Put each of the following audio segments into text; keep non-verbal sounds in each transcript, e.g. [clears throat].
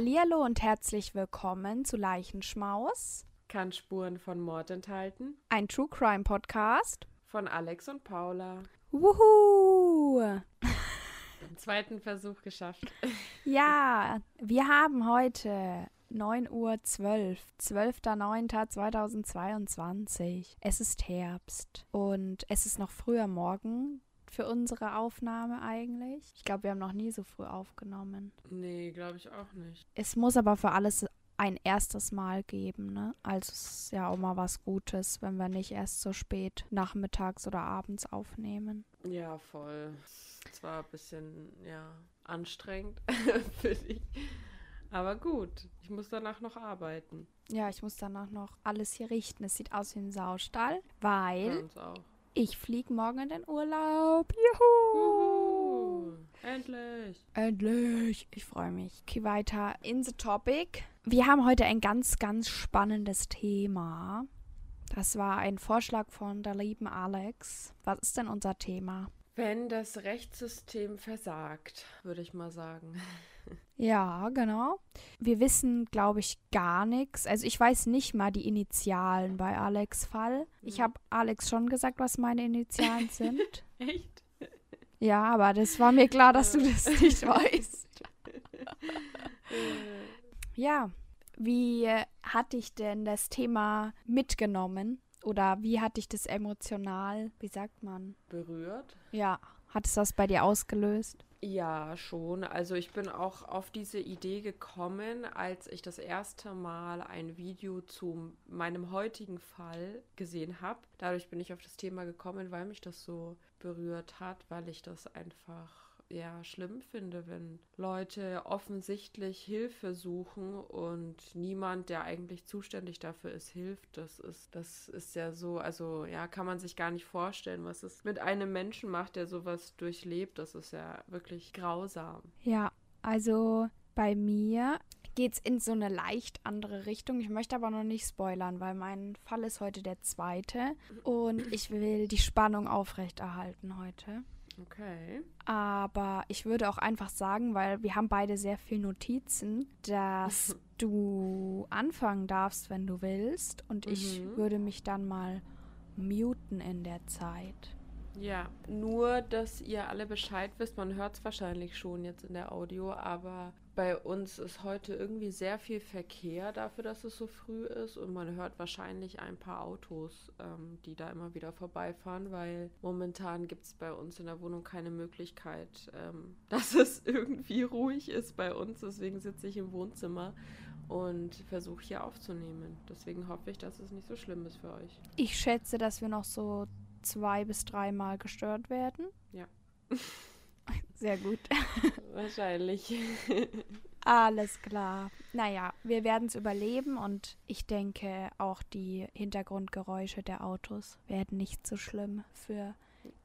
Hallihallo und herzlich willkommen zu Leichenschmaus, Kann Spuren von Mord enthalten. ein True Crime Podcast. Von Alex und Paula. Wuhu! [laughs] Den zweiten Versuch geschafft. [laughs] Ja, wir haben heute 9.12 Uhr, 12.09.2022. Es ist Herbst und es ist noch früher Morgen für unsere Aufnahme eigentlich. Ich glaube, wir haben noch nie so früh aufgenommen. Nee, glaube ich auch nicht. Es muss aber für alles ein erstes Mal geben, ne? Also es ist ja auch mal was Gutes, wenn wir nicht erst so spät nachmittags oder abends aufnehmen. Ja, voll. Zwar ein bisschen, ja, anstrengend [laughs] für dich. Aber gut, ich muss danach noch arbeiten. Ja, ich muss danach noch alles hier richten. Es sieht aus wie ein Saustall, weil uns auch. Ich fliege morgen in den Urlaub. Juhu! Juhu, endlich. Endlich. Ich freue mich. Okay, weiter in the topic. Wir haben heute ein ganz, ganz spannendes Thema. Das war ein Vorschlag von der lieben Alex. Was ist denn unser Thema? Wenn das Rechtssystem versagt, würde ich mal sagen. Ja, genau. Wir wissen, glaube ich, gar nichts. Also ich weiß nicht mal die Initialen bei Alex Fall. Ich habe Alex schon gesagt, was meine Initialen sind. [laughs] Echt? ja, aber das war mir klar, dass du das nicht [laughs] weißt. Äh, Ja, wie äh, hat dich denn das Thema mitgenommen? Oder wie hat dich das emotional, wie sagt man? Berührt? Ja, hat es das bei dir ausgelöst? Ja, schon. Also ich bin auch auf diese Idee gekommen, als ich das erste Mal ein Video zu meinem heutigen Fall gesehen habe. Dadurch bin ich auf das Thema gekommen, weil mich das so berührt hat, weil ich das einfach ja schlimm finde, wenn Leute offensichtlich Hilfe suchen und niemand, der eigentlich zuständig dafür ist, hilft. Das ist das ist ja so, also ja, kann man sich gar nicht vorstellen, was es mit einem Menschen macht, der sowas durchlebt. Das ist ja wirklich grausam. Ja, also bei mir geht es in so eine leicht andere Richtung. Ich möchte aber noch nicht spoilern, weil mein Fall ist heute der zweite und ich will die Spannung aufrechterhalten heute. Okay. Aber ich würde auch einfach sagen, weil wir haben beide sehr viel Notizen, dass [laughs] du anfangen darfst, wenn du willst. Und ich Mhm. würde mich dann mal muten in der Zeit. Ja, nur, dass ihr alle Bescheid wisst, man hört es wahrscheinlich schon jetzt in der Audio, aber bei uns ist heute irgendwie sehr viel Verkehr dafür, dass es so früh ist und man hört wahrscheinlich ein paar Autos, ähm, die da immer wieder vorbeifahren, weil momentan gibt es bei uns in der Wohnung keine Möglichkeit, ähm, [laughs] dass es irgendwie ruhig ist bei uns. Deswegen sitze ich im Wohnzimmer und versuche hier aufzunehmen. Deswegen hoffe ich, dass es nicht so schlimm ist für euch. Ich schätze, dass wir noch so zwei bis dreimal gestört werden. Ja. [laughs] [laughs] Sehr gut. Wahrscheinlich. Alles klar. Naja, wir werden es überleben und ich denke, auch die Hintergrundgeräusche der Autos werden nicht so schlimm für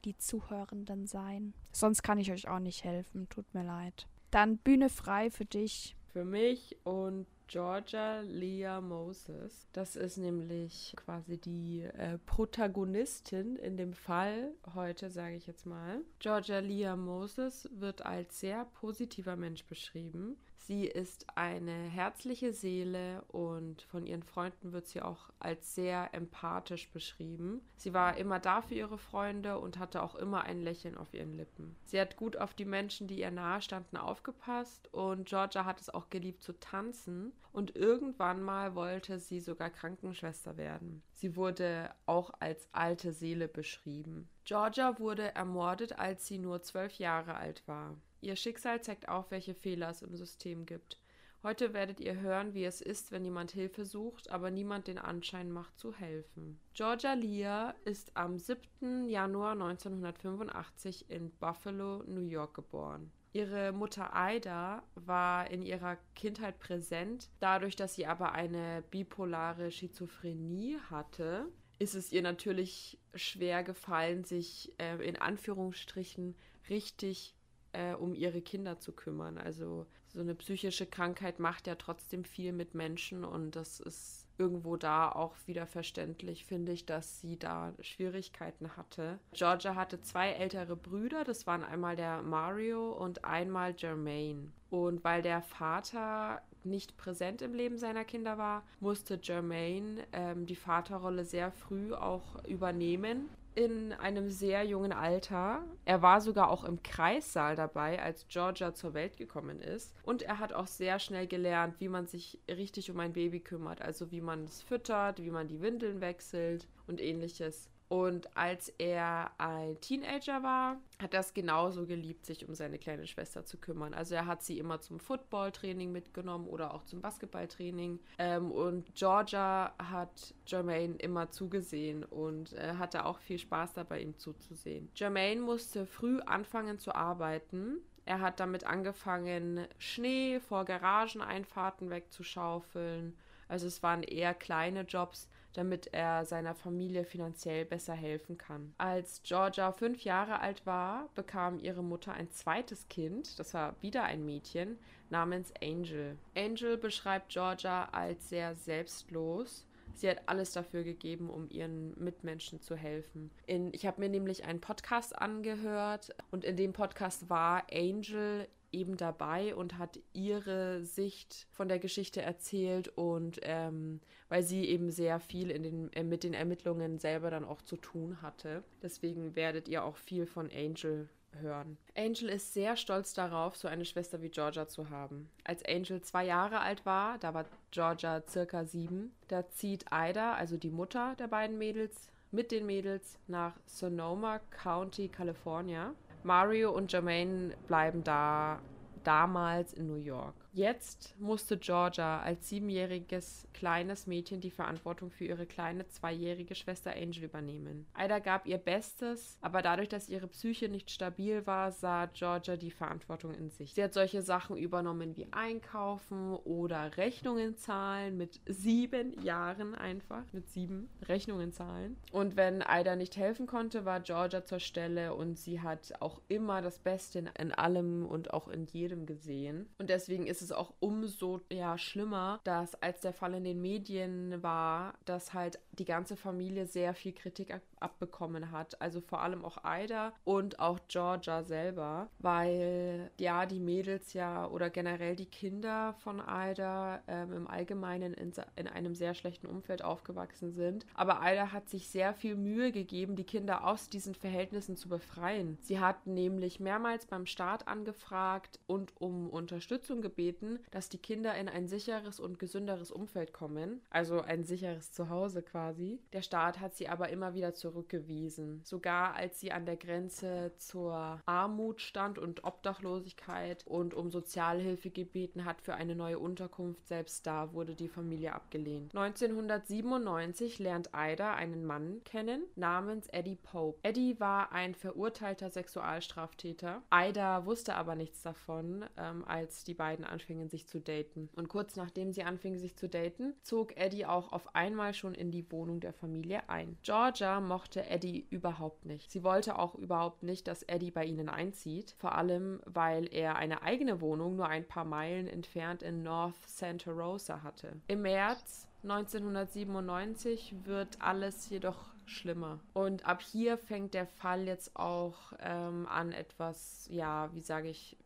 die Zuhörenden sein. Sonst kann ich euch auch nicht helfen. Tut mir leid. Dann Bühne frei für dich. Für mich und Georgia Leah Moses. Das ist nämlich quasi die äh, Protagonistin in dem Fall heute, sage ich jetzt mal. Georgia Leah Moses wird als sehr positiver Mensch beschrieben. Sie ist eine herzliche Seele und von ihren Freunden wird sie auch als sehr empathisch beschrieben. Sie war immer da für ihre Freunde und hatte auch immer ein Lächeln auf ihren Lippen. Sie hat gut auf die Menschen, die ihr nahe standen, aufgepasst und Georgia hat es auch geliebt zu tanzen und irgendwann mal wollte sie sogar Krankenschwester werden. Sie wurde auch als alte Seele beschrieben. Georgia wurde ermordet, als sie nur zwölf Jahre alt war. Ihr Schicksal zeigt auf, welche Fehler es im System gibt. Heute werdet ihr hören, wie es ist, wenn jemand Hilfe sucht, aber niemand den Anschein macht zu helfen. Georgia Leah ist am 7. Januar 1985 in Buffalo, New York geboren. Ihre Mutter Ida war in ihrer Kindheit präsent. Dadurch, dass sie aber eine bipolare Schizophrenie hatte, ist es ihr natürlich schwer gefallen, sich äh, in Anführungsstrichen richtig äh, um ihre Kinder zu kümmern. Also so eine psychische Krankheit macht ja trotzdem viel mit Menschen und das ist irgendwo da auch wieder verständlich, finde ich, dass sie da Schwierigkeiten hatte. Georgia hatte zwei ältere Brüder, das waren einmal der Mario und einmal Jermaine. Und weil der Vater nicht präsent im Leben seiner Kinder war, musste Jermaine ähm, die Vaterrolle sehr früh auch übernehmen in einem sehr jungen Alter. Er war sogar auch im Kreissaal dabei, als Georgia zur Welt gekommen ist. Und er hat auch sehr schnell gelernt, wie man sich richtig um ein Baby kümmert. Also wie man es füttert, wie man die Windeln wechselt und ähnliches. Und als er ein Teenager war, hat er es genauso geliebt, sich um seine kleine Schwester zu kümmern. Also er hat sie immer zum Footballtraining mitgenommen oder auch zum Basketballtraining. Ähm, und Georgia hat Jermaine immer zugesehen und äh, hatte auch viel Spaß dabei, ihm zuzusehen. Jermaine musste früh anfangen zu arbeiten. Er hat damit angefangen, Schnee vor Garageneinfahrten wegzuschaufeln. Also es waren eher kleine Jobs, damit er seiner Familie finanziell besser helfen kann. Als Georgia fünf Jahre alt war, bekam ihre Mutter ein zweites Kind, das war wieder ein Mädchen, namens Angel. Angel beschreibt Georgia als sehr selbstlos. Sie hat alles dafür gegeben, um ihren Mitmenschen zu helfen. In, ich habe mir nämlich einen Podcast angehört und in dem Podcast war Angel eben dabei und hat ihre Sicht von der Geschichte erzählt und ähm, weil sie eben sehr viel in den, äh, mit den Ermittlungen selber dann auch zu tun hatte. Deswegen werdet ihr auch viel von Angel hören. Angel ist sehr stolz darauf, so eine Schwester wie Georgia zu haben. Als Angel zwei Jahre alt war, da war Georgia circa sieben, da zieht Ida, also die Mutter der beiden Mädels, mit den Mädels nach Sonoma County, California. Mario und Jermaine bleiben da damals in New York. Jetzt musste Georgia als siebenjähriges kleines Mädchen die Verantwortung für ihre kleine zweijährige Schwester Angel übernehmen. Ida gab ihr Bestes, aber dadurch, dass ihre Psyche nicht stabil war, sah Georgia die Verantwortung in sich. Sie hat solche Sachen übernommen wie Einkaufen oder Rechnungen zahlen mit sieben Jahren einfach, mit sieben Rechnungen zahlen. Und wenn Ida nicht helfen konnte, war Georgia zur Stelle und sie hat auch immer das Beste in, in allem und auch in jedem gesehen. Und deswegen ist es es auch umso ja, schlimmer, dass als der Fall in den Medien war, dass halt die ganze Familie sehr viel Kritik ab abbekommen hat. Also vor allem auch Ida und auch Georgia selber, weil ja die Mädels ja oder generell die Kinder von Ida ähm, im Allgemeinen in, in einem sehr schlechten Umfeld aufgewachsen sind. Aber Ida hat sich sehr viel Mühe gegeben, die Kinder aus diesen Verhältnissen zu befreien. Sie hat nämlich mehrmals beim Staat angefragt und um Unterstützung gebeten gebeten, dass die Kinder in ein sicheres und gesünderes Umfeld kommen, also ein sicheres Zuhause quasi. Der Staat hat sie aber immer wieder zurückgewiesen. Sogar als sie an der Grenze zur Armut stand und Obdachlosigkeit und um Sozialhilfe gebeten hat für eine neue Unterkunft, selbst da wurde die Familie abgelehnt. 1997 lernt Ida einen Mann kennen namens Eddie Pope. Eddie war ein verurteilter Sexualstraftäter. Ida wusste aber nichts davon, ähm, als die beiden anfingen anfingen, sich zu daten. Und kurz nachdem sie anfingen, sich zu daten, zog Eddie auch auf einmal schon in die Wohnung der Familie ein. Georgia mochte Eddie überhaupt nicht. Sie wollte auch überhaupt nicht, dass Eddie bei ihnen einzieht, vor allem weil er eine eigene Wohnung nur ein paar Meilen entfernt in North Santa Rosa hatte. Im März 1997 wird alles jedoch schlimmer. Und ab hier fängt der Fall jetzt auch ähm, an, etwas, ja, wie sage ich,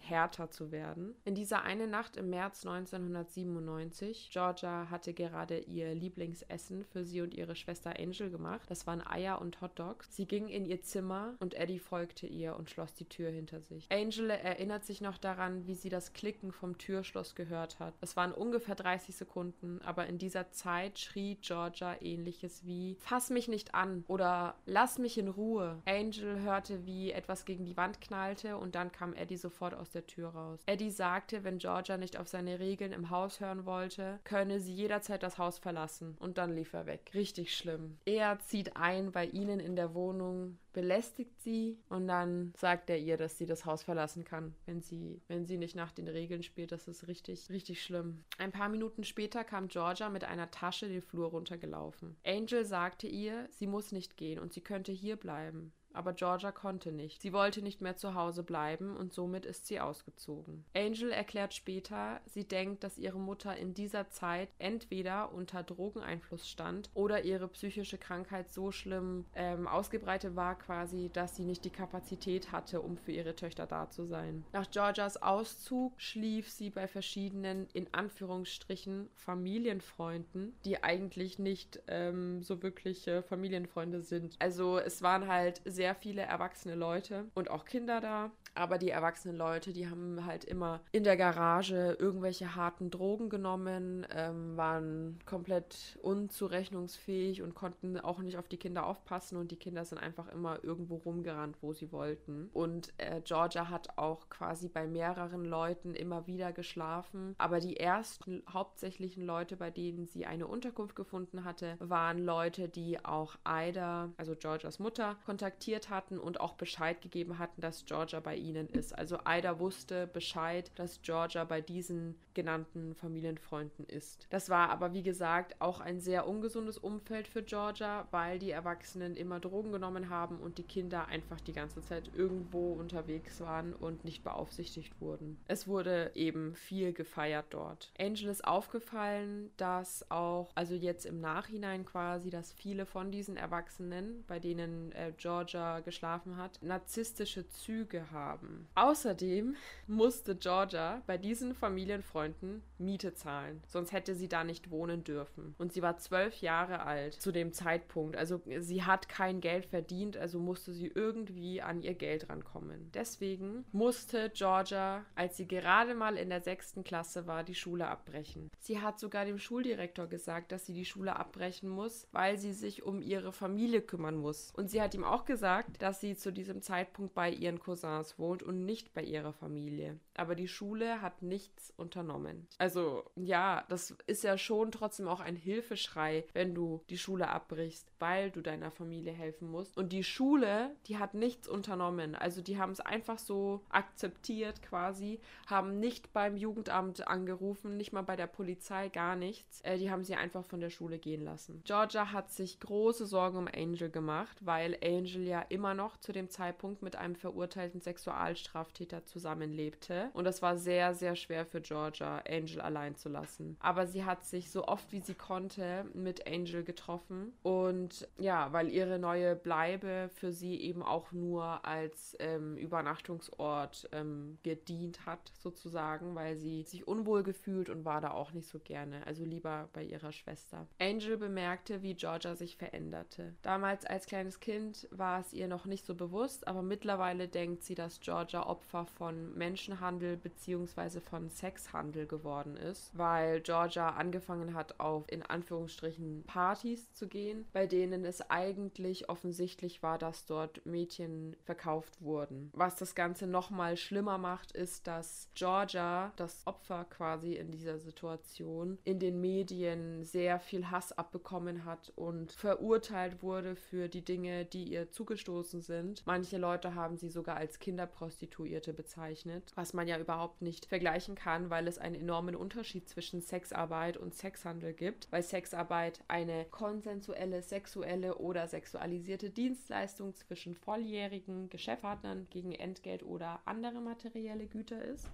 härter zu werden. In dieser eine Nacht im März 1997, Georgia hatte gerade ihr Lieblingsessen für sie und ihre Schwester Angel gemacht. Das waren Eier und Hotdogs. Sie ging in ihr Zimmer und Eddie folgte ihr und schloss die Tür hinter sich. Angel erinnert sich noch daran, wie sie das Klicken vom Türschloss gehört hat. Es waren ungefähr 30 Sekunden, aber in dieser Zeit schrie Georgia ähnliches wie Fass mich nicht an oder Lass mich in Ruhe. Angel hörte, wie etwas gegen die Wand knallte und dann kam Eddie sofort aus der Tür raus. Eddie sagte, wenn Georgia nicht auf seine Regeln im Haus hören wollte, könne sie jederzeit das Haus verlassen. Und dann lief er weg. Richtig schlimm. Er zieht ein bei ihnen in der Wohnung, belästigt sie und dann sagt er ihr, dass sie das Haus verlassen kann, wenn sie, wenn sie nicht nach den Regeln spielt. Das ist richtig, richtig schlimm. Ein paar Minuten später kam Georgia mit einer Tasche den Flur runtergelaufen. Angel sagte ihr, sie muss nicht gehen und sie könnte hier bleiben. Aber Georgia konnte nicht. Sie wollte nicht mehr zu Hause bleiben und somit ist sie ausgezogen. Angel erklärt später, sie denkt, dass ihre Mutter in dieser Zeit entweder unter Drogeneinfluss stand oder ihre psychische Krankheit so schlimm ähm, ausgebreitet war quasi, dass sie nicht die Kapazität hatte, um für ihre Töchter da zu sein. Nach Georgias Auszug schlief sie bei verschiedenen, in Anführungsstrichen, Familienfreunden, die eigentlich nicht ähm, so wirkliche Familienfreunde sind. Also es waren halt sehr viele erwachsene Leute und auch Kinder da. Aber die erwachsenen Leute, die haben halt immer in der Garage irgendwelche harten Drogen genommen, ähm, waren komplett unzurechnungsfähig und konnten auch nicht auf die Kinder aufpassen und die Kinder sind einfach immer irgendwo rumgerannt, wo sie wollten. Und äh, Georgia hat auch quasi bei mehreren Leuten immer wieder geschlafen. Aber die ersten hauptsächlichen Leute, bei denen sie eine Unterkunft gefunden hatte, waren Leute, die auch Ida, also Georgias Mutter, kontaktiert hatten und auch Bescheid gegeben hatten, dass Georgia bei ihnen ist. Also Ida wusste Bescheid, dass Georgia bei diesen genannten Familienfreunden ist. Das war aber, wie gesagt, auch ein sehr ungesundes Umfeld für Georgia, weil die Erwachsenen immer Drogen genommen haben und die Kinder einfach die ganze Zeit irgendwo unterwegs waren und nicht beaufsichtigt wurden. Es wurde eben viel gefeiert dort. Angel ist aufgefallen, dass auch, also jetzt im Nachhinein quasi, dass viele von diesen Erwachsenen, bei denen äh, Georgia geschlafen hat, narzisstische Züge haben. Außerdem musste Georgia bei diesen Familienfreunden Miete zahlen, sonst hätte sie da nicht wohnen dürfen. Und sie war zwölf Jahre alt zu dem Zeitpunkt. Also sie hat kein Geld verdient, also musste sie irgendwie an ihr Geld rankommen. Deswegen musste Georgia, als sie gerade mal in der sechsten Klasse war, die Schule abbrechen. Sie hat sogar dem Schuldirektor gesagt, dass sie die Schule abbrechen muss, weil sie sich um ihre Familie kümmern muss. Und sie hat ihm auch gesagt, dass sie zu diesem Zeitpunkt bei ihren Cousins wohnt und nicht bei ihrer Familie. Aber die Schule hat nichts unternommen. Also ja, das ist ja schon trotzdem auch ein Hilfeschrei, wenn du die Schule abbrichst, weil du deiner Familie helfen musst. Und die Schule, die hat nichts unternommen. Also die haben es einfach so akzeptiert quasi, haben nicht beim Jugendamt angerufen, nicht mal bei der Polizei, gar nichts. Äh, die haben sie einfach von der Schule gehen lassen. Georgia hat sich große Sorgen um Angel gemacht, weil Angel ja immer noch zu dem Zeitpunkt mit einem verurteilten Sexualstraftäter zusammenlebte. Und das war sehr, sehr schwer für Georgia, Angel allein zu lassen. Aber sie hat sich so oft wie sie konnte mit Angel getroffen. Und ja, weil ihre neue Bleibe für sie eben auch nur als ähm, Übernachtungsort ähm, gedient hat, sozusagen, weil sie sich unwohl gefühlt und war da auch nicht so gerne. Also lieber bei ihrer Schwester. Angel bemerkte, wie Georgia sich veränderte. Damals als kleines Kind war es ihr noch nicht so bewusst, aber mittlerweile denkt sie, dass Georgia Opfer von Menschenhandel bzw. von Sexhandel geworden ist, weil Georgia angefangen hat, auf in Anführungsstrichen Partys zu gehen, bei denen es eigentlich offensichtlich war, dass dort Mädchen verkauft wurden. Was das Ganze nochmal schlimmer macht, ist, dass Georgia, das Opfer quasi in dieser Situation, in den Medien sehr viel Hass abbekommen hat und verurteilt wurde für die Dinge, die ihr zugestoßen sind. Manche Leute haben sie sogar als Kinderprostituierte bezeichnet, was man ja überhaupt nicht vergleichen kann, weil es einen enormen Unterschied zwischen Sexarbeit und Sexhandel gibt, weil Sexarbeit eine konsensuelle, sexuelle oder sexualisierte Dienstleistung zwischen volljährigen Geschäftspartnern gegen Entgelt oder andere materielle Güter ist.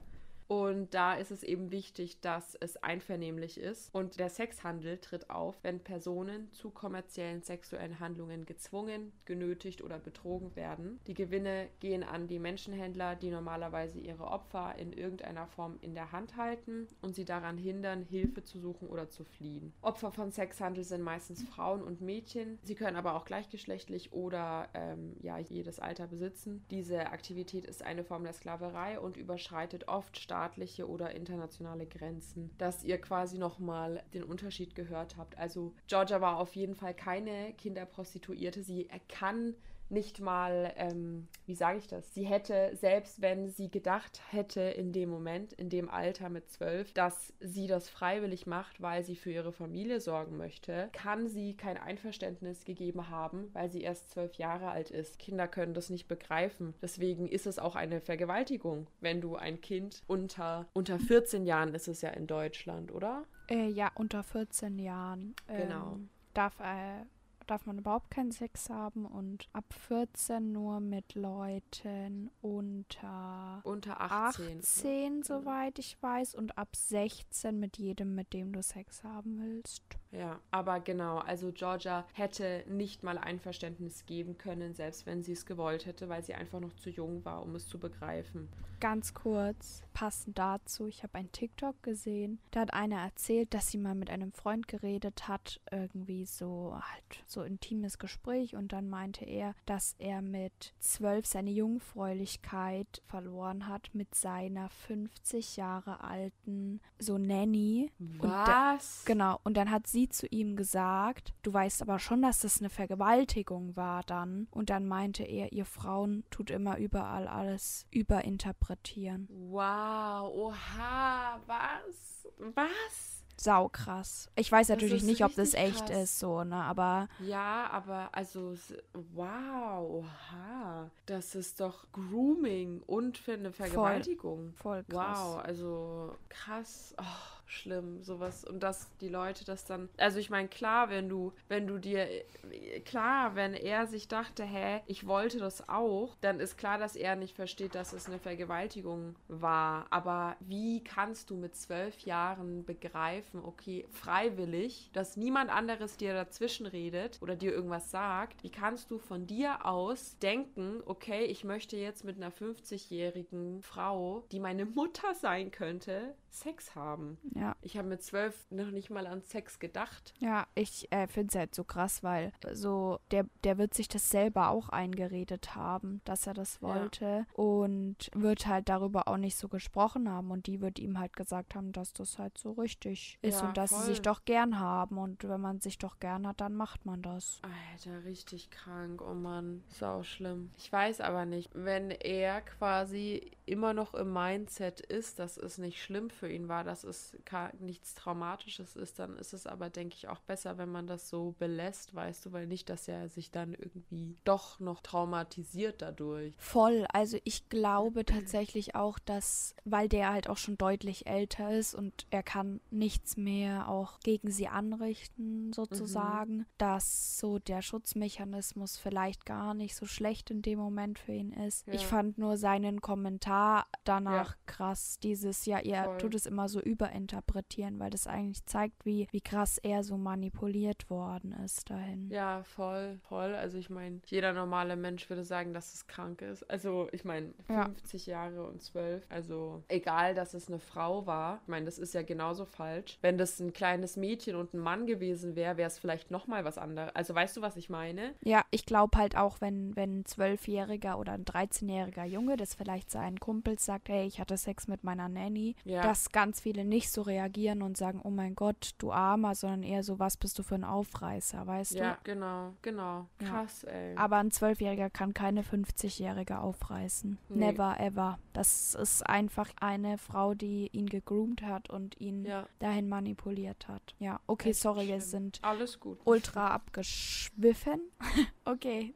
Und da ist es eben wichtig, dass es einvernehmlich ist. Und der Sexhandel tritt auf, wenn Personen zu kommerziellen sexuellen Handlungen gezwungen, genötigt oder betrogen werden. Die Gewinne gehen an die Menschenhändler, die normalerweise ihre Opfer in irgendeiner Form in der Hand halten und sie daran hindern, Hilfe zu suchen oder zu fliehen. Opfer von Sexhandel sind meistens Frauen und Mädchen. Sie können aber auch gleichgeschlechtlich oder ähm, ja jedes Alter besitzen. Diese Aktivität ist eine Form der Sklaverei und überschreitet oft stark staatliche oder internationale Grenzen, dass ihr quasi nochmal den Unterschied gehört habt. Also Georgia war auf jeden Fall keine Kinderprostituierte. Sie kann nicht mal, ähm, wie sage ich das? Sie hätte, selbst wenn sie gedacht hätte in dem Moment, in dem Alter mit zwölf, dass sie das freiwillig macht, weil sie für ihre Familie sorgen möchte, kann sie kein Einverständnis gegeben haben, weil sie erst zwölf Jahre alt ist. Kinder können das nicht begreifen. Deswegen ist es auch eine Vergewaltigung, wenn du ein Kind unter, unter 14 Jahren ist es ja in Deutschland, oder? Äh, ja, unter 14 Jahren. Genau. Ähm, darf äh, darf man überhaupt keinen Sex haben und ab 14 nur mit Leuten unter, unter 18, 18 soweit ich weiß, und ab 16 mit jedem, mit dem du Sex haben willst. Ja, aber genau, also Georgia hätte nicht mal Einverständnis geben können, selbst wenn sie es gewollt hätte, weil sie einfach noch zu jung war, um es zu begreifen. Ganz kurz, passend dazu, ich habe ein TikTok gesehen, da hat einer erzählt, dass sie mal mit einem Freund geredet hat, irgendwie so halt so intimes Gespräch und dann meinte er, dass er mit zwölf seine Jungfräulichkeit verloren hat mit seiner 50 Jahre alten so Nanny. Was? Und genau, und dann hat sie zu ihm gesagt, du weißt aber schon, dass das eine Vergewaltigung war dann. Und dann meinte er, ihr Frauen tut immer überall alles überinterpretieren. Wow, oha, was? Was? Saukrass. Ich weiß natürlich nicht, ob das echt krass. ist, so, ne, aber. Ja, aber also, wow, oha. Das ist doch Grooming und für eine Vergewaltigung. Voll, voll krass. Wow, also krass. Oh schlimm, sowas. Und dass die Leute das dann. Also ich meine, klar, wenn du, wenn du dir. Klar, wenn er sich dachte, hä, ich wollte das auch, dann ist klar, dass er nicht versteht, dass es eine Vergewaltigung war. Aber wie kannst du mit zwölf Jahren begreifen, okay, freiwillig, dass niemand anderes dir dazwischen redet oder dir irgendwas sagt? Wie kannst du von dir aus denken, okay, ich möchte jetzt mit einer 50-jährigen Frau, die meine Mutter sein könnte, Sex haben. Ja. Ich habe mit zwölf noch nicht mal an Sex gedacht. Ja, ich äh, finde es halt so krass, weil so der, der wird sich das selber auch eingeredet haben, dass er das wollte ja. und wird halt darüber auch nicht so gesprochen haben und die wird ihm halt gesagt haben, dass das halt so richtig ist ja, und dass voll. sie sich doch gern haben und wenn man sich doch gern hat, dann macht man das. Alter, richtig krank, oh Mann, sau schlimm. Ich weiß aber nicht, wenn er quasi immer noch im Mindset ist, dass es nicht schlimm für ihn war, dass es nichts Traumatisches ist, dann ist es aber, denke ich, auch besser, wenn man das so belässt, weißt du, weil nicht, dass er sich dann irgendwie doch noch traumatisiert dadurch. Voll, also ich glaube tatsächlich auch, dass, weil der halt auch schon deutlich älter ist und er kann nichts mehr auch gegen sie anrichten, sozusagen, mhm. dass so der Schutzmechanismus vielleicht gar nicht so schlecht in dem Moment für ihn ist. Ja. Ich fand nur seinen Kommentar danach ja. krass, dieses, ja, ihr Voll. tut es immer so überinterpretieren, weil das eigentlich zeigt, wie, wie krass er so manipuliert worden ist dahin. Ja, voll, voll. Also ich meine, jeder normale Mensch würde sagen, dass es krank ist. Also ich meine, 50 ja. Jahre und 12. Also egal, dass es eine Frau war. Ich meine, das ist ja genauso falsch. Wenn das ein kleines Mädchen und ein Mann gewesen wäre, wäre es vielleicht nochmal was anderes. Also weißt du, was ich meine? Ja, ich glaube halt auch, wenn, wenn ein Zwölfjähriger oder ein 13-jähriger Junge das vielleicht seinen Kumpels sagt, hey, ich hatte Sex mit meiner Nanny, ja. dass ganz viele nicht so reagieren und sagen, oh mein Gott, du Armer, sondern eher so, was bist du für ein Aufreißer, weißt ja, du? Ja, genau, genau. Krass, ja. ey. Aber ein Zwölfjähriger kann keine 50-Jährige aufreißen. Nee. Never ever. Das ist einfach eine Frau, die ihn gegroomt hat und ihn ja. dahin manipuliert hat. Ja, okay, Echt sorry, schlimm. wir sind Alles gut. ultra abgeschwiffen. [laughs] okay.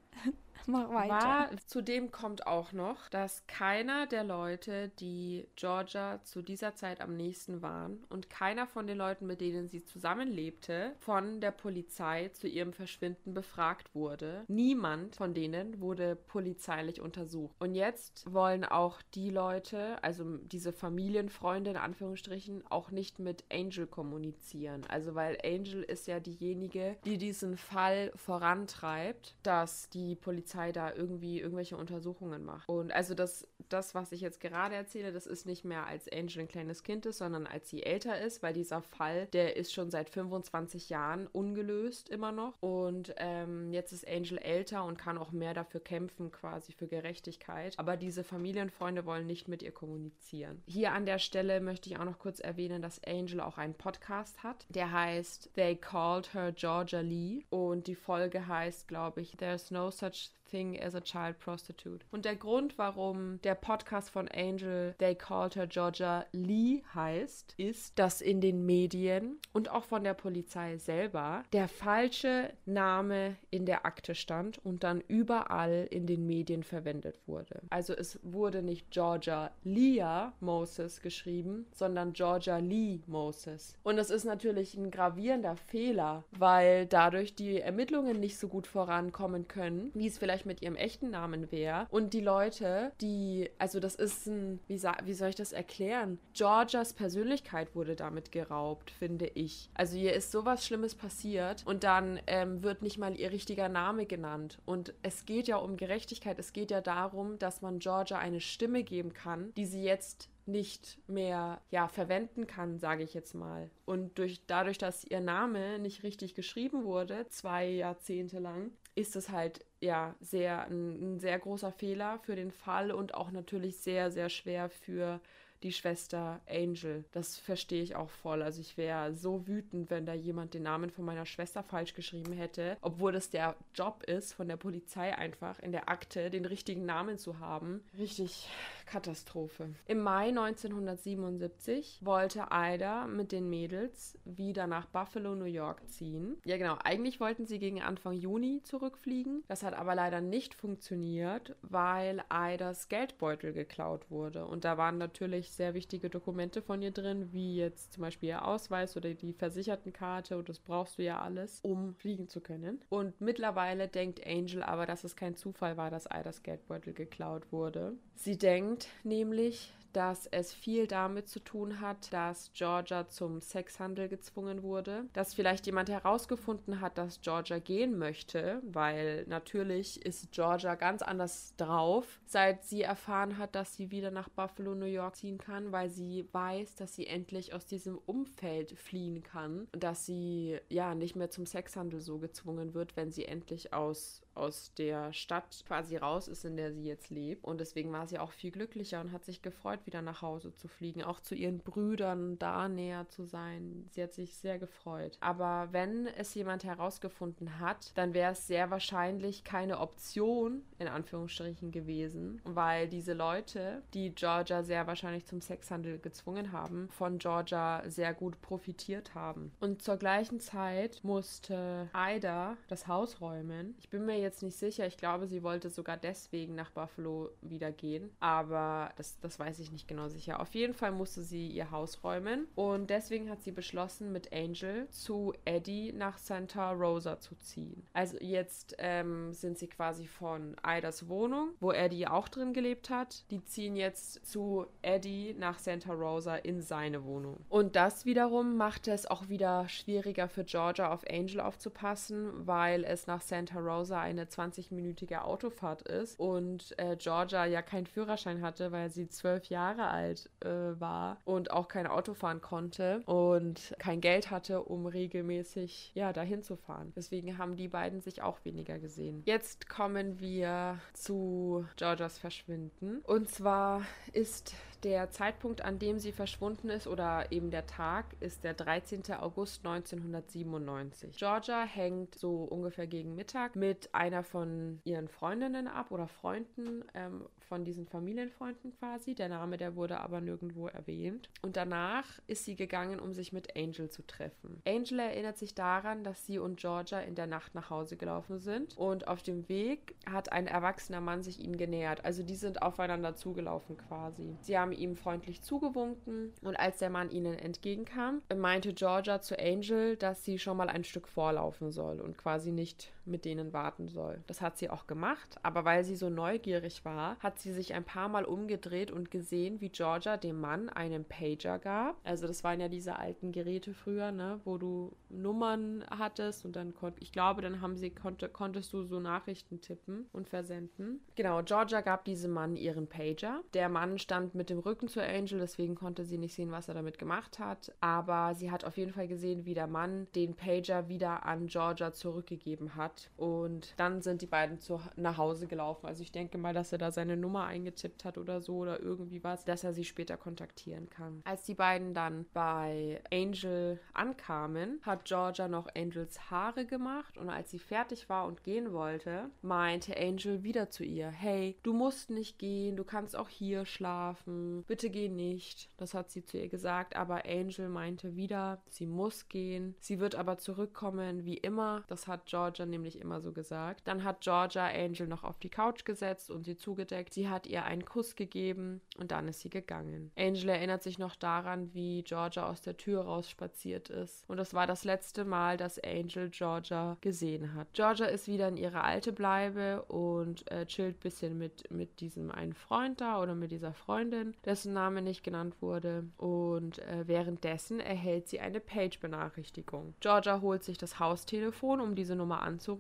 [laughs] Mach weiter. War, zudem kommt auch noch, dass keiner der Leute, die Georgia zu dieser Zeit am nächsten waren und keiner von den Leuten, mit denen sie zusammenlebte, von der Polizei zu ihrem Verschwinden befragt wurde. Niemand von denen wurde polizeilich untersucht. Und jetzt wollen auch die Leute, also diese Familienfreunde in Anführungsstrichen, auch nicht mit Angel kommunizieren. Also weil Angel ist ja diejenige, die diesen Fall vorantreibt, dass die Polizei Polizei da irgendwie irgendwelche Untersuchungen macht. Und also das, das, was ich jetzt gerade erzähle, das ist nicht mehr als Angel ein kleines Kind ist, sondern als sie älter ist, weil dieser Fall, der ist schon seit 25 Jahren ungelöst immer noch. Und ähm, jetzt ist Angel älter und kann auch mehr dafür kämpfen, quasi für Gerechtigkeit. Aber diese Familienfreunde wollen nicht mit ihr kommunizieren. Hier an der Stelle möchte ich auch noch kurz erwähnen, dass Angel auch einen Podcast hat. Der heißt They Called Her Georgia Lee. Und die Folge heißt, glaube ich, There's No Such thing as a child prostitute. Und der Grund, warum der Podcast von Angel They Called Her Georgia Lee heißt, ist, dass in den Medien und auch von der Polizei selber der falsche Name in der Akte stand und dann überall in den Medien verwendet wurde. Also es wurde nicht Georgia Leah Moses geschrieben, sondern Georgia Lee Moses. Und das ist natürlich ein gravierender Fehler, weil dadurch die Ermittlungen nicht so gut vorankommen können, wie es vielleicht mit ihrem echten Namen wäre. Und die Leute, die, also das ist ein, wie, wie soll ich das erklären? Georgias Persönlichkeit wurde damit geraubt, finde ich. Also ihr ist sowas Schlimmes passiert und dann ähm, wird nicht mal ihr richtiger Name genannt. Und es geht ja um Gerechtigkeit, es geht ja darum, dass man Georgia eine Stimme geben kann, die sie jetzt nicht mehr ja verwenden kann, sage ich jetzt mal. Und durch dadurch, dass ihr Name nicht richtig geschrieben wurde, zwei Jahrzehnte lang, ist es halt ja sehr ein, ein sehr großer Fehler für den Fall und auch natürlich sehr sehr schwer für die Schwester Angel. Das verstehe ich auch voll. Also ich wäre so wütend, wenn da jemand den Namen von meiner Schwester falsch geschrieben hätte, obwohl das der Job ist von der Polizei einfach in der Akte den richtigen Namen zu haben. Richtig Katastrophe. Im Mai 1977 wollte Ida mit den Mädels wieder nach Buffalo, New York ziehen. Ja genau, eigentlich wollten sie gegen Anfang Juni zurückfliegen. Das hat aber leider nicht funktioniert, weil Idas Geldbeutel geklaut wurde. Und da waren natürlich sehr wichtige Dokumente von ihr drin, wie jetzt zum Beispiel ihr Ausweis oder die Versichertenkarte und das brauchst du ja alles, um fliegen zu können. Und mittlerweile denkt Angel aber, dass es kein Zufall war, dass Idas Geldbeutel geklaut wurde. Sie denkt nämlich, dass es viel damit zu tun hat, dass Georgia zum Sexhandel gezwungen wurde, dass vielleicht jemand herausgefunden hat, dass Georgia gehen möchte, weil natürlich ist Georgia ganz anders drauf, seit sie erfahren hat, dass sie wieder nach Buffalo, New York ziehen kann, weil sie weiß, dass sie endlich aus diesem Umfeld fliehen kann, dass sie ja nicht mehr zum Sexhandel so gezwungen wird, wenn sie endlich aus aus der Stadt quasi raus ist, in der sie jetzt lebt. Und deswegen war sie auch viel glücklicher und hat sich gefreut, wieder nach Hause zu fliegen, auch zu ihren Brüdern da näher zu sein. Sie hat sich sehr gefreut. Aber wenn es jemand herausgefunden hat, dann wäre es sehr wahrscheinlich keine Option, in Anführungsstrichen, gewesen, weil diese Leute, die Georgia sehr wahrscheinlich zum Sexhandel gezwungen haben, von Georgia sehr gut profitiert haben. Und zur gleichen Zeit musste Ida das Haus räumen. Ich bin mir jetzt nicht sicher. Ich glaube, sie wollte sogar deswegen nach Buffalo wieder gehen. Aber das, das weiß ich nicht genau sicher. Auf jeden Fall musste sie ihr Haus räumen. Und deswegen hat sie beschlossen, mit Angel zu Eddie nach Santa Rosa zu ziehen. Also jetzt ähm, sind sie quasi von Idas Wohnung, wo Eddie auch drin gelebt hat. Die ziehen jetzt zu Eddie nach Santa Rosa in seine Wohnung. Und das wiederum macht es auch wieder schwieriger für Georgia auf Angel aufzupassen, weil es nach Santa Rosa ein eine 20-minütige Autofahrt ist und äh, Georgia ja keinen Führerschein hatte, weil sie zwölf Jahre alt äh, war und auch kein Auto fahren konnte und kein Geld hatte, um regelmäßig ja dahin zu fahren. Deswegen haben die beiden sich auch weniger gesehen. Jetzt kommen wir zu Georgias Verschwinden. Und zwar ist der Zeitpunkt, an dem sie verschwunden ist, oder eben der Tag, ist der 13. August 1997. Georgia hängt so ungefähr gegen Mittag mit einer von ihren Freundinnen ab oder Freunden ähm, von diesen Familienfreunden quasi. Der Name, der wurde aber nirgendwo erwähnt. Und danach ist sie gegangen, um sich mit Angel zu treffen. Angel erinnert sich daran, dass sie und Georgia in der Nacht nach Hause gelaufen sind und auf dem Weg hat ein erwachsener Mann sich ihnen genähert. Also die sind aufeinander zugelaufen quasi. Sie haben ihm freundlich zugewunken und als der Mann ihnen entgegenkam, meinte Georgia zu Angel, dass sie schon mal ein Stück vorlaufen soll und quasi nicht mit denen warten soll. Das hat sie auch gemacht, aber weil sie so neugierig war, hat sie sich ein paar Mal umgedreht und gesehen, wie Georgia dem Mann einen Pager gab. Also das waren ja diese alten Geräte früher, ne, wo du Nummern hattest und dann konnte, ich glaube, dann haben sie konnte, konntest du so Nachrichten tippen und versenden. Genau, Georgia gab diesem Mann ihren Pager. Der Mann stand mit dem Rücken zu Angel, deswegen konnte sie nicht sehen, was er damit gemacht hat, aber sie hat auf jeden Fall gesehen, wie der Mann den Pager wieder an Georgia zurückgegeben hat und dann sind die beiden zu, nach Hause gelaufen. Also ich denke mal, dass er da seine Nummer eingetippt hat oder so oder irgendwie was, dass er sie später kontaktieren kann. Als die beiden dann bei Angel ankamen, hat Georgia noch Angels Haare gemacht und als sie fertig war und gehen wollte, meinte Angel wieder zu ihr, hey, du musst nicht gehen, du kannst auch hier schlafen, bitte geh nicht. Das hat sie zu ihr gesagt, aber Angel meinte wieder, sie muss gehen, sie wird aber zurückkommen wie immer. Das hat Georgia nämlich immer so gesagt. Dann hat Georgia Angel noch auf die Couch gesetzt und sie zugedeckt. Sie hat ihr einen Kuss gegeben und dann ist sie gegangen. Angel erinnert sich noch daran, wie Georgia aus der Tür raus spaziert ist. Und das war das letzte Mal, dass Angel Georgia gesehen hat. Georgia ist wieder in ihre alte Bleibe und äh, chillt ein bisschen mit, mit diesem einen Freund da oder mit dieser Freundin, dessen Name nicht genannt wurde. Und äh, währenddessen erhält sie eine Page-Benachrichtigung. Georgia holt sich das Haustelefon, um diese Nummer anzurufen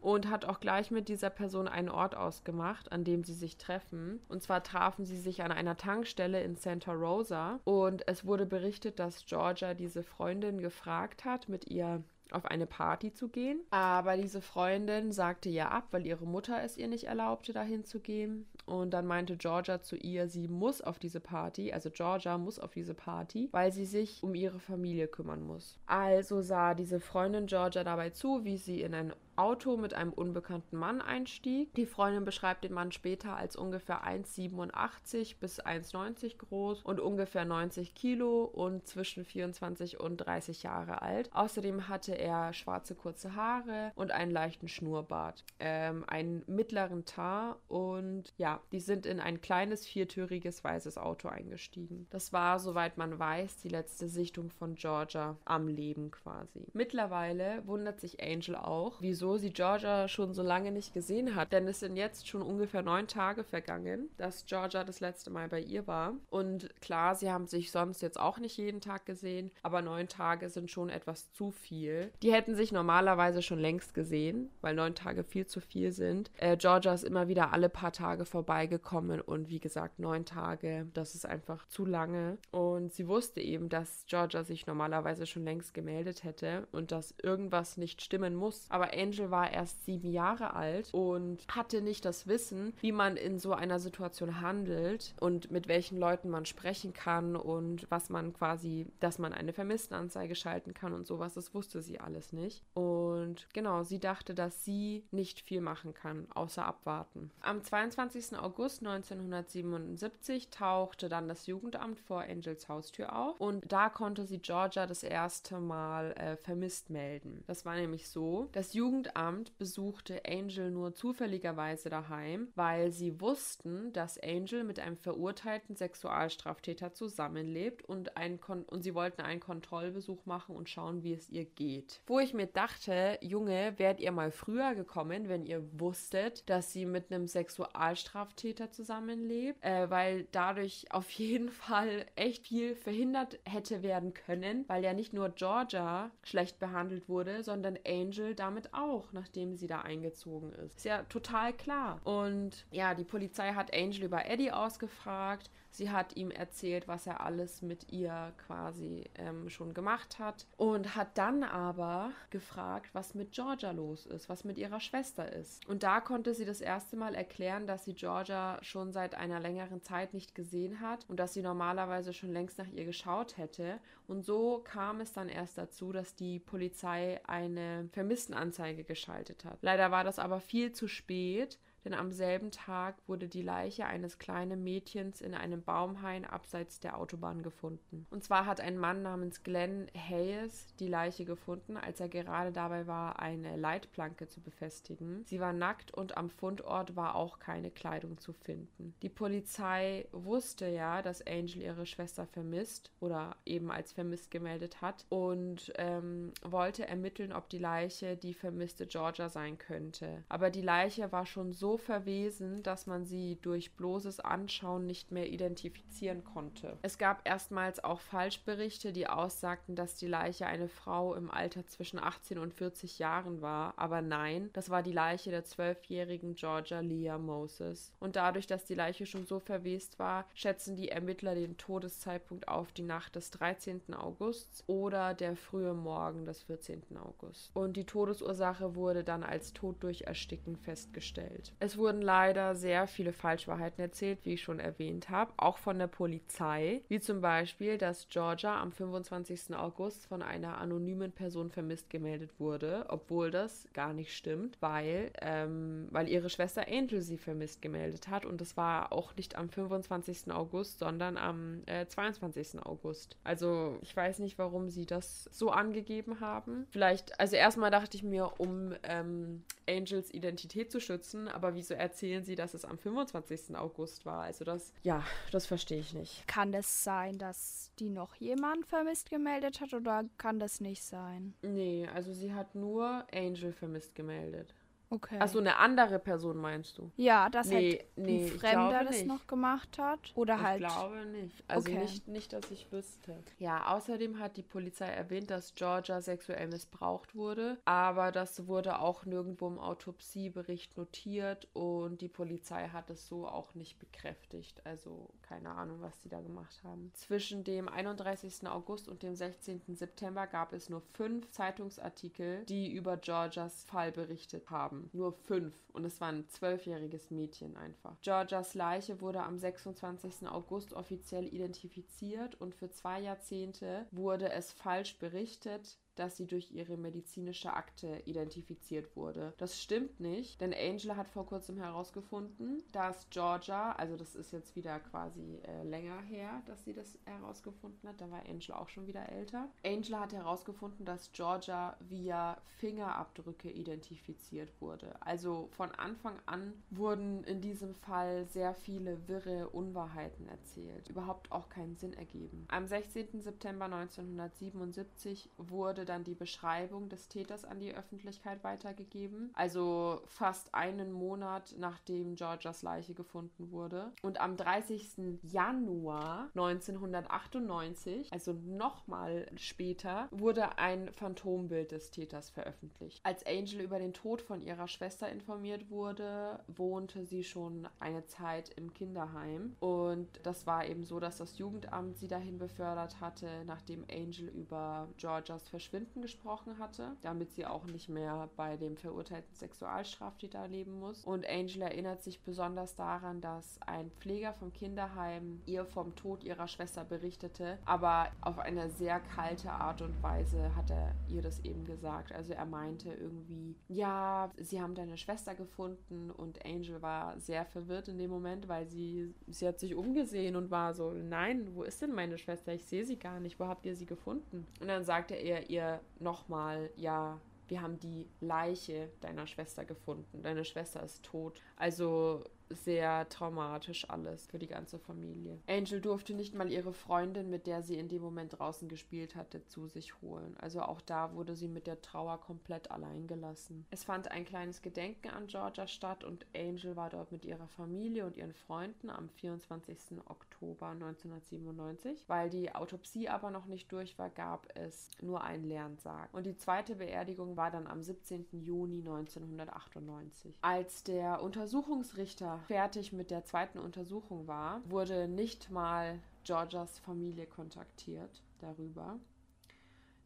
und hat auch gleich mit dieser Person einen Ort ausgemacht, an dem sie sich treffen. Und zwar trafen sie sich an einer Tankstelle in Santa Rosa und es wurde berichtet, dass Georgia diese Freundin gefragt hat, mit ihr auf eine Party zu gehen. Aber diese Freundin sagte ja ab, weil ihre Mutter es ihr nicht erlaubte, dahin zu gehen. Und dann meinte Georgia zu ihr, sie muss auf diese Party, also Georgia muss auf diese Party, weil sie sich um ihre Familie kümmern muss. Also sah diese Freundin Georgia dabei zu, wie sie in ein Auto mit einem unbekannten Mann einstieg. Die Freundin beschreibt den Mann später als ungefähr 1,87 bis 1,90 groß und ungefähr 90 Kilo und zwischen 24 und 30 Jahre alt. Außerdem hatte er schwarze kurze Haare und einen leichten Schnurrbart, ähm, einen mittleren Tar und ja, die sind in ein kleines viertüriges weißes Auto eingestiegen. Das war, soweit man weiß, die letzte Sichtung von Georgia am Leben quasi. Mittlerweile wundert sich Angel auch, wieso sie Georgia schon so lange nicht gesehen hat. Denn es sind jetzt schon ungefähr neun Tage vergangen, dass Georgia das letzte Mal bei ihr war. Und klar, sie haben sich sonst jetzt auch nicht jeden Tag gesehen, aber neun Tage sind schon etwas zu viel. Die hätten sich normalerweise schon längst gesehen, weil neun Tage viel zu viel sind. Äh, Georgia ist immer wieder alle paar Tage vorbeigekommen und wie gesagt, neun Tage, das ist einfach zu lange. Und sie wusste eben, dass Georgia sich normalerweise schon längst gemeldet hätte und dass irgendwas nicht stimmen muss. Aber Angel Angel war erst sieben Jahre alt und hatte nicht das Wissen, wie man in so einer Situation handelt und mit welchen Leuten man sprechen kann und was man quasi, dass man eine Vermisstenanzeige schalten kann und sowas. Das wusste sie alles nicht. Und genau, sie dachte, dass sie nicht viel machen kann, außer abwarten. Am 22. August 1977 tauchte dann das Jugendamt vor Angels Haustür auf und da konnte sie Georgia das erste Mal äh, vermisst melden. Das war nämlich so, das Jugendamt Jugendamt besuchte Angel nur zufälligerweise daheim, weil sie wussten, dass Angel mit einem verurteilten Sexualstraftäter zusammenlebt und, ein Kon und sie wollten einen Kontrollbesuch machen und schauen, wie es ihr geht. Wo ich mir dachte, Junge, wärt ihr mal früher gekommen, wenn ihr wusstet, dass sie mit einem Sexualstraftäter zusammenlebt, äh, weil dadurch [laughs] auf jeden Fall echt viel verhindert hätte werden können, weil ja nicht nur Georgia schlecht behandelt wurde, sondern Angel damit auch auch, nachdem sie da eingezogen ist. Ist ja total klar. Und ja, die Polizei hat Angel über Eddie ausgefragt. Sie hat ihm erzählt, was er alles mit ihr quasi ähm, schon gemacht hat und hat dann aber gefragt, was mit Georgia los ist, was mit ihrer Schwester ist. Und da konnte sie das erste Mal erklären, dass sie Georgia schon seit einer längeren Zeit nicht gesehen hat und dass sie normalerweise schon längst nach ihr geschaut hätte. Und so kam es dann erst dazu, dass die Polizei eine Vermisstenanzeige geschaltet hat. Leider war das aber viel zu spät denn am selben Tag wurde die Leiche eines kleinen Mädchens in einem Baumhain abseits der Autobahn gefunden. Und zwar hat ein Mann namens Glenn Hayes die Leiche gefunden, als er gerade dabei war, eine Leitplanke zu befestigen. Sie war nackt und am Fundort war auch keine Kleidung zu finden. Die Polizei wusste ja, dass Angel ihre Schwester vermisst oder eben als vermisst gemeldet hat und ähm, wollte ermitteln, ob die Leiche die vermisste Georgia sein könnte. Aber die Leiche war schon so verwesen, dass man sie durch bloßes Anschauen nicht mehr identifizieren konnte. Es gab erstmals auch Falschberichte, die aussagten, dass die Leiche eine Frau im Alter zwischen 18 und 40 Jahren war, aber nein, das war die Leiche der zwölfjährigen Georgia Leah Moses. Und dadurch, dass die Leiche schon so verwest war, schätzen die Ermittler den Todeszeitpunkt auf die Nacht des 13. Augusts oder der frühe Morgen des 14. August. Und die Todesursache wurde dann als Tod durch Ersticken festgestellt. Es wurden leider sehr viele Falschwahrheiten erzählt, wie ich schon erwähnt habe, auch von der Polizei, wie zum Beispiel, dass Georgia am 25. August von einer anonymen Person vermisst gemeldet wurde, obwohl das gar nicht stimmt, weil, ähm, weil ihre Schwester Angel sie vermisst gemeldet hat und das war auch nicht am 25. August, sondern am äh, 22. August. Also ich weiß nicht, warum sie das so angegeben haben. Vielleicht, also erstmal dachte ich mir, um ähm, Angels Identität zu schützen, aber wieso erzählen sie, dass es am 25. August war? Also das, ja, das verstehe ich nicht. Kann es sein, dass die noch jemand vermisst gemeldet hat oder kann das nicht sein? Nee, also sie hat nur Angel vermisst gemeldet. Okay. Achso, eine andere Person meinst du? Ja, dass Nee, halt nee, ein ich Fremder das nicht. noch gemacht hat. Oder ich halt. glaube nicht. Also Okay. nicht, nicht, dass ich wüsste. Ja, außerdem hat die Polizei erwähnt, dass Georgia sexuell missbraucht wurde, aber das wurde auch nirgendwo im Autopsiebericht notiert und die Polizei hat es so auch nicht bekräftigt. Also keine Ahnung, was die da gemacht haben. Zwischen dem 31. August und dem 16. September gab es nur fünf Zeitungsartikel, die über Georgias Fall berichtet haben. Nur fünf. Und es war ein zwölfjähriges Mädchen einfach. Georgias Leiche wurde am 26. August offiziell identifiziert und für zwei Jahrzehnte wurde es falsch berichtet, dass sie durch ihre medizinische Akte identifiziert wurde. Das stimmt nicht, denn Angela hat vor kurzem herausgefunden, dass Georgia, also das ist jetzt wieder quasi äh, länger her, dass sie das herausgefunden hat, da war Angela auch schon wieder älter. Angela hat herausgefunden, dass Georgia via Fingerabdrücke identifiziert wurde. Also von Anfang an wurden in diesem Fall sehr viele wirre Unwahrheiten erzählt, überhaupt auch keinen Sinn ergeben. Am 16. September 1977 wurde dann die Beschreibung des Täters an die Öffentlichkeit weitergegeben, also fast einen Monat nachdem Georgias Leiche gefunden wurde. Und am 30. Januar 1998, also nochmal später, wurde ein Phantombild des Täters veröffentlicht. Als Angel über den Tod von ihrer Schwester informiert wurde, wohnte sie schon eine Zeit im Kinderheim. Und das war eben so, dass das Jugendamt sie dahin befördert hatte, nachdem Angel über Georgias Verschwinden gesprochen hatte, damit sie auch nicht mehr bei dem verurteilten Sexualstraftäter leben muss. Und Angel erinnert sich besonders daran, dass ein Pfleger vom Kinderheim ihr vom Tod ihrer Schwester berichtete, aber auf eine sehr kalte Art und Weise hat er ihr das eben gesagt. Also er meinte irgendwie, ja, sie haben deine Schwester gefunden und Angel war sehr verwirrt in dem Moment, weil sie, sie hat sich umgesehen und war so, nein, wo ist denn meine Schwester? Ich sehe sie gar nicht. Wo habt ihr sie gefunden? Und dann sagte er ihr nochmal, ja, wir haben die Leiche deiner Schwester gefunden. Deine Schwester ist tot. Also sehr traumatisch alles für die ganze Familie. Angel durfte nicht mal ihre Freundin, mit der sie in dem Moment draußen gespielt hatte, zu sich holen. Also auch da wurde sie mit der Trauer komplett allein gelassen. Es fand ein kleines Gedenken an Georgia statt und Angel war dort mit ihrer Familie und ihren Freunden am 24. Oktober 1997. Weil die Autopsie aber noch nicht durch war, gab es nur einen leeren Sarg. Und die zweite Beerdigung war dann am 17. Juni 1998. Als der Untersuchungsrichter fertig mit der zweiten Untersuchung war, wurde nicht mal Georgias Familie kontaktiert darüber.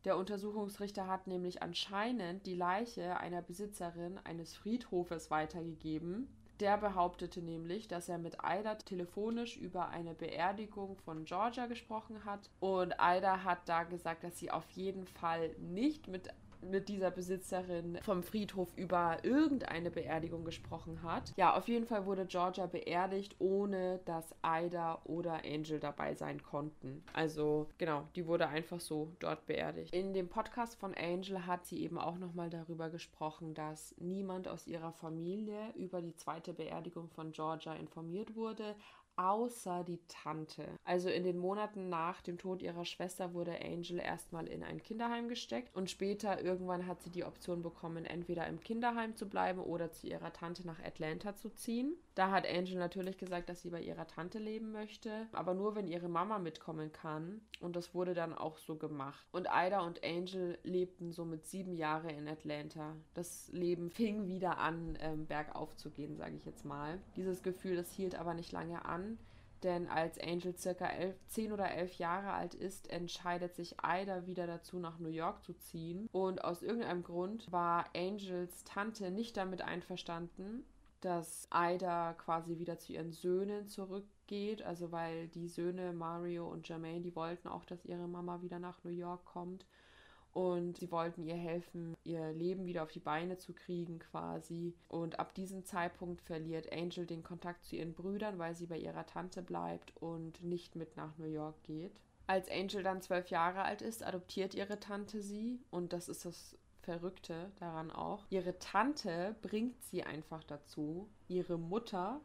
Der Untersuchungsrichter hat nämlich anscheinend die Leiche einer Besitzerin eines Friedhofes weitergegeben. Der behauptete nämlich, dass er mit Ida telefonisch über eine Beerdigung von Georgia gesprochen hat. Und Ida hat da gesagt, dass sie auf jeden Fall nicht mit mit dieser Besitzerin vom Friedhof über irgendeine Beerdigung gesprochen hat. Ja, auf jeden Fall wurde Georgia beerdigt, ohne dass Ida oder Angel dabei sein konnten. Also genau, die wurde einfach so dort beerdigt. In dem Podcast von Angel hat sie eben auch nochmal darüber gesprochen, dass niemand aus ihrer Familie über die zweite Beerdigung von Georgia informiert wurde, außer die Tante. Also in den Monaten nach dem Tod ihrer Schwester wurde Angel erstmal in ein Kinderheim gesteckt und später irgendwann hat sie die Option bekommen, entweder im Kinderheim zu bleiben oder zu ihrer Tante nach Atlanta zu ziehen. Da hat Angel natürlich gesagt, dass sie bei ihrer Tante leben möchte, aber nur wenn ihre Mama mitkommen kann und das wurde dann auch so gemacht. Und Ida und Angel lebten somit sieben Jahre in Atlanta. Das Leben fing wieder an, ähm, bergauf zu gehen, sage ich jetzt mal. Dieses Gefühl, das hielt aber nicht lange an denn als Angel circa elf, 10 oder 11 Jahre alt ist, entscheidet sich Ida wieder dazu, nach New York zu ziehen. Und aus irgendeinem Grund war Angels Tante nicht damit einverstanden, dass Ida quasi wieder zu ihren Söhnen zurückgeht. Also weil die Söhne Mario und Jermaine, die wollten auch, dass ihre Mama wieder nach New York kommt. Und sie wollten ihr helfen, ihr Leben wieder auf die Beine zu kriegen quasi. Und ab diesem Zeitpunkt verliert Angel den Kontakt zu ihren Brüdern, weil sie bei ihrer Tante bleibt und nicht mit nach New York geht. Als Angel dann zwölf Jahre alt ist, adoptiert ihre Tante sie. Und das ist das Verrückte daran auch. Ihre Tante bringt sie einfach dazu, ihre Mutter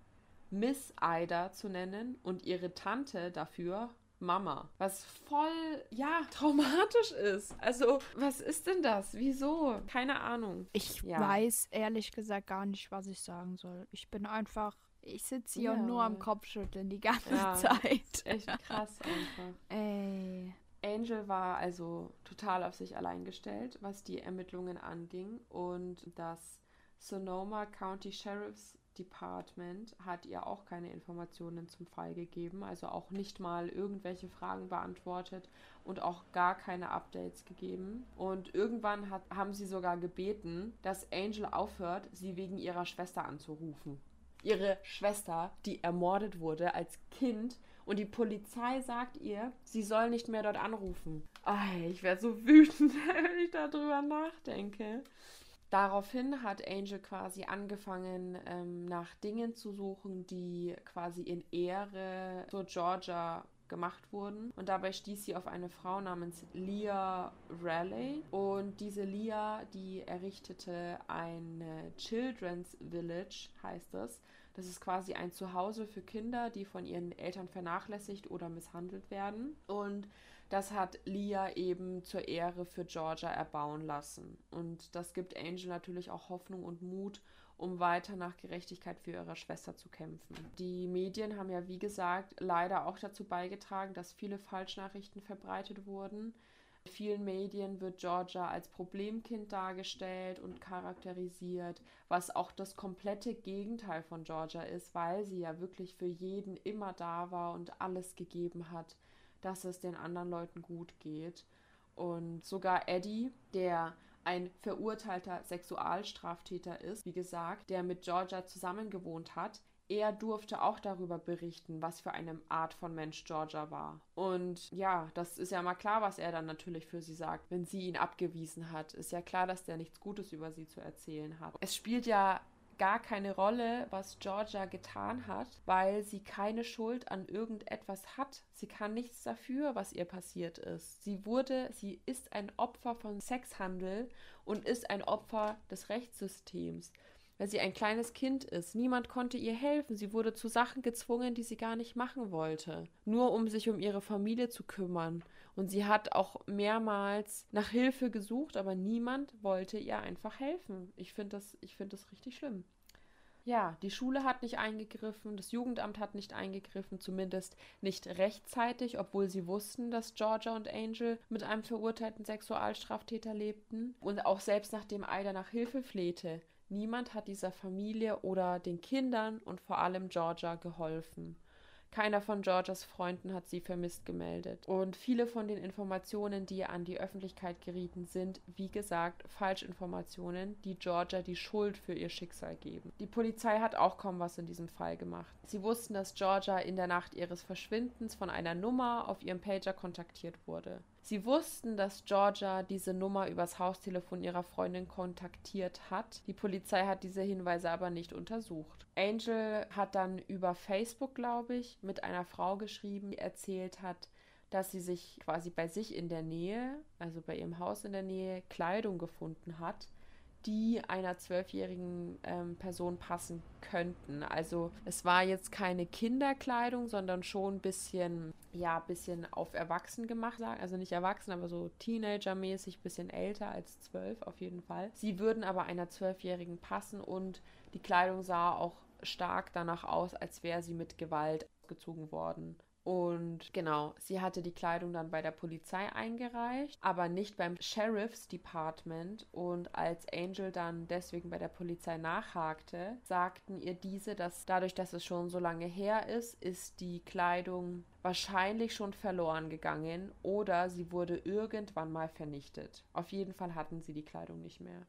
Miss Ida zu nennen und ihre Tante dafür Mama. Was voll, ja, traumatisch ist. Also, was ist denn das? Wieso? Keine Ahnung. Ich ja. weiß ehrlich gesagt gar nicht, was ich sagen soll. Ich bin einfach, ich sitze hier ja. nur am Kopfschütteln die ganze ja, [laughs] Zeit. Echt krass einfach. Ey. Angel war also total auf sich allein gestellt, was die Ermittlungen anging und das Sonoma County Sheriff's Department hat ihr auch keine Informationen zum Fall gegeben, also auch nicht mal irgendwelche Fragen beantwortet und auch gar keine Updates gegeben. Und irgendwann hat, haben sie sogar gebeten, dass Angel aufhört, sie wegen ihrer Schwester anzurufen. Ihre Schwester, die ermordet wurde als Kind und die Polizei sagt ihr, sie soll nicht mehr dort anrufen. Ay, ich werde so wütend, [laughs] wenn ich darüber nachdenke. Daraufhin hat Angel quasi angefangen, ähm, nach Dingen zu suchen, die quasi in Ehre zur Georgia gemacht wurden. Und dabei stieß sie auf eine Frau namens Leah Raleigh. Und diese Leah, die errichtete ein Children's Village, heißt es. Das ist quasi ein Zuhause für Kinder, die von ihren Eltern vernachlässigt oder misshandelt werden. Und das hat Leah eben zur Ehre für Georgia erbauen lassen. Und das gibt Angel natürlich auch Hoffnung und Mut, um weiter nach Gerechtigkeit für ihre Schwester zu kämpfen. Die Medien haben ja, wie gesagt, leider auch dazu beigetragen, dass viele Falschnachrichten verbreitet wurden. In vielen Medien wird Georgia als Problemkind dargestellt und charakterisiert, was auch das komplette Gegenteil von Georgia ist, weil sie ja wirklich für jeden immer da war und alles gegeben hat dass es den anderen Leuten gut geht. Und sogar Eddie, der ein verurteilter Sexualstraftäter ist, wie gesagt, der mit Georgia zusammengewohnt hat, er durfte auch darüber berichten, was für eine Art von Mensch Georgia war. Und ja, das ist ja mal klar, was er dann natürlich für sie sagt, wenn sie ihn abgewiesen hat. Ist ja klar, dass der nichts Gutes über sie zu erzählen hat. Es spielt ja gar keine Rolle, was Georgia getan hat, weil sie keine Schuld an irgendetwas hat. Sie kann nichts dafür, was ihr passiert ist. Sie wurde, sie ist ein Opfer von Sexhandel und ist ein Opfer des Rechtssystems weil sie ein kleines Kind ist. Niemand konnte ihr helfen. Sie wurde zu Sachen gezwungen, die sie gar nicht machen wollte. Nur um sich um ihre Familie zu kümmern. Und sie hat auch mehrmals nach Hilfe gesucht, aber niemand wollte ihr einfach helfen. Ich finde das, find das richtig schlimm. Ja, die Schule hat nicht eingegriffen, das Jugendamt hat nicht eingegriffen, zumindest nicht rechtzeitig, obwohl sie wussten, dass Georgia und Angel mit einem verurteilten Sexualstraftäter lebten. Und auch selbst nachdem Ida nach Hilfe flehte, Niemand hat dieser Familie oder den Kindern und vor allem Georgia geholfen. Keiner von Georgias Freunden hat sie vermisst gemeldet. Und viele von den Informationen, die an die Öffentlichkeit gerieten, sind, wie gesagt, Falschinformationen, die Georgia die Schuld für ihr Schicksal geben. Die Polizei hat auch kaum was in diesem Fall gemacht. Sie wussten, dass Georgia in der Nacht ihres Verschwindens von einer Nummer auf ihrem Pager kontaktiert wurde. Sie wussten, dass Georgia diese Nummer übers Haustelefon ihrer Freundin kontaktiert hat. Die Polizei hat diese Hinweise aber nicht untersucht. Angel hat dann über Facebook, glaube ich, mit einer Frau geschrieben, die erzählt hat, dass sie sich quasi bei sich in der Nähe, also bei ihrem Haus in der Nähe, Kleidung gefunden hat, die einer zwölfjährigen ähm, Person passen könnten. Also es war jetzt keine Kinderkleidung, sondern schon ein bisschen, ja, bisschen auf Erwachsen gemacht. Also nicht erwachsen, aber so Teenager-mäßig, bisschen älter als zwölf auf jeden Fall. Sie würden aber einer zwölfjährigen passen und die Kleidung sah auch stark danach aus, als wäre sie mit Gewalt gezogen worden. Und genau, sie hatte die Kleidung dann bei der Polizei eingereicht, aber nicht beim Sheriff's Department. Und als Angel dann deswegen bei der Polizei nachhakte, sagten ihr diese, dass dadurch, dass es schon so lange her ist, ist die Kleidung wahrscheinlich schon verloren gegangen oder sie wurde irgendwann mal vernichtet. Auf jeden Fall hatten sie die Kleidung nicht mehr.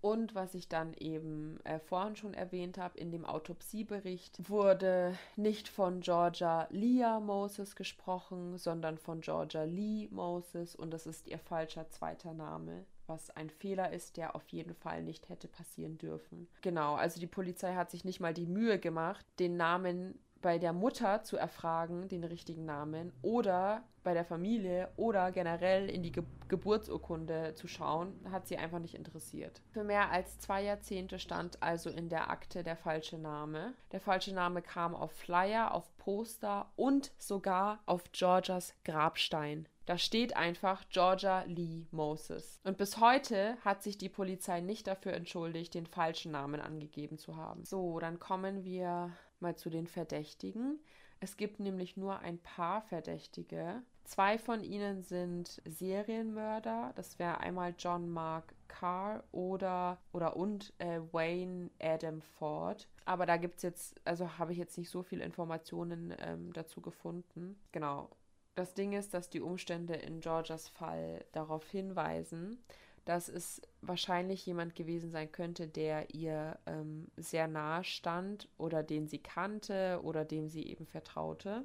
Und was ich dann eben äh, vorhin schon erwähnt habe, in dem Autopsiebericht wurde nicht von Georgia Leah Moses gesprochen, sondern von Georgia Lee Moses und das ist ihr falscher zweiter Name was ein Fehler ist, der auf jeden Fall nicht hätte passieren dürfen. Genau, also die Polizei hat sich nicht mal die Mühe gemacht, den Namen bei der Mutter zu erfragen, den richtigen Namen, oder bei der Familie oder generell in die Ge Geburtsurkunde zu schauen, hat sie einfach nicht interessiert. Für mehr als zwei Jahrzehnte stand also in der Akte der falsche Name. Der falsche Name kam auf Flyer, auf Poster und sogar auf Georgias Grabstein. Da steht einfach Georgia Lee Moses. Und bis heute hat sich die Polizei nicht dafür entschuldigt, den falschen Namen angegeben zu haben. So, dann kommen wir mal zu den Verdächtigen. Es gibt nämlich nur ein paar Verdächtige. Zwei von ihnen sind Serienmörder. Das wäre einmal John Mark Carr oder, oder und äh, Wayne Adam Ford. Aber da gibt es jetzt, also habe ich jetzt nicht so viele Informationen ähm, dazu gefunden. Genau. Das Ding ist, dass die Umstände in Georgias Fall darauf hinweisen, dass es wahrscheinlich jemand gewesen sein könnte, der ihr ähm, sehr nahe stand oder den sie kannte oder dem sie eben vertraute.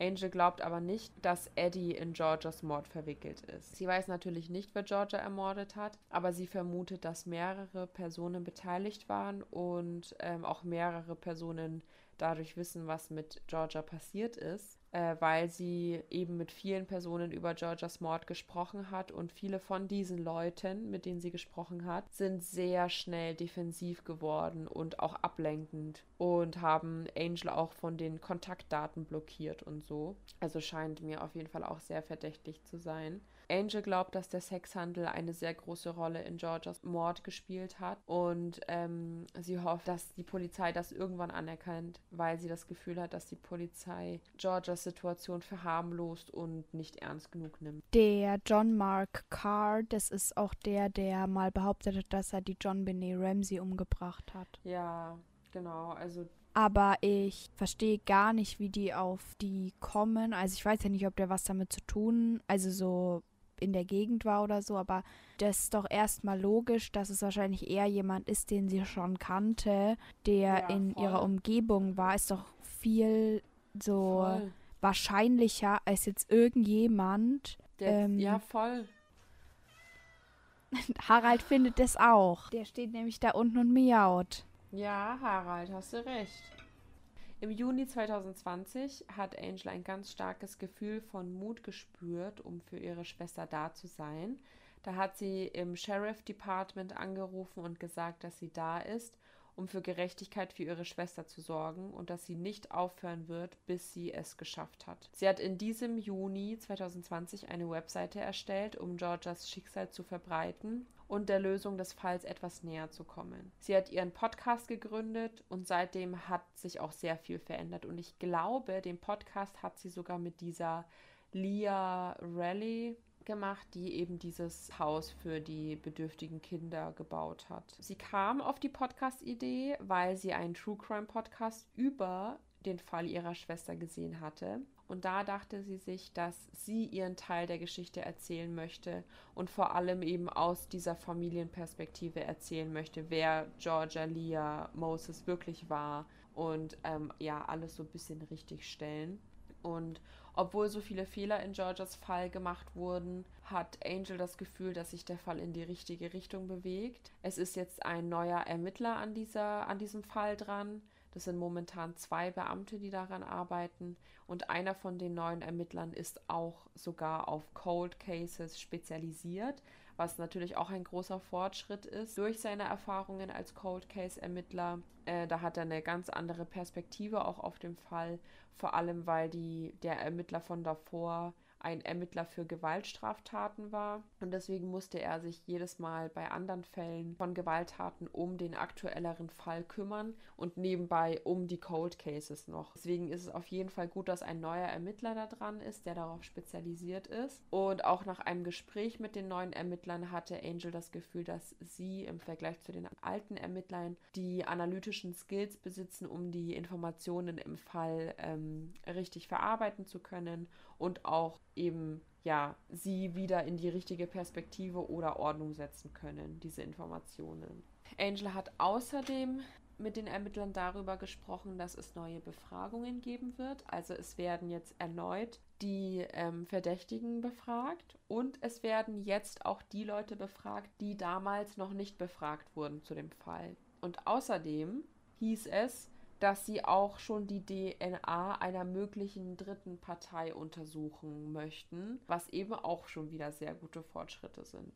Angel glaubt aber nicht, dass Eddie in Georgias Mord verwickelt ist. Sie weiß natürlich nicht, wer Georgia ermordet hat, aber sie vermutet, dass mehrere Personen beteiligt waren und ähm, auch mehrere Personen dadurch wissen, was mit Georgia passiert ist äh, weil sie eben mit vielen Personen über Georgias Mord gesprochen hat und viele von diesen Leuten, mit denen sie gesprochen hat, sind sehr schnell defensiv geworden und auch ablenkend und haben Angel auch von den Kontaktdaten blockiert und so. Also scheint mir auf jeden Fall auch sehr verdächtig zu sein. Angel glaubt, dass der Sexhandel eine sehr große Rolle in Georgias Mord gespielt hat und ähm, sie hofft, dass die Polizei das irgendwann anerkennt, weil sie das Gefühl hat, dass die Polizei Georgias Situation verharmlost und nicht ernst genug nimmt. Der John Mark Carr, das ist auch der, der mal behauptet hat, dass er die John Benet Ramsey umgebracht hat. Ja, genau. Also aber ich verstehe gar nicht, wie die auf die kommen. Also ich weiß ja nicht, ob der was damit zu tun, also so in der Gegend war oder so, aber das ist doch erstmal logisch, dass es wahrscheinlich eher jemand ist, den sie schon kannte, der ja, in ihrer Umgebung war, ist doch viel so voll. wahrscheinlicher als jetzt irgendjemand. Der, ähm, ja, voll. [laughs] Harald findet es auch. Der steht nämlich da unten und miaut. Ja, Harald, hast du recht. Im Juni 2020 hat Angel ein ganz starkes Gefühl von Mut gespürt, um für ihre Schwester da zu sein. Da hat sie im Sheriff Department angerufen und gesagt, dass sie da ist, um für Gerechtigkeit für ihre Schwester zu sorgen und dass sie nicht aufhören wird, bis sie es geschafft hat. Sie hat in diesem Juni 2020 eine Webseite erstellt, um Georgias Schicksal zu verbreiten und der Lösung des Falls etwas näher zu kommen. Sie hat ihren Podcast gegründet und seitdem hat sich auch sehr viel verändert. Und ich glaube, den Podcast hat sie sogar mit dieser Leah Raleigh gemacht, die eben dieses Haus für die bedürftigen Kinder gebaut hat. Sie kam auf die Podcast-Idee, weil sie einen True Crime Podcast über den Fall ihrer Schwester gesehen hatte. Und da dachte sie sich, dass sie ihren Teil der Geschichte erzählen möchte und vor allem eben aus dieser Familienperspektive erzählen möchte, wer Georgia Leah Moses wirklich war und ähm, ja, alles so ein bisschen richtig stellen. Und obwohl so viele Fehler in Georgias Fall gemacht wurden, hat Angel das Gefühl, dass sich der Fall in die richtige Richtung bewegt. Es ist jetzt ein neuer Ermittler an, dieser, an diesem Fall dran. Das sind momentan zwei Beamte, die daran arbeiten. Und einer von den neuen Ermittlern ist auch sogar auf Cold Cases spezialisiert, was natürlich auch ein großer Fortschritt ist durch seine Erfahrungen als Cold Case Ermittler. Äh, da hat er eine ganz andere Perspektive auch auf den Fall, vor allem weil die, der Ermittler von davor ein Ermittler für Gewaltstraftaten war und deswegen musste er sich jedes Mal bei anderen Fällen von Gewalttaten um den aktuelleren Fall kümmern und nebenbei um die Cold Cases noch. Deswegen ist es auf jeden Fall gut, dass ein neuer Ermittler da dran ist, der darauf spezialisiert ist. Und auch nach einem Gespräch mit den neuen Ermittlern hatte Angel das Gefühl, dass sie im Vergleich zu den alten Ermittlern die analytischen Skills besitzen, um die Informationen im Fall ähm, richtig verarbeiten zu können und auch eben ja, sie wieder in die richtige Perspektive oder Ordnung setzen können, diese Informationen. Angel hat außerdem mit den Ermittlern darüber gesprochen, dass es neue Befragungen geben wird. Also es werden jetzt erneut die ähm, Verdächtigen befragt und es werden jetzt auch die Leute befragt, die damals noch nicht befragt wurden zu dem Fall. Und außerdem hieß es, dass sie auch schon die DNA einer möglichen dritten Partei untersuchen möchten, was eben auch schon wieder sehr gute Fortschritte sind.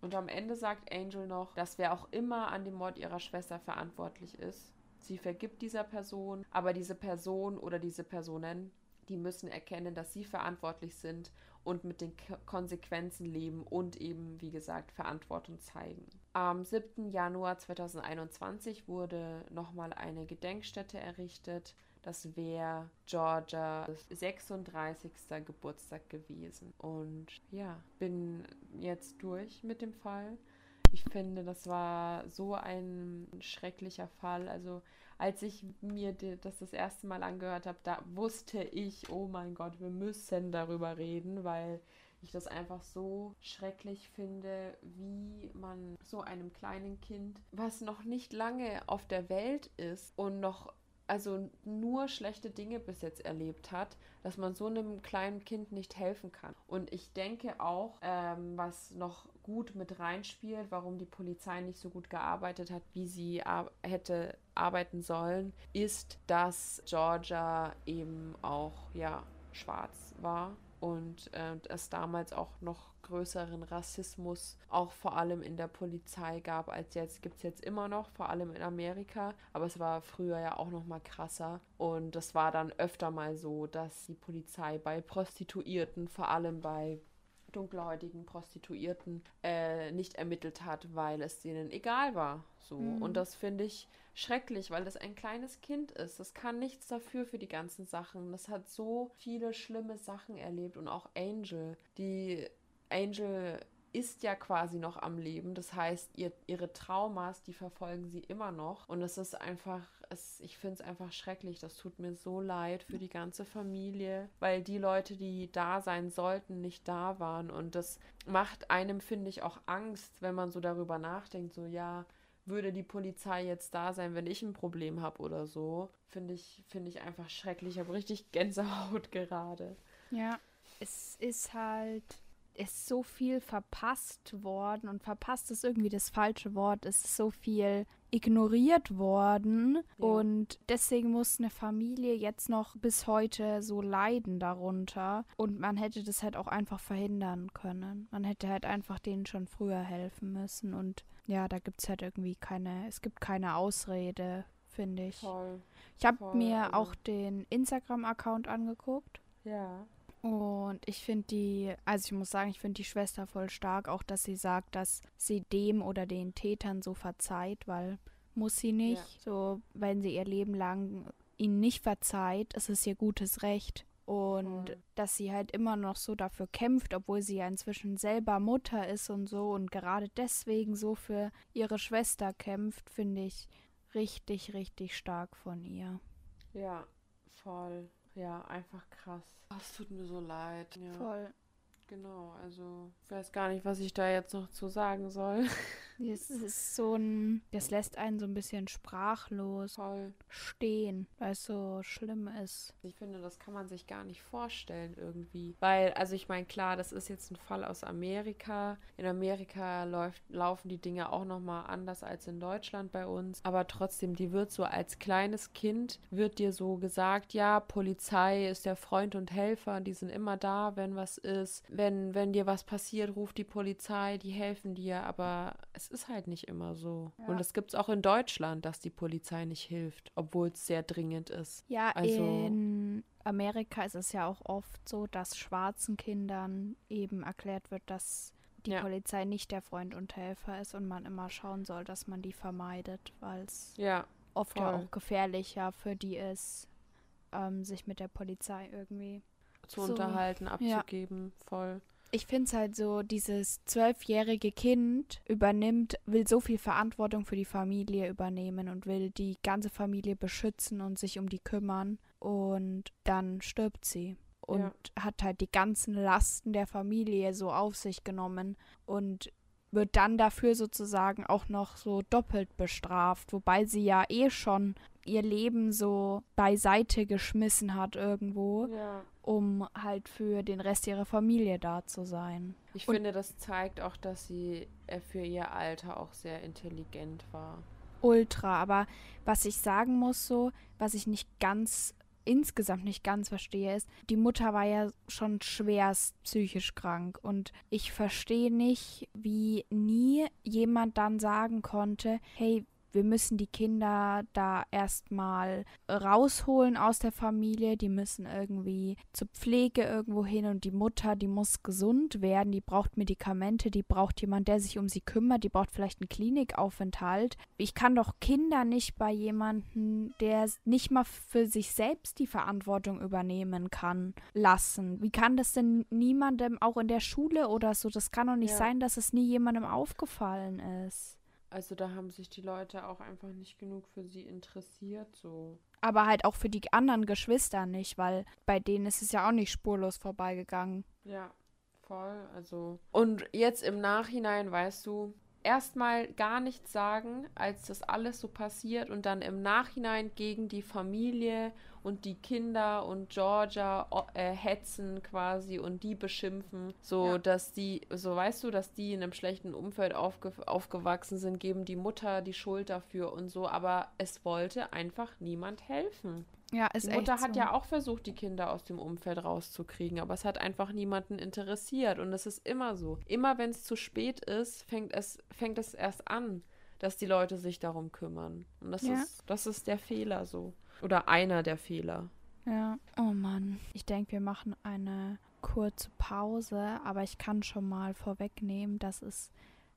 Und am Ende sagt Angel noch, dass wer auch immer an dem Mord ihrer Schwester verantwortlich ist, sie vergibt dieser Person, aber diese Person oder diese Personen, die müssen erkennen, dass sie verantwortlich sind und mit den Konsequenzen leben und eben, wie gesagt, Verantwortung zeigen. Am 7. Januar 2021 wurde nochmal eine Gedenkstätte errichtet. Das wäre Georgia 36. Geburtstag gewesen. Und ja, bin jetzt durch mit dem Fall. Ich finde, das war so ein schrecklicher Fall. Also als ich mir das das erste Mal angehört habe, da wusste ich, oh mein Gott, wir müssen darüber reden, weil ich das einfach so schrecklich finde, wie man so einem kleinen Kind, was noch nicht lange auf der Welt ist und noch also nur schlechte Dinge bis jetzt erlebt hat, dass man so einem kleinen Kind nicht helfen kann. Und ich denke auch, ähm, was noch gut mit reinspielt, warum die Polizei nicht so gut gearbeitet hat, wie sie ar hätte arbeiten sollen, ist, dass Georgia eben auch ja schwarz war und äh, es damals auch noch größeren Rassismus auch vor allem in der Polizei gab als jetzt. Gibt es jetzt immer noch, vor allem in Amerika, aber es war früher ja auch noch mal krasser. Und das war dann öfter mal so, dass die Polizei bei Prostituierten, vor allem bei dunkelhäutigen Prostituierten äh, nicht ermittelt hat, weil es denen egal war. So. Mhm. Und das finde ich schrecklich, weil das ein kleines Kind ist. Das kann nichts dafür für die ganzen Sachen. Das hat so viele schlimme Sachen erlebt und auch Angel, die Angel ist ja quasi noch am Leben. Das heißt, ihr, ihre Traumas, die verfolgen sie immer noch. Und es ist einfach, es, ich finde es einfach schrecklich. Das tut mir so leid für die ganze Familie, weil die Leute, die da sein sollten, nicht da waren. Und das macht einem, finde ich, auch Angst, wenn man so darüber nachdenkt, so ja, würde die Polizei jetzt da sein, wenn ich ein Problem habe oder so. Finde ich, finde ich einfach schrecklich. Ich habe richtig [laughs] Gänsehaut gerade. Ja, es ist halt ist so viel verpasst worden und verpasst ist irgendwie das falsche Wort. Es ist so viel ignoriert worden ja. und deswegen muss eine Familie jetzt noch bis heute so leiden darunter und man hätte das halt auch einfach verhindern können. Man hätte halt einfach denen schon früher helfen müssen und ja, da gibt es halt irgendwie keine, es gibt keine Ausrede, finde ich. Voll. Ich habe mir also. auch den Instagram-Account angeguckt. Ja. Und ich finde die, also ich muss sagen, ich finde die Schwester voll stark, auch dass sie sagt, dass sie dem oder den Tätern so verzeiht, weil muss sie nicht. Ja. So, wenn sie ihr Leben lang ihnen nicht verzeiht, ist es ihr gutes Recht. Und mhm. dass sie halt immer noch so dafür kämpft, obwohl sie ja inzwischen selber Mutter ist und so und gerade deswegen so für ihre Schwester kämpft, finde ich richtig, richtig stark von ihr. Ja, voll. Ja, einfach krass. Es tut mir so leid. Ja. Voll. Genau, also ich weiß gar nicht, was ich da jetzt noch zu sagen soll. [laughs] Es ist so ein, das lässt einen so ein bisschen sprachlos Voll. stehen, weil es so schlimm ist. Ich finde, das kann man sich gar nicht vorstellen irgendwie. Weil, also ich meine, klar, das ist jetzt ein Fall aus Amerika. In Amerika läuft, laufen die Dinge auch nochmal anders als in Deutschland bei uns. Aber trotzdem, die wird so als kleines Kind, wird dir so gesagt, ja, Polizei ist der Freund und Helfer, die sind immer da, wenn was ist. Wenn, wenn dir was passiert, ruft die Polizei, die helfen dir. Aber es ist halt nicht immer so. Ja. Und es gibt es auch in Deutschland, dass die Polizei nicht hilft, obwohl es sehr dringend ist. Ja, also, in Amerika ist es ja auch oft so, dass schwarzen Kindern eben erklärt wird, dass die ja. Polizei nicht der Freund und Helfer ist und man immer schauen soll, dass man die vermeidet, weil es ja, oft ja auch gefährlicher für die ist, ähm, sich mit der Polizei irgendwie zu so, unterhalten, abzugeben, voll ich finde es halt so, dieses zwölfjährige Kind übernimmt, will so viel Verantwortung für die Familie übernehmen und will die ganze Familie beschützen und sich um die kümmern. Und dann stirbt sie. und Ja. hat halt die ganzen Lasten der Familie so auf sich genommen und wird dann dafür sozusagen auch noch so doppelt bestraft, wobei sie ja eh schon ihr Leben so beiseite geschmissen hat irgendwo, Ja. Um halt für den Rest ihrer Familie da zu sein. Ich Und- finde, das zeigt auch, dass sie äh, für ihr Alter auch sehr intelligent war. Ultra, aber was ich sagen muss so, was ich nicht ganz insgesamt nicht ganz verstehe, ist, die Mutter war ja schon schwerst psychisch krank und ich verstehe nicht, wie nie jemand dann sagen konnte, hey, wir müssen die Kinder da erstmal rausholen aus der Familie, die müssen irgendwie zur Pflege irgendwo hin und die Mutter, die muss gesund werden, die braucht Medikamente, die braucht jemand, der sich um sie kümmert, die braucht vielleicht einen Klinikaufenthalt. Ich kann doch Kinder nicht bei jemandem, der nicht mal für sich selbst die Verantwortung übernehmen kann, lassen. Wie kann das denn niemandem, auch in der Schule oder so, das kann doch nicht Ja. sein, dass es nie jemandem aufgefallen ist. Also da haben sich die Leute auch einfach nicht genug für sie interessiert, so. Aber halt auch für die anderen Geschwister nicht, weil bei denen ist es ja auch nicht spurlos vorbeigegangen. Ja, voll. Also. Und jetzt im Nachhinein, weißt du, erstmal gar nichts sagen, als das alles so passiert und dann im Nachhinein gegen die Familie und die Kinder und Georgia äh, hetzen quasi und die beschimpfen, so Ja. dass die, so weißt du, dass die in einem schlechten Umfeld aufge aufgewachsen sind, geben die Mutter die Schuld dafür und so, aber es wollte einfach niemand helfen. Ja, ist Die echt Mutter hat so. ja auch versucht, die Kinder aus dem Umfeld rauszukriegen, aber es hat einfach niemanden interessiert. Und es ist immer so. Immer wenn es zu spät ist, fängt es, fängt es erst an, dass die Leute sich darum kümmern. Und das, Ja. ist, das ist der Fehler so. Oder einer der Fehler. Ja. Oh Mann. Ich denke, wir machen eine kurze Pause, aber ich kann schon mal vorwegnehmen, dass es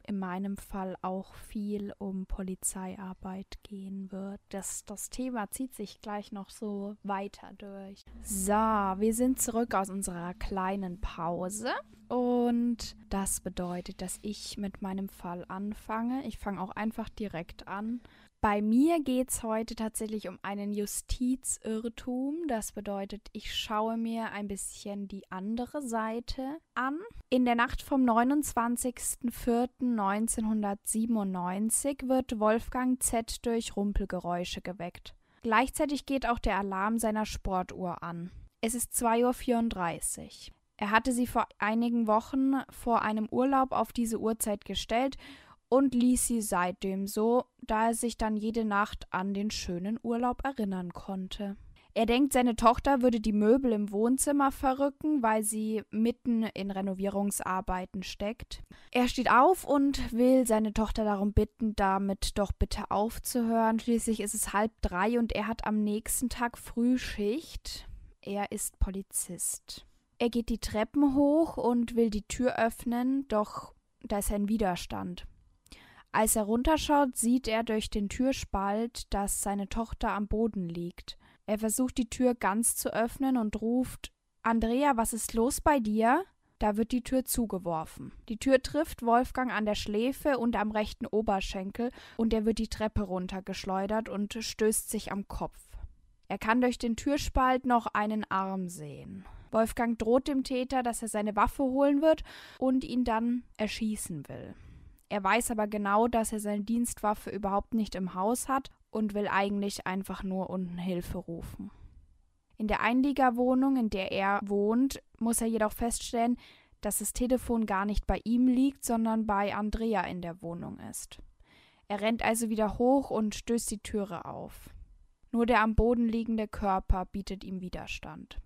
in meinem Fall auch viel um Polizeiarbeit gehen wird. Das, das Thema zieht sich gleich noch so weiter durch. So, wir sind zurück aus unserer kleinen Pause. Und das bedeutet, dass ich mit meinem Fall anfange. Ich fange auch einfach direkt an. Bei mir geht es heute tatsächlich um einen Justizirrtum. Das bedeutet, ich schaue mir ein bisschen die andere Seite an. In der Nacht vom 29.04.1997 wird Wolfgang Z durch Rumpelgeräusche geweckt. Gleichzeitig geht auch der Alarm seiner Sportuhr an. Es ist 2.34 Uhr. Er hatte sie vor einigen Wochen vor einem Urlaub auf diese Uhrzeit gestellt und ließ sie seitdem so, da er sich dann jede Nacht an den schönen Urlaub erinnern konnte. Er denkt, seine Tochter würde die Möbel im Wohnzimmer verrücken, weil sie mitten in Renovierungsarbeiten steckt. Er steht auf und will seine Tochter darum bitten, damit doch bitte aufzuhören. Schließlich ist es halb drei und er hat am nächsten Tag Frühschicht. Er ist Polizist. Er geht die Treppen hoch und will die Tür öffnen, doch da ist ein Widerstand. Als er runterschaut, sieht er durch den Türspalt, dass seine Tochter am Boden liegt. Er versucht die Tür ganz zu öffnen und ruft Andrea, was ist los bei dir? Da wird die Tür zugeworfen. Die Tür trifft Wolfgang an der Schläfe und am rechten Oberschenkel und er wird die Treppe runtergeschleudert und stößt sich am Kopf. Er kann durch den Türspalt noch einen Arm sehen. Wolfgang droht dem Täter, dass er seine Waffe holen wird und ihn dann erschießen will. Er weiß aber genau, dass er seine Dienstwaffe überhaupt nicht im Haus hat und will eigentlich einfach nur unten Hilfe rufen. In der Einliegerwohnung, in der er wohnt, muss er jedoch feststellen, dass das Telefon gar nicht bei ihm liegt, sondern bei Andrea in der Wohnung ist. Er rennt also wieder hoch und stößt die Türe auf. Nur der am Boden liegende Körper bietet ihm Widerstand.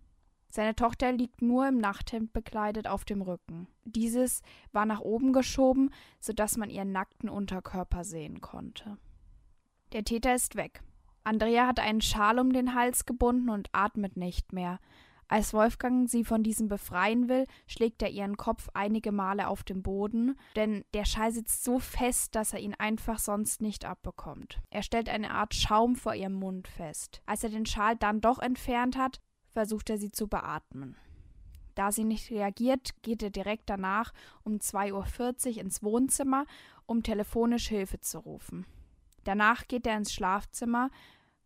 Seine Tochter liegt nur im Nachthemd bekleidet auf dem Rücken. Dieses war nach oben geschoben, sodass man ihren nackten Unterkörper sehen konnte. Der Täter ist weg. Andrea hat einen Schal um den Hals gebunden und atmet nicht mehr. Als Wolfgang sie von diesem befreien will, schlägt er ihren Kopf einige Male auf den Boden, denn der Schal sitzt so fest, dass er ihn einfach sonst nicht abbekommt. Er stellt eine Art Schaum vor ihrem Mund fest. Als er den Schal dann doch entfernt hat, versucht er sie zu beatmen. Da sie nicht reagiert, geht er direkt danach um 2.40 Uhr ins Wohnzimmer, um telefonisch Hilfe zu rufen. Danach geht er ins Schlafzimmer,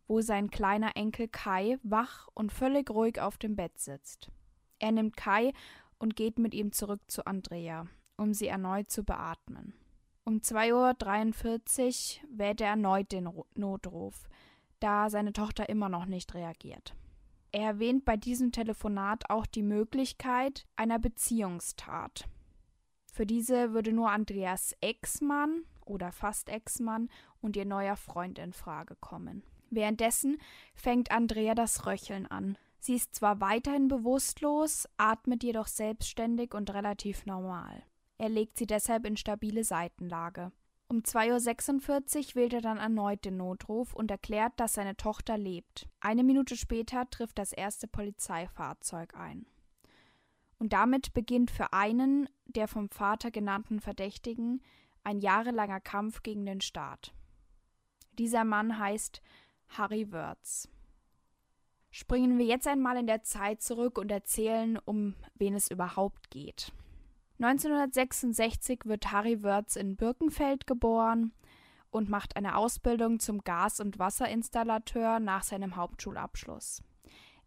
wo sein kleiner Enkel Kai wach und völlig ruhig auf dem Bett sitzt. Er nimmt Kai und geht mit ihm zurück zu Andrea, um sie erneut zu beatmen. Um 2.43 Uhr wählt er erneut den Notruf, da seine Tochter immer noch nicht reagiert. Er erwähnt bei diesem Telefonat auch die Möglichkeit einer Beziehungstat. Für diese würde nur Andreas Ex-Mann oder fast Ex-Mann und ihr neuer Freund in Frage kommen. Währenddessen fängt Andrea das Röcheln an. Sie ist zwar weiterhin bewusstlos, atmet jedoch selbstständig und relativ normal. Er legt sie deshalb in stabile Seitenlage. Um 2.46 Uhr wählt er dann erneut den Notruf und erklärt, dass seine Tochter lebt. Eine Minute später trifft das erste Polizeifahrzeug ein. Und damit beginnt für einen der vom Vater genannten Verdächtigen ein jahrelanger Kampf gegen den Staat. Dieser Mann heißt Harry Wörz. Springen wir jetzt einmal in der Zeit zurück und erzählen, um wen es überhaupt geht. 1966 wird Harry Wörz in Birkenfeld geboren und macht eine Ausbildung zum Gas- und Wasserinstallateur nach seinem Hauptschulabschluss.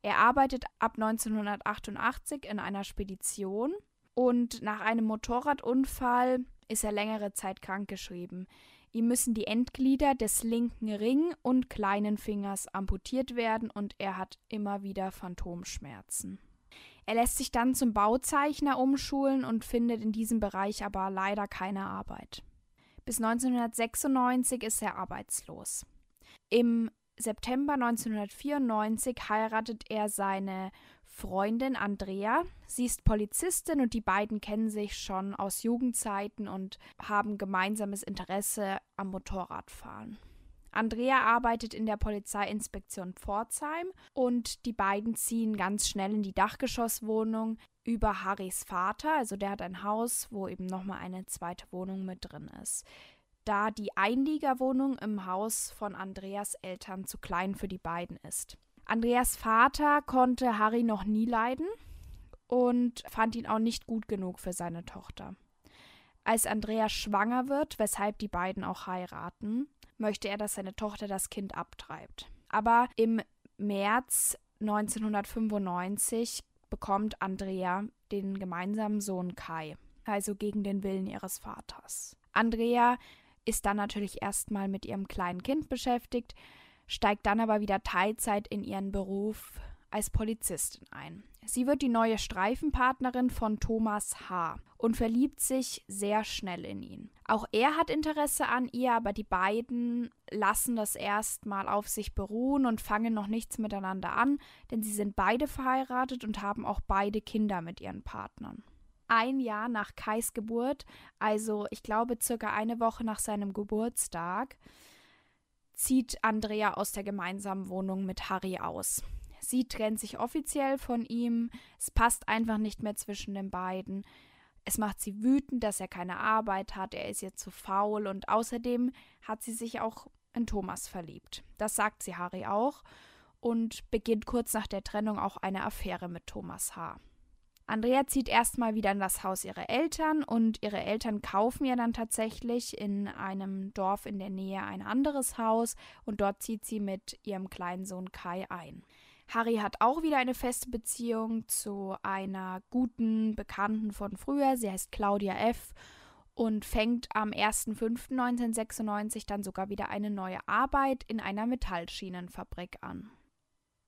Er arbeitet ab 1988 in einer Spedition und nach einem Motorradunfall ist er längere Zeit krankgeschrieben. Ihm müssen die Endglieder des linken Ring- und kleinen Fingers amputiert werden und er hat immer wieder Phantomschmerzen. Er lässt sich dann zum Bauzeichner umschulen und findet in diesem Bereich aber leider keine Arbeit. Bis 1996 ist er arbeitslos. Im September 1994 heiratet er seine Freundin Andrea. Sie ist Polizistin und die beiden kennen sich schon aus Jugendzeiten und haben gemeinsames Interesse am Motorradfahren. Andrea arbeitet in der Polizeiinspektion Pforzheim und die beiden ziehen ganz schnell in die Dachgeschosswohnung über Harrys Vater. Also der hat ein Haus, wo eben nochmal eine zweite Wohnung mit drin ist. Da die Einliegerwohnung im Haus von Andreas Eltern zu klein für die beiden ist. Andreas Vater konnte Harry noch nie leiden und fand ihn auch nicht gut genug für seine Tochter. Als Andrea schwanger wird, weshalb die beiden auch heiraten, möchte er, dass seine Tochter das Kind abtreibt. Aber im März 1995 bekommt Andrea den gemeinsamen Sohn Kai, also gegen den Willen ihres Vaters. Andrea ist dann natürlich erstmal mit ihrem kleinen Kind beschäftigt, steigt dann aber wieder Teilzeit in ihren Beruf als Polizistin ein. Sie wird die neue Streifenpartnerin von Thomas H. und verliebt sich sehr schnell in ihn. Auch er hat Interesse an ihr, aber die beiden lassen das erstmal auf sich beruhen und fangen noch nichts miteinander an, denn sie sind beide verheiratet und haben auch beide Kinder mit ihren Partnern. Ein Jahr nach Kais Geburt, also ich glaube circa eine Woche nach seinem Geburtstag, zieht Andrea aus der gemeinsamen Wohnung mit Harry aus. Sie trennt sich offiziell von ihm. Es passt einfach nicht mehr zwischen den beiden. Es macht sie wütend, dass er keine Arbeit hat. Er ist ihr zu faul und außerdem hat sie sich auch in Thomas verliebt. Das sagt sie Harry auch und beginnt kurz nach der Trennung auch eine Affäre mit Thomas H. Andrea zieht erstmal wieder in das Haus ihrer Eltern und ihre Eltern kaufen ihr dann tatsächlich in einem Dorf in der Nähe ein anderes Haus und dort zieht sie mit ihrem kleinen Sohn Kai ein. Harry hat auch wieder eine feste Beziehung zu einer guten Bekannten von früher. Sie heißt Claudia F. und fängt am 1.5.1996 dann sogar wieder eine neue Arbeit in einer Metallschienenfabrik an.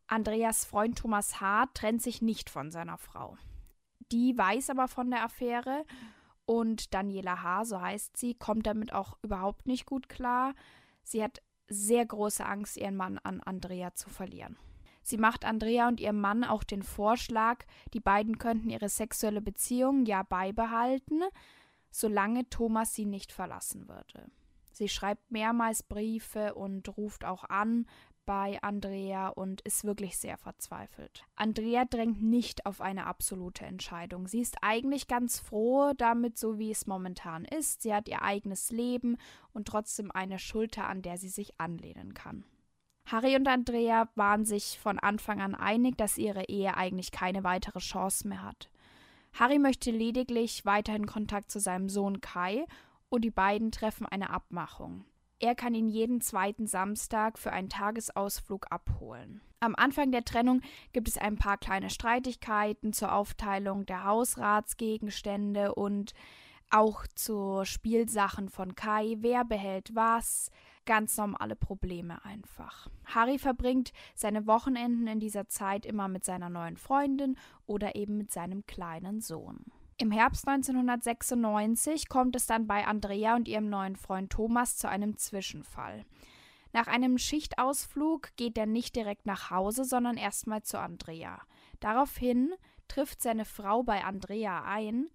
Andreas Freund Thomas H. trennt sich nicht von seiner Frau. Die weiß aber von der Affäre und Daniela H., so heißt sie, kommt damit auch überhaupt nicht gut klar. Sie hat sehr große Angst, ihren Mann an Andrea zu verlieren. Sie macht Andrea und ihrem Mann auch den Vorschlag, die beiden könnten ihre sexuelle Beziehung ja beibehalten, solange Thomas sie nicht verlassen würde. Sie schreibt mehrmals Briefe und ruft auch an bei Andrea und ist wirklich sehr verzweifelt. Andrea drängt nicht auf eine absolute Entscheidung. Sie ist eigentlich ganz froh damit, so wie es momentan ist. Sie hat ihr eigenes Leben und trotzdem eine Schulter, an der sie sich anlehnen kann. Harry und Andrea waren sich von Anfang an einig, dass ihre Ehe eigentlich keine weitere Chance mehr hat. Harry möchte lediglich weiterhin Kontakt zu seinem Sohn Kai und die beiden treffen eine Abmachung. Er kann ihn jeden zweiten Samstag für einen Tagesausflug abholen. Am Anfang der Trennung gibt es ein paar kleine Streitigkeiten zur Aufteilung der Hausratsgegenstände und auch zu Spielsachen von Kai. Wer behält was? Ganz normale Probleme einfach. Harry verbringt seine Wochenenden in dieser Zeit immer mit seiner neuen Freundin oder eben mit seinem kleinen Sohn. Im Herbst 1996 kommt es dann bei Andrea und ihrem neuen Freund Thomas zu einem Zwischenfall. Nach einem Schichtausflug geht er nicht direkt nach Hause, sondern erstmal zu Andrea. Daraufhin trifft seine Frau bei Andrea ein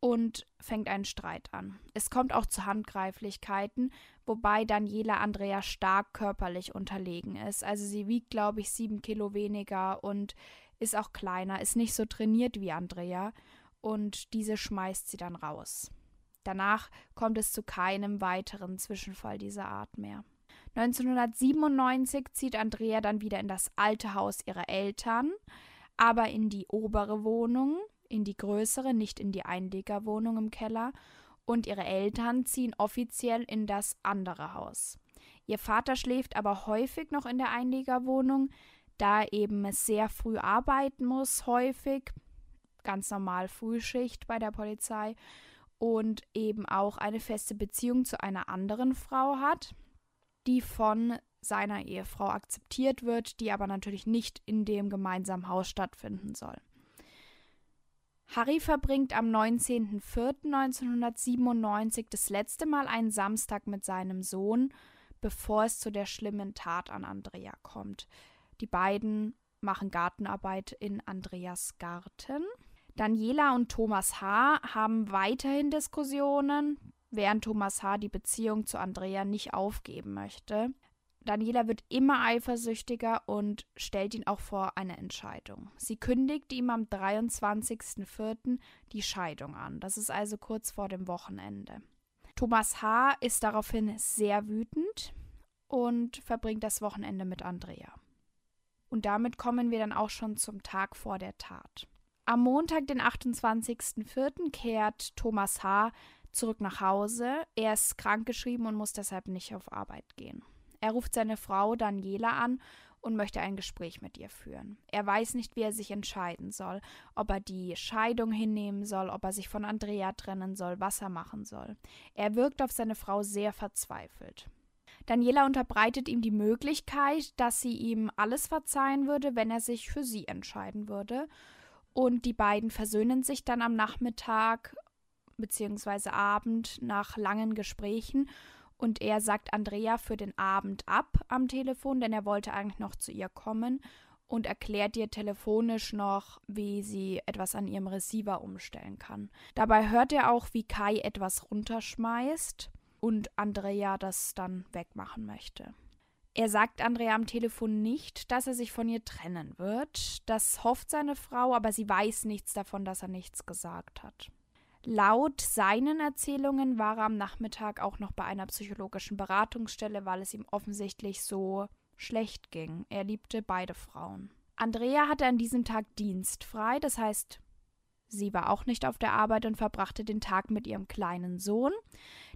und fängt einen Streit an. Es kommt auch zu Handgreiflichkeiten, wobei Daniela Andrea stark körperlich unterlegen ist. Also sie wiegt, glaube ich, sieben Kilo weniger und ist auch kleiner, ist nicht so trainiert wie Andrea und diese schmeißt sie dann raus. Danach kommt es zu keinem weiteren Zwischenfall dieser Art mehr. 1997 zieht Andrea dann wieder in das alte Haus ihrer Eltern, aber in die obere Wohnung, in die größere, nicht in die Einlegerwohnung im Keller, und ihre Eltern ziehen offiziell in das andere Haus. Ihr Vater schläft aber häufig noch in der Einlegerwohnung, da er eben sehr früh arbeiten muss, häufig ganz normal Frühschicht bei der Polizei und eben auch eine feste Beziehung zu einer anderen Frau hat, die von seiner Ehefrau akzeptiert wird, die aber natürlich nicht in dem gemeinsamen Haus stattfinden soll. Harry verbringt am 19.04.1997 das letzte Mal einen Samstag mit seinem Sohn, bevor es zu der schlimmen Tat an Andrea kommt. Die beiden machen Gartenarbeit in Andreas Garten. Daniela und Thomas H. haben weiterhin Diskussionen, während Thomas H. die Beziehung zu Andrea nicht aufgeben möchte. Daniela wird immer eifersüchtiger und stellt ihn auch vor eine Entscheidung. Sie kündigt ihm am 23.04. die Scheidung an. Das ist also kurz vor dem Wochenende. Thomas H. ist daraufhin sehr wütend und verbringt das Wochenende mit Andrea. Und damit kommen wir dann auch schon zum Tag vor der Tat. Am Montag, den 28.04., kehrt Thomas H. zurück nach Hause. Er ist krankgeschrieben und muss deshalb nicht auf Arbeit gehen. Er ruft seine Frau Daniela an und möchte ein Gespräch mit ihr führen. Er weiß nicht, wie er sich entscheiden soll, ob er die Scheidung hinnehmen soll, ob er sich von Andrea trennen soll, was er machen soll. Er wirkt auf seine Frau sehr verzweifelt. Daniela unterbreitet ihm die Möglichkeit, dass sie ihm alles verzeihen würde, wenn er sich für sie entscheiden würde, und die beiden versöhnen sich dann am Nachmittag bzw. Abend nach langen Gesprächen. Und er sagt Andrea für den Abend ab am Telefon, denn er wollte eigentlich noch zu ihr kommen und erklärt ihr telefonisch noch, wie sie etwas an ihrem Receiver umstellen kann. Dabei hört er auch, wie Kai etwas runterschmeißt und Andrea das dann wegmachen möchte. Er sagt Andrea am Telefon nicht, dass er sich von ihr trennen wird. Das hofft seine Frau, aber sie weiß nichts davon, dass er nichts gesagt hat. Laut seinen Erzählungen war er am Nachmittag auch noch bei einer psychologischen Beratungsstelle, weil es ihm offensichtlich so schlecht ging. Er liebte beide Frauen. Andrea hatte an diesem Tag dienstfrei, das heißt, sie war auch nicht auf der Arbeit und verbrachte den Tag mit ihrem kleinen Sohn.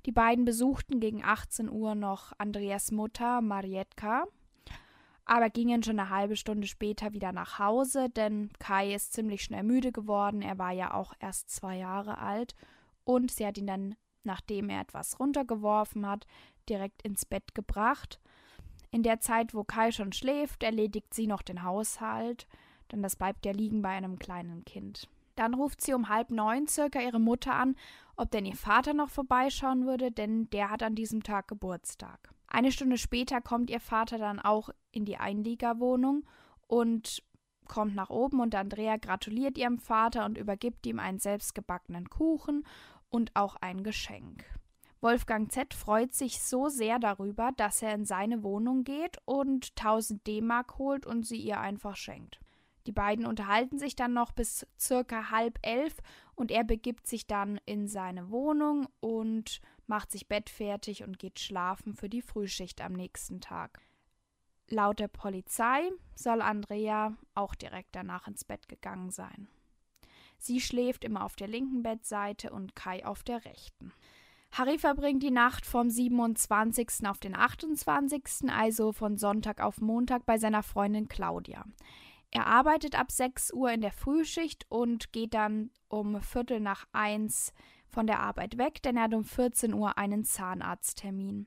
Die beiden besuchten gegen 18 Uhr noch Andreas Mutter Marietka, aber gingen schon eine halbe Stunde später wieder nach Hause, denn Kai ist ziemlich schnell müde geworden. Er war ja auch erst zwei Jahre alt und sie hat ihn dann, nachdem er etwas runtergeworfen hat, direkt ins Bett gebracht. In der Zeit, wo Kai schon schläft, erledigt sie noch den Haushalt, denn das bleibt ja liegen bei einem kleinen Kind. Dann ruft sie um halb neun circa ihre Mutter an, ob denn ihr Vater noch vorbeischauen würde, denn der hat an diesem Tag Geburtstag. Eine Stunde später kommt ihr Vater dann auch in die Einliegerwohnung und kommt nach oben und Andrea gratuliert ihrem Vater und übergibt ihm einen selbstgebackenen Kuchen und auch ein Geschenk. Wolfgang Z freut sich so sehr darüber, dass er in seine Wohnung geht und 1000 D-Mark holt und sie ihr einfach schenkt. Die beiden unterhalten sich dann noch bis circa halb elf und er begibt sich dann in seine Wohnung und macht sich bettfertig und geht schlafen für die Frühschicht am nächsten Tag. Laut der Polizei soll Andrea auch direkt danach ins Bett gegangen sein. Sie schläft immer auf der linken Bettseite und Kai auf der rechten. Harry verbringt die Nacht vom 27. auf den 28., also von Sonntag auf Montag bei seiner Freundin Claudia. Er arbeitet ab 6 Uhr in der Frühschicht und geht dann um Viertel nach eins von der Arbeit weg, denn er hat um 14 Uhr einen Zahnarzttermin.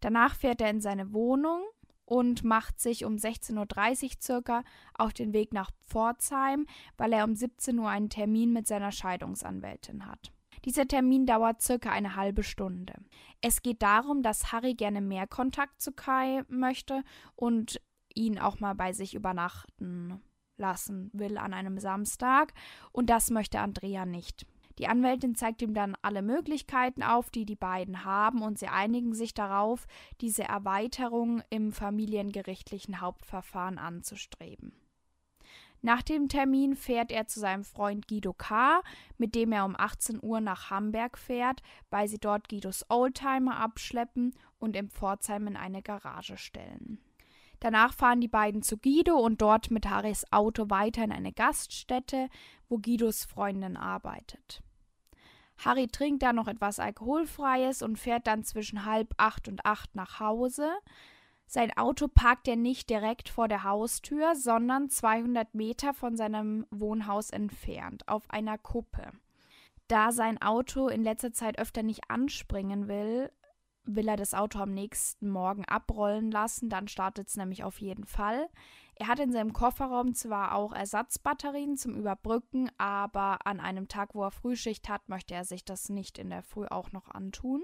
Danach fährt er in seine Wohnung und macht sich um 16.30 Uhr circa auf den Weg nach Pforzheim, weil er um 17 Uhr einen Termin mit seiner Scheidungsanwältin hat. Dieser Termin dauert circa eine halbe Stunde. Es geht darum, dass Harry gerne mehr Kontakt zu Kai möchte und ihn auch mal bei sich übernachten lassen will an einem Samstag. Und das möchte Andrea nicht. Die Anwältin zeigt ihm dann alle Möglichkeiten auf, die die beiden haben, und sie einigen sich darauf, diese Erweiterung im familiengerichtlichen Hauptverfahren anzustreben. Nach dem Termin fährt er zu seinem Freund Guido K., mit dem er um 18 Uhr nach Hamburg fährt, weil sie dort Guidos Oldtimer abschleppen und im Pforzheim in eine Garage stellen. Danach fahren die beiden zu Guido und dort mit Harrys Auto weiter in eine Gaststätte, wo Guidos Freundin arbeitet. Harry trinkt da noch etwas Alkoholfreies und fährt dann zwischen halb acht und acht nach Hause. Sein Auto parkt er nicht direkt vor der Haustür, sondern 200 Meter von seinem Wohnhaus entfernt, auf einer Kuppe. Da sein Auto in letzter Zeit öfter nicht anspringen will, will er das Auto am nächsten Morgen abrollen lassen, dann startet es nämlich auf jeden Fall. Er hat in seinem Kofferraum zwar auch Ersatzbatterien zum Überbrücken, aber an einem Tag, wo er Frühschicht hat, möchte er sich das nicht in der Früh auch noch antun.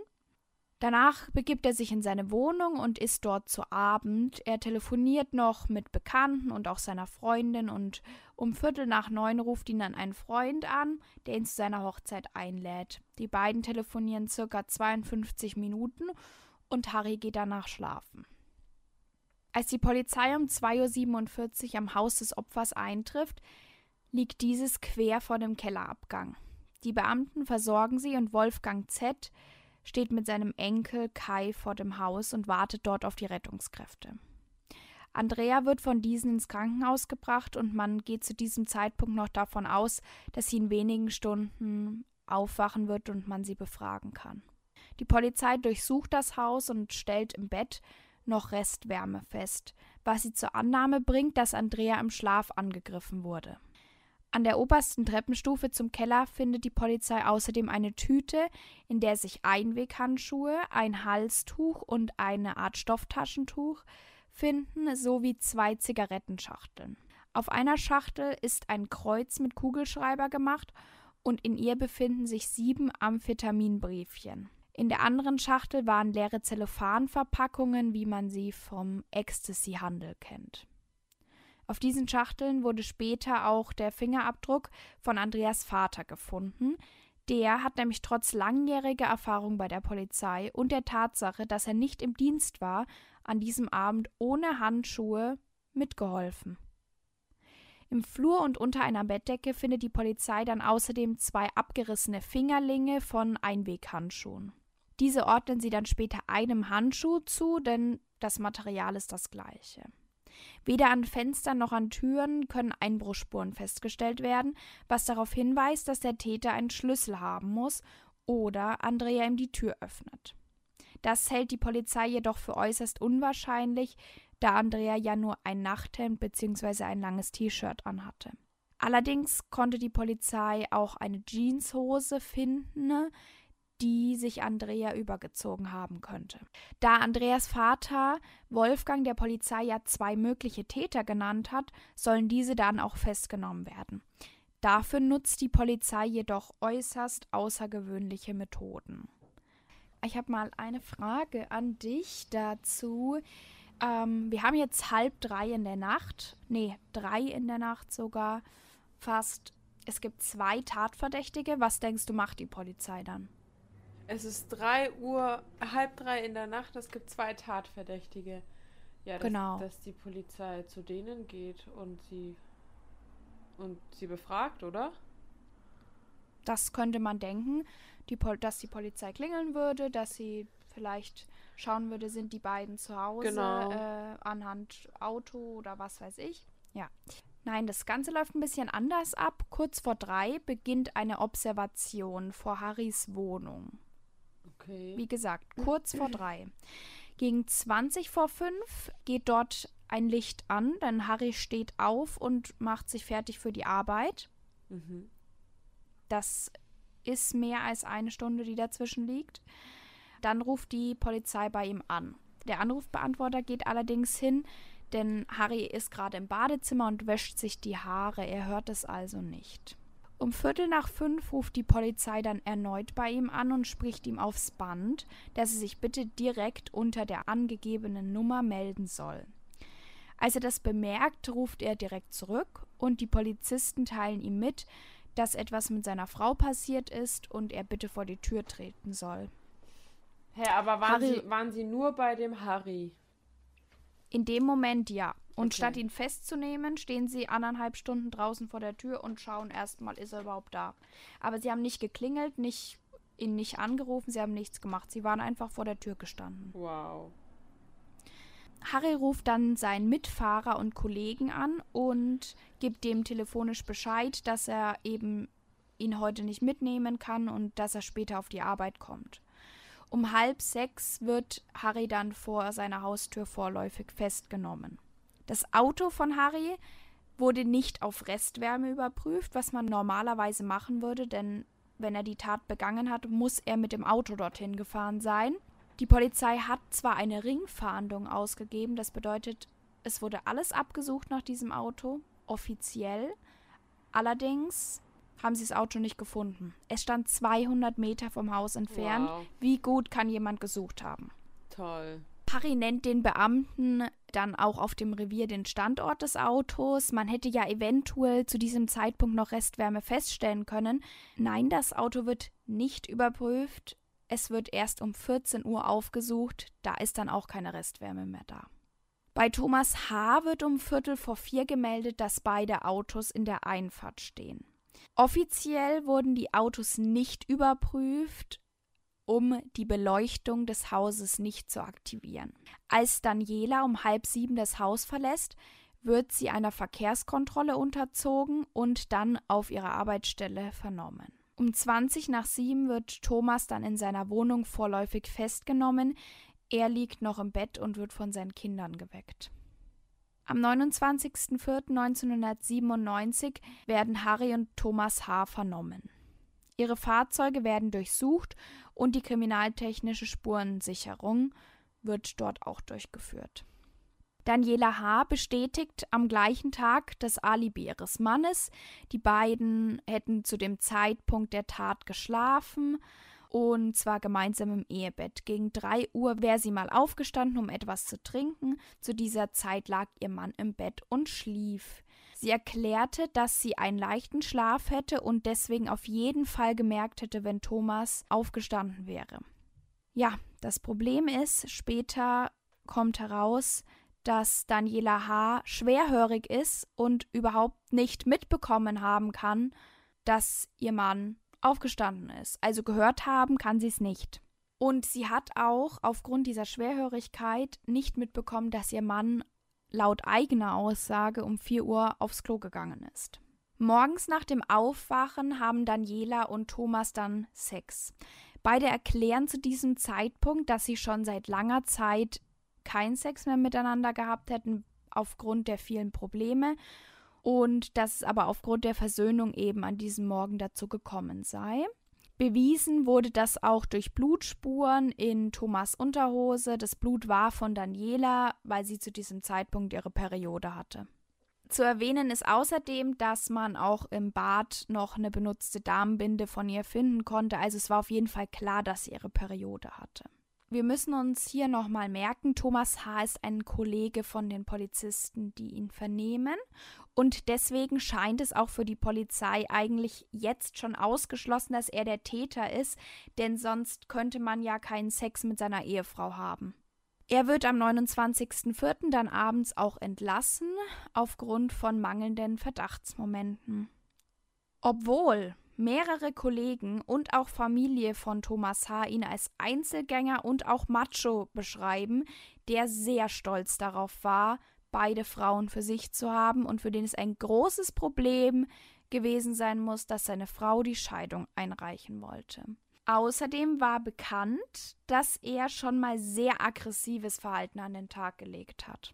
Danach begibt er sich in seine Wohnung und ist dort zu Abend. Er telefoniert noch mit Bekannten und auch seiner Freundin und um Viertel nach neun ruft ihn dann ein Freund an, der ihn zu seiner Hochzeit einlädt. Die beiden telefonieren circa 52 Minuten und Harry geht danach schlafen. Als die Polizei um 2.47 Uhr am Haus des Opfers eintrifft, liegt dieses quer vor dem Kellerabgang. Die Beamten versorgen sie und Wolfgang Z steht mit seinem Enkel Kai vor dem Haus und wartet dort auf die Rettungskräfte. Andrea wird von diesen ins Krankenhaus gebracht und man geht zu diesem Zeitpunkt noch davon aus, dass sie in wenigen Stunden aufwachen wird und man sie befragen kann. Die Polizei durchsucht das Haus und stellt im Bett noch Restwärme fest, was sie zur Annahme bringt, dass Andrea im Schlaf angegriffen wurde. An der obersten Treppenstufe zum Keller findet die Polizei außerdem eine Tüte, in der sich Einweghandschuhe, ein Halstuch und eine Art Stofftaschentuch finden, sowie zwei Zigarettenschachteln. Auf einer Schachtel ist ein Kreuz mit Kugelschreiber gemacht und in ihr befinden sich sieben Amphetaminbriefchen. In der anderen Schachtel waren leere Zellophanverpackungen, wie man sie vom Ecstasy-Handel kennt. Auf diesen Schachteln wurde später auch der Fingerabdruck von Andreas Vater gefunden. Der hat nämlich trotz langjähriger Erfahrung bei der Polizei und der Tatsache, dass er nicht im Dienst war, an diesem Abend ohne Handschuhe mitgeholfen. Im Flur und unter einer Bettdecke findet die Polizei dann außerdem zwei abgerissene Fingerlinge von Einweghandschuhen. Diese ordnen sie dann später einem Handschuh zu, denn das Material ist das gleiche. Weder an Fenstern noch an Türen können Einbruchsspuren festgestellt werden, was darauf hinweist, dass der Täter einen Schlüssel haben muss oder Andrea ihm die Tür öffnet. Das hält die Polizei jedoch für äußerst unwahrscheinlich, da Andrea ja nur ein Nachthemd bzw. ein langes T-Shirt anhatte. Allerdings konnte die Polizei auch eine Jeanshose finden, die sich Andrea übergezogen haben könnte. Da Andreas Vater Wolfgang der Polizei ja zwei mögliche Täter genannt hat, sollen diese dann auch festgenommen werden. Dafür nutzt die Polizei jedoch äußerst außergewöhnliche Methoden. Ich habe mal eine Frage an dich dazu. Ähm, wir haben jetzt halb drei in der Nacht. Nee, drei in der Nacht sogar. Fast. Es gibt zwei Tatverdächtige. Was denkst du, macht die Polizei dann? Es ist 3 Uhr, halb drei in der Nacht, es gibt zwei Tatverdächtige. Ja, dass, genau. dass die Polizei zu denen geht und sie und sie befragt, oder? Das könnte man denken, die dass die Polizei klingeln würde, dass sie vielleicht schauen würde, sind die beiden zu Hause genau. äh, anhand Auto oder was weiß ich. Ja. Nein, das Ganze läuft ein bisschen anders ab. Kurz vor drei beginnt eine Observation vor Harrys Wohnung. Okay. Wie gesagt, kurz vor drei. Gegen 20 vor fünf geht dort ein Licht an, denn Harry steht auf und macht sich fertig für die Arbeit. Mhm. Das ist mehr als eine Stunde, die dazwischen liegt. Dann ruft die Polizei bei ihm an. Der Anrufbeantworter geht allerdings hin, denn Harry ist gerade im Badezimmer und wäscht sich die Haare. Er hört es also nicht. Um Viertel nach fünf ruft die Polizei dann erneut bei ihm an und spricht ihm aufs Band, dass er sich bitte direkt unter der angegebenen Nummer melden soll. Als er das bemerkt, ruft er direkt zurück und die Polizisten teilen ihm mit, dass etwas mit seiner Frau passiert ist und er bitte vor die Tür treten soll. Hä, aber waren, Harry- Sie, waren Sie nur bei dem Harry? In dem Moment ja. Und Okay. statt ihn festzunehmen, stehen sie anderthalb Stunden draußen vor der Tür und schauen erstmal, ist er überhaupt da. Aber sie haben nicht geklingelt, nicht ihn nicht angerufen, sie haben nichts gemacht. Sie waren einfach vor der Tür gestanden. Wow. Harry ruft dann seinen Mitfahrer und Kollegen an und gibt dem telefonisch Bescheid, dass er eben ihn heute nicht mitnehmen kann und dass er später auf die Arbeit kommt. Um halb sechs wird Harry dann vor seiner Haustür vorläufig festgenommen. Das Auto von Harry wurde nicht auf Restwärme überprüft, was man normalerweise machen würde, denn wenn er die Tat begangen hat, muss er mit dem Auto dorthin gefahren sein. Die Polizei hat zwar eine Ringfahndung ausgegeben, das bedeutet, es wurde alles abgesucht nach diesem Auto, offiziell. Allerdings haben sie das Auto nicht gefunden. Es stand 200 Meter vom Haus entfernt. Wow. Wie gut kann jemand gesucht haben? Toll. Harry nennt den Beamten dann auch auf dem Revier den Standort des Autos. Man hätte ja eventuell zu diesem Zeitpunkt noch Restwärme feststellen können. Nein, das Auto wird nicht überprüft. Es wird erst um 14 Uhr aufgesucht. Da ist dann auch keine Restwärme mehr da. Bei Thomas H. wird um Viertel vor vier gemeldet, dass beide Autos in der Einfahrt stehen. Offiziell wurden die Autos nicht überprüft, um die Beleuchtung des Hauses nicht zu aktivieren. Als Daniela um halb sieben das Haus verlässt, wird sie einer Verkehrskontrolle unterzogen und dann auf ihrer Arbeitsstelle vernommen. Um 20 nach sieben wird Thomas dann in seiner Wohnung vorläufig festgenommen. Er liegt noch im Bett und wird von seinen Kindern geweckt. Am 29.04.1997 werden Harry und Thomas H. vernommen. Ihre Fahrzeuge werden durchsucht und die kriminaltechnische Spurensicherung wird dort auch durchgeführt. Daniela H. bestätigt am gleichen Tag das Alibi ihres Mannes. Die beiden hätten zu dem Zeitpunkt der Tat geschlafen und zwar gemeinsam im Ehebett. Gegen 3 Uhr wäre sie mal aufgestanden, um etwas zu trinken. Zu dieser Zeit lag ihr Mann im Bett und schlief. Sie erklärte, dass sie einen leichten Schlaf hätte und deswegen auf jeden Fall gemerkt hätte, wenn Thomas aufgestanden wäre. Ja, das Problem ist, später kommt heraus, dass Daniela H. schwerhörig ist und überhaupt nicht mitbekommen haben kann, dass ihr Mann aufgestanden ist. Also gehört haben kann sie es nicht. Und sie hat auch aufgrund dieser Schwerhörigkeit nicht mitbekommen, dass ihr Mann laut eigener Aussage um 4 Uhr aufs Klo gegangen ist. Morgens nach dem Aufwachen haben Daniela und Thomas dann Sex. Beide erklären zu diesem Zeitpunkt, dass sie schon seit langer Zeit keinen Sex mehr miteinander gehabt hätten, aufgrund der vielen Probleme und dass es aber aufgrund der Versöhnung eben an diesem Morgen dazu gekommen sei. Bewiesen wurde das auch durch Blutspuren in Thomas Unterhose. Das Blut war von Daniela, weil sie zu diesem Zeitpunkt ihre Periode hatte. Zu erwähnen ist außerdem, dass man auch im Bad noch eine benutzte Damenbinde von ihr finden konnte. Also es war auf jeden Fall klar, dass sie ihre Periode hatte. Wir müssen uns hier nochmal merken, Thomas H. ist ein Kollege von den Polizisten, die ihn vernehmen. Und deswegen scheint es auch für die Polizei eigentlich jetzt schon ausgeschlossen, dass er der Täter ist, denn sonst könnte man ja keinen Sex mit seiner Ehefrau haben. Er wird am 29.04. dann abends auch entlassen, aufgrund von mangelnden Verdachtsmomenten. Obwohl mehrere Kollegen und auch Familie von Thomas H. ihn als Einzelgänger und auch Macho beschreiben, der sehr stolz darauf war, beide Frauen für sich zu haben und für den es ein großes Problem gewesen sein muss, dass seine Frau die Scheidung einreichen wollte. Außerdem war bekannt, dass er schon mal sehr aggressives Verhalten an den Tag gelegt hat.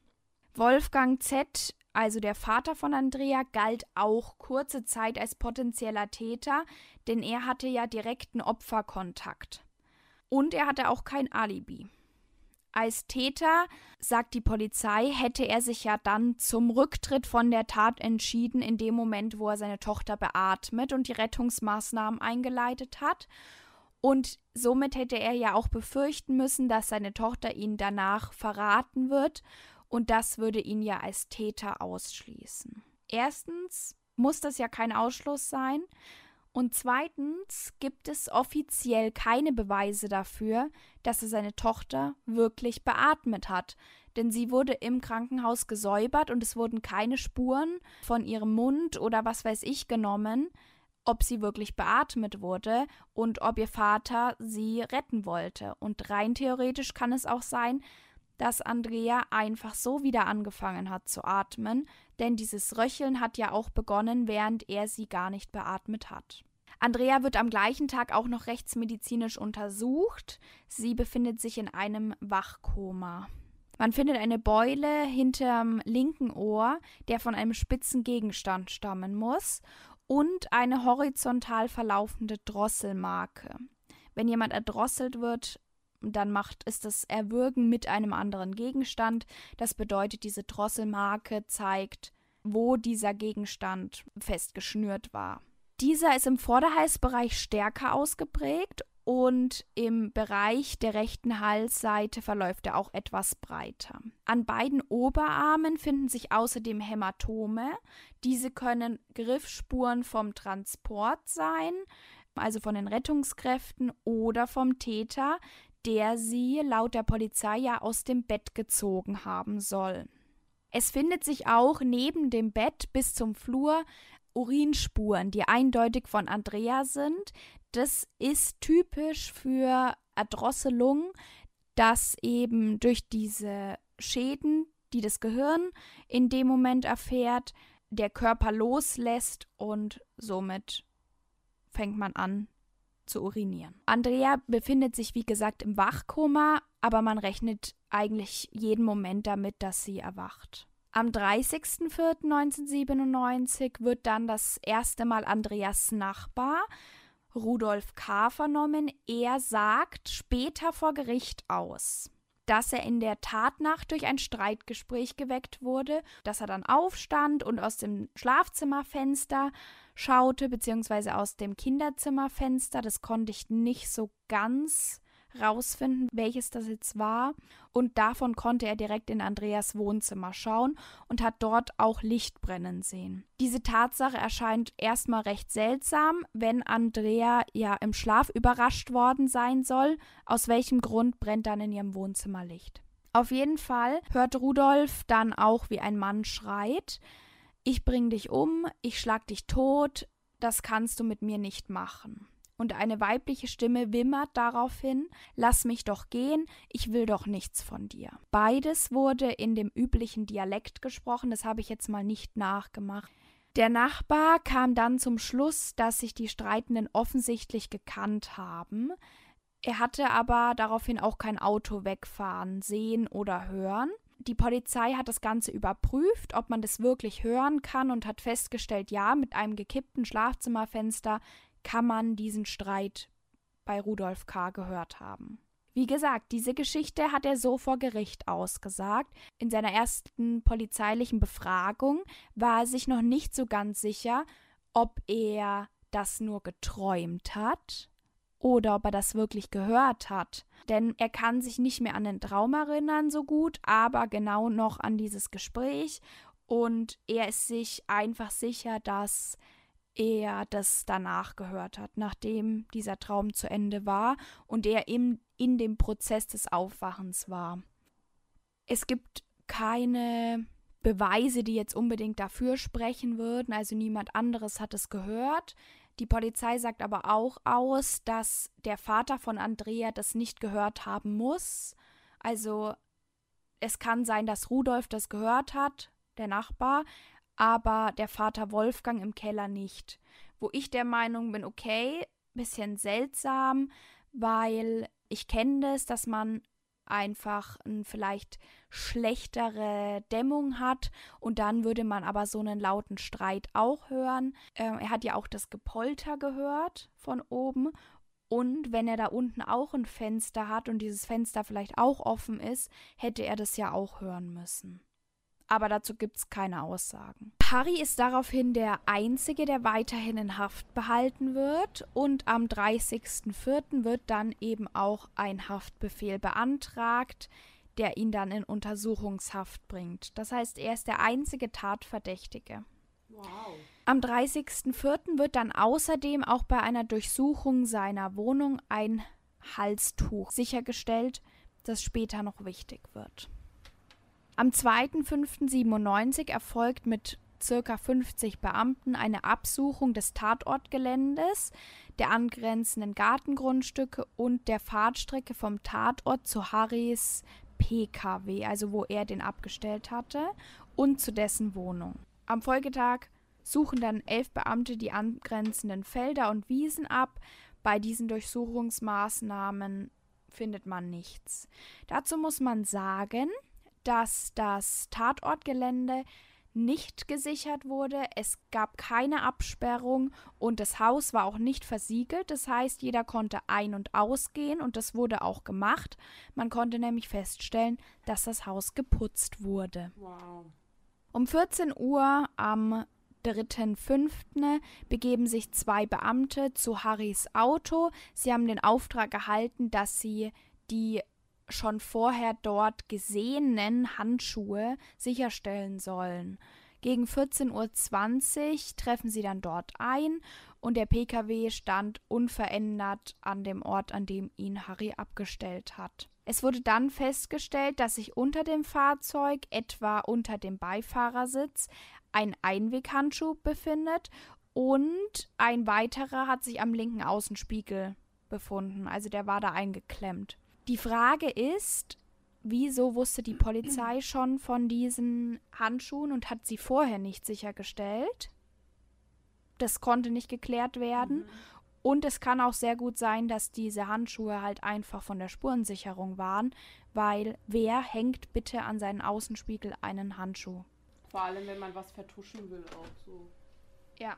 Wolfgang Z, also der Vater von Andrea, galt auch kurze Zeit als potenzieller Täter, denn er hatte ja direkten Opferkontakt. Und er hatte auch kein Alibi. Als Täter, sagt die Polizei, hätte er sich ja dann zum Rücktritt von der Tat entschieden, in dem Moment, wo er seine Tochter beatmet und die Rettungsmaßnahmen eingeleitet hat. Und somit hätte er ja auch befürchten müssen, dass seine Tochter ihn danach verraten wird. Und das würde ihn ja als Täter ausschließen. Erstens muss das ja kein Ausschluss sein. Und zweitens gibt es offiziell keine Beweise dafür, dass er seine Tochter wirklich beatmet hat. Denn sie wurde im Krankenhaus gesäubert und es wurden keine Spuren von ihrem Mund oder was weiß ich genommen, ob sie wirklich beatmet wurde und ob ihr Vater sie retten wollte. Und rein theoretisch kann es auch sein, dass Andrea einfach so wieder angefangen hat zu atmen, denn dieses Röcheln hat ja auch begonnen, während er sie gar nicht beatmet hat. Andrea wird am gleichen Tag auch noch rechtsmedizinisch untersucht. Sie befindet sich in einem Wachkoma. Man findet eine Beule hinterm linken Ohr, der von einem spitzen Gegenstand stammen muss, und eine horizontal verlaufende Drosselmarke. Wenn jemand erdrosselt wird, dann macht es das Erwürgen mit einem anderen Gegenstand. Das bedeutet, diese Drosselmarke zeigt, wo dieser Gegenstand festgeschnürt war. Dieser ist im Vorderhalsbereich stärker ausgeprägt und im Bereich der rechten Halsseite verläuft er auch etwas breiter. An beiden Oberarmen finden sich außerdem Hämatome. Diese können Griffspuren vom Transport sein, also von den Rettungskräften oder vom Täter, der sie laut der Polizei ja aus dem Bett gezogen haben soll. Es findet sich auch neben dem Bett bis zum Flur Urinspuren, die eindeutig von Andrea sind. Das ist typisch für Erdrosselung, dass eben durch diese Schäden, die das Gehirn in dem Moment erfährt, der Körper loslässt und somit fängt man an, zu urinieren. Andrea befindet sich, wie gesagt, im Wachkoma, aber man rechnet eigentlich jeden Moment damit, dass sie erwacht. Am 30.04.1997 wird dann das erste Mal Andreas Nachbar, Rudolf K., vernommen. Er sagt später vor Gericht aus, dass er in der Tatnacht durch ein Streitgespräch geweckt wurde, dass er dann aufstand und aus dem Schlafzimmerfenster schaute, beziehungsweise aus dem Kinderzimmerfenster. Das konnte ich nicht so ganz rausfinden, welches das jetzt war. Und davon konnte er direkt in Andreas Wohnzimmer schauen und hat dort auch Licht brennen sehen. Diese Tatsache erscheint erstmal recht seltsam, wenn Andrea ja im Schlaf überrascht worden sein soll. Aus welchem Grund brennt dann in ihrem Wohnzimmer Licht? Auf jeden Fall hört Rudolf dann auch, wie ein Mann schreit. Ich bring dich um, ich schlag dich tot, das kannst du mit mir nicht machen. Und eine weibliche Stimme wimmert daraufhin Lass mich doch gehen, ich will doch nichts von dir. Beides wurde in dem üblichen Dialekt gesprochen, das habe ich jetzt mal nicht nachgemacht. Der Nachbar kam dann zum Schluss, dass sich die Streitenden offensichtlich gekannt haben. Er hatte aber daraufhin auch kein Auto wegfahren, sehen oder hören. Die Polizei hat das Ganze überprüft, ob man das wirklich hören kann und hat festgestellt, ja, mit einem gekippten Schlafzimmerfenster kann man diesen Streit bei Rudolf K. gehört haben. Wie gesagt, diese Geschichte hat er so vor Gericht ausgesagt. In seiner ersten polizeilichen Befragung war er sich noch nicht so ganz sicher, ob er das nur geträumt hat oder ob er das wirklich gehört hat. Denn er kann sich nicht mehr an den Traum erinnern so gut, aber genau noch an dieses Gespräch und er ist sich einfach sicher, dass er das danach gehört hat, nachdem dieser Traum zu Ende war und er im, in dem Prozess des Aufwachens war. Es gibt keine Beweise, die jetzt unbedingt dafür sprechen würden, also niemand anderes hat es gehört. Die Polizei sagt aber auch aus, dass der Vater von Andrea das nicht gehört haben muss. Also es kann sein, dass Rudolf das gehört hat, der Nachbar, aber der Vater Wolfgang im Keller nicht. Wo ich der Meinung bin, okay, bisschen seltsam, weil ich kenne das, dass man einfach ein, vielleicht schlechtere Dämmung hat und dann würde man aber so einen lauten Streit auch hören. Ähm, er hat ja auch das Gepolter gehört von oben und wenn er da unten auch ein Fenster hat und dieses Fenster vielleicht auch offen ist, hätte er das ja auch hören müssen. Aber dazu gibt es keine Aussagen. Harry ist daraufhin der Einzige, der weiterhin in Haft behalten wird. Und am 30.04. wird dann eben auch ein Haftbefehl beantragt, der ihn dann in Untersuchungshaft bringt. Das heißt, er ist der einzige Tatverdächtige. Wow. Am 30.04. wird dann außerdem auch bei einer Durchsuchung seiner Wohnung ein Halstuch sichergestellt, das später noch wichtig wird. Am 2.05.97 erfolgt mit ca. 50 Beamten eine Absuchung des Tatortgeländes, der angrenzenden Gartengrundstücke und der Fahrtstrecke vom Tatort zu Harrys PKW, also wo er den abgestellt hatte, und zu dessen Wohnung. Am Folgetag suchen dann elf Beamte die angrenzenden Felder und Wiesen ab. Bei diesen Durchsuchungsmaßnahmen findet man nichts. Dazu muss man sagen, dass das Tatortgelände nicht gesichert wurde, es gab keine Absperrung und das Haus war auch nicht versiegelt. Das heißt, jeder konnte ein- und ausgehen und das wurde auch gemacht. Man konnte nämlich feststellen, dass das Haus geputzt wurde. Wow. Um 14 Uhr am 3.5. begeben sich zwei Beamte zu Harrys Auto. Sie haben den Auftrag erhalten, dass sie die schon vorher dort gesehenen Handschuhe sicherstellen sollen. Gegen 14.20 Uhr treffen sie dann dort ein und der Pkw stand unverändert an dem Ort, an dem ihn Harry abgestellt hat. Es wurde dann festgestellt, dass sich unter dem Fahrzeug, etwa unter dem Beifahrersitz, ein Einweghandschuh befindet und ein weiterer hat sich am linken Außenspiegel befunden. Also der war da eingeklemmt. Die Frage ist, wieso wusste die Polizei schon von diesen Handschuhen und hat sie vorher nicht sichergestellt? Das konnte nicht geklärt werden. Mhm. Und es kann auch sehr gut sein, dass diese Handschuhe halt einfach von der Spurensicherung waren, weil wer hängt bitte an seinen Außenspiegel einen Handschuh? Vor allem, wenn man was vertuschen will, auch so. Ja.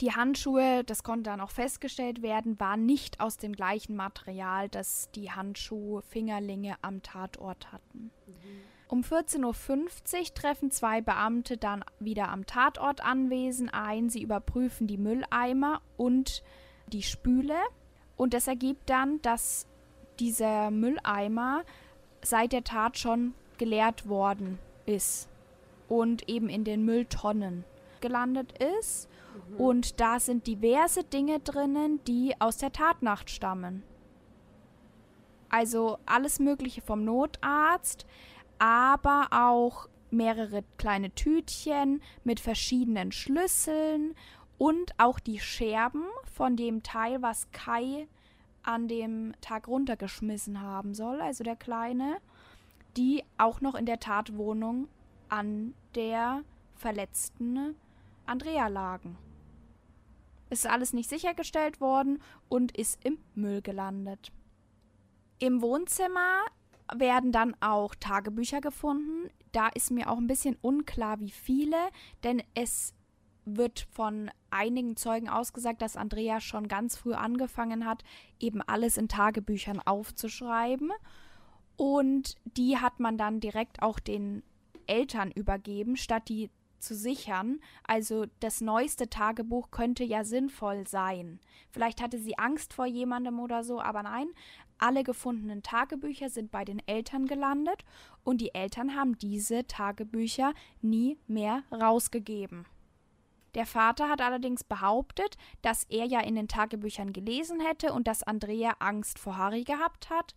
Die Handschuhe, das konnte dann auch festgestellt werden, waren nicht aus dem gleichen Material, das die Handschuhfingerlinge am Tatort hatten. Mhm. Um 14.50 Uhr treffen zwei Beamte dann wieder am Tatortanwesen ein. Sie überprüfen die Mülleimer und die Spüle. Und das ergibt dann, dass dieser Mülleimer seit der Tat schon geleert worden ist und eben in den Mülltonnen gelandet ist. Mhm. Und da sind diverse Dinge drinnen, die aus der Tatnacht stammen. Also alles Mögliche vom Notarzt, aber auch mehrere kleine Tütchen mit verschiedenen Schlüsseln und auch die Scherben von dem Teil, was Kai an dem Tag runtergeschmissen haben soll, also der Kleine, die auch noch in der Tatwohnung an der verletzten Andrea lagen. Ist alles nicht sichergestellt worden und ist im Müll gelandet. Im Wohnzimmer werden dann auch Tagebücher gefunden. Da ist mir auch ein bisschen unklar, wie viele, denn es wird von einigen Zeugen ausgesagt, dass Andrea schon ganz früh angefangen hat, eben alles in Tagebüchern aufzuschreiben. Und die hat man dann direkt auch den Eltern übergeben, statt die zu sichern. Also das neueste Tagebuch könnte ja sinnvoll sein. Vielleicht hatte sie Angst vor jemandem oder so, aber nein, alle gefundenen Tagebücher sind bei den Eltern gelandet und die Eltern haben diese Tagebücher nie mehr rausgegeben. Der Vater hat allerdings behauptet, dass er ja in den Tagebüchern gelesen hätte und dass Andrea Angst vor Harry gehabt hat,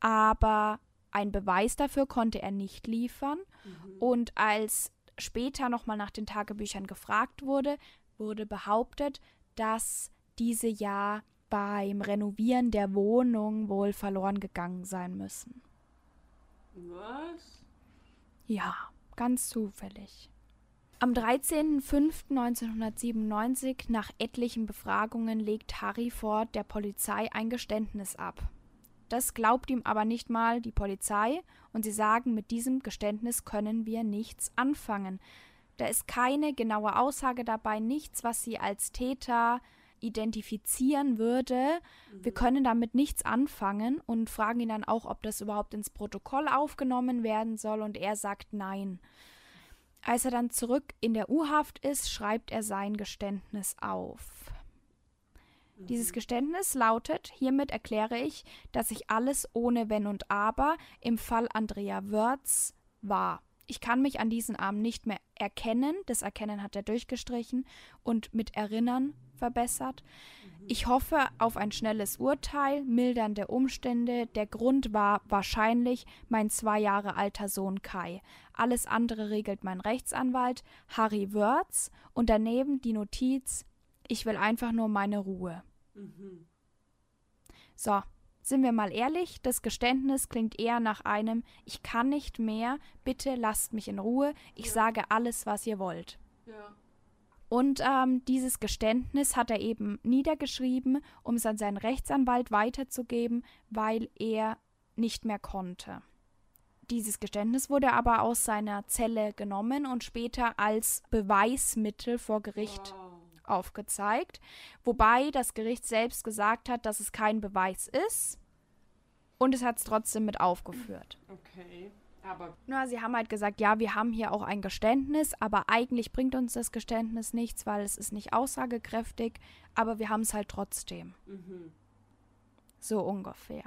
aber ein Beweis dafür konnte er nicht liefern. Mhm. Und als später nochmal nach den Tagebüchern gefragt wurde, wurde behauptet, dass diese ja beim Renovieren der Wohnung wohl verloren gegangen sein müssen. Was? Ja, ganz zufällig. Am 13.05.1997, nach etlichen Befragungen, legt Harry Ford der Polizei ein Geständnis ab. Das glaubt ihm aber nicht mal die Polizei und sie sagen, mit diesem Geständnis können wir nichts anfangen. Da ist keine genaue Aussage dabei, nichts, was sie als Täter identifizieren würde. Mhm. Wir können damit nichts anfangen und fragen ihn dann auch, ob das überhaupt ins Protokoll aufgenommen werden soll und er sagt nein. Als er dann zurück in der U-Haft ist, schreibt er sein Geständnis auf. Dieses Geständnis lautet, hiermit erkläre ich, dass ich alles ohne Wenn und Aber im Fall Andrea Wörz war. Ich kann mich an diesen Abend nicht mehr erkennen, das Erkennen hat er durchgestrichen und mit Erinnern verbessert. Ich hoffe auf ein schnelles Urteil, mildernde Umstände. Der Grund war wahrscheinlich mein zwei Jahre alter Sohn Kai. Alles andere regelt mein Rechtsanwalt Harry Wörz und daneben die Notiz, ich will einfach nur meine Ruhe. Mhm. So, sind wir mal ehrlich, das Geständnis klingt eher nach einem Ich kann nicht mehr, bitte lasst mich in Ruhe, ich ja. sage alles, was ihr wollt. Ja. Und ähm, dieses Geständnis hat er eben niedergeschrieben, um es an seinen Rechtsanwalt weiterzugeben, weil er nicht mehr konnte. Dieses Geständnis wurde aber aus seiner Zelle genommen und später als Beweismittel vor Gericht wow. Aufgezeigt, wobei das Gericht selbst gesagt hat, dass es kein Beweis ist und es hat es trotzdem mit aufgeführt. Okay. Aber Na, sie haben halt gesagt, ja, wir haben hier auch ein Geständnis, aber eigentlich bringt uns das Geständnis nichts, weil es ist nicht aussagekräftig, aber wir haben es halt trotzdem. Mhm. So ungefähr.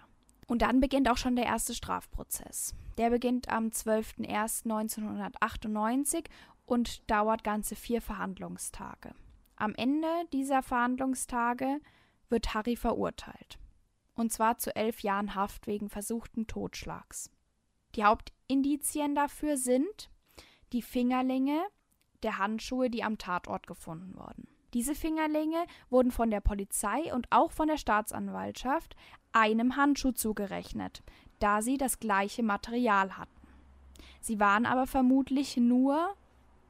Und dann beginnt auch schon der erste Strafprozess. Der beginnt am 12.01.1998 und dauert ganze vier Verhandlungstage. Am Ende dieser Verhandlungstage wird Harry verurteilt. Und zwar zu elf Jahren Haft wegen versuchten Totschlags. Die Hauptindizien dafür sind die Fingerlinge der Handschuhe, die am Tatort gefunden wurden. Diese Fingerlinge wurden von der Polizei und auch von der Staatsanwaltschaft einem Handschuh zugerechnet, da sie das gleiche Material hatten. Sie waren aber vermutlich nur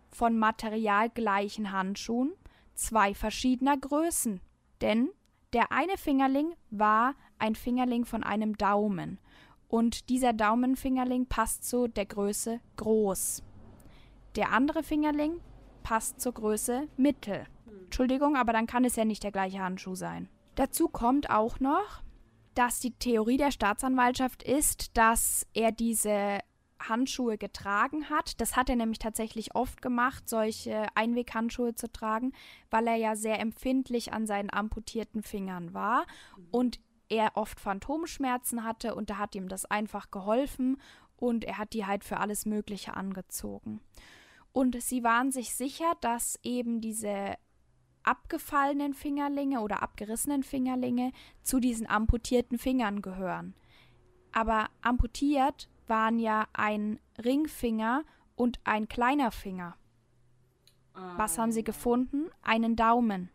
von materialgleichen Handschuhen zwei verschiedener Größen, denn der eine Fingerling war ein Fingerling von einem Daumen und dieser Daumenfingerling passt zu der Größe groß. Der andere Fingerling passt zur Größe mittel. Entschuldigung, aber dann kann es ja nicht der gleiche Handschuh sein. Dazu kommt auch noch, dass die Theorie der Staatsanwaltschaft ist, dass er diese Handschuhe getragen hat. Das hat er nämlich tatsächlich oft gemacht, solche Einweghandschuhe zu tragen, weil er ja sehr empfindlich an seinen amputierten Fingern war. Und er oft Phantomschmerzen hatte und da hat ihm das einfach geholfen und er hat die halt für alles Mögliche angezogen. Und sie waren sich sicher, dass eben diese abgefallenen Fingerlinge oder abgerissenen Fingerlinge zu diesen amputierten Fingern gehören. Aber amputiert waren ja ein Ringfinger und ein kleiner Finger. Was haben sie ah. gefunden? Einen Daumen.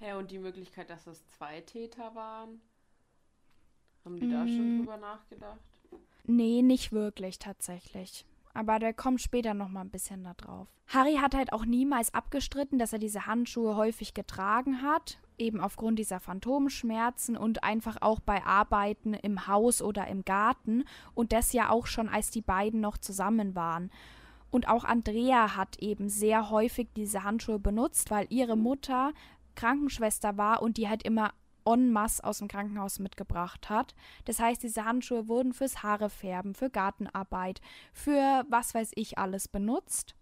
Ja, und die Möglichkeit, dass es zwei Täter waren? Haben die mm. da schon drüber nachgedacht? Nee, nicht wirklich tatsächlich. Aber der kommt später noch mal ein bisschen da drauf. Harry hat halt auch niemals abgestritten, dass er diese Handschuhe häufig getragen hat, eben aufgrund dieser Phantomschmerzen und einfach auch bei Arbeiten im Haus oder im Garten und das ja auch schon, als die beiden noch zusammen waren. Und auch Andrea hat eben sehr häufig diese Handschuhe benutzt, weil ihre Mutter Krankenschwester war und die halt immer en masse aus dem Krankenhaus mitgebracht hat. Das heißt, diese Handschuhe wurden fürs Haarefärben, für Gartenarbeit, für was weiß ich alles benutzt.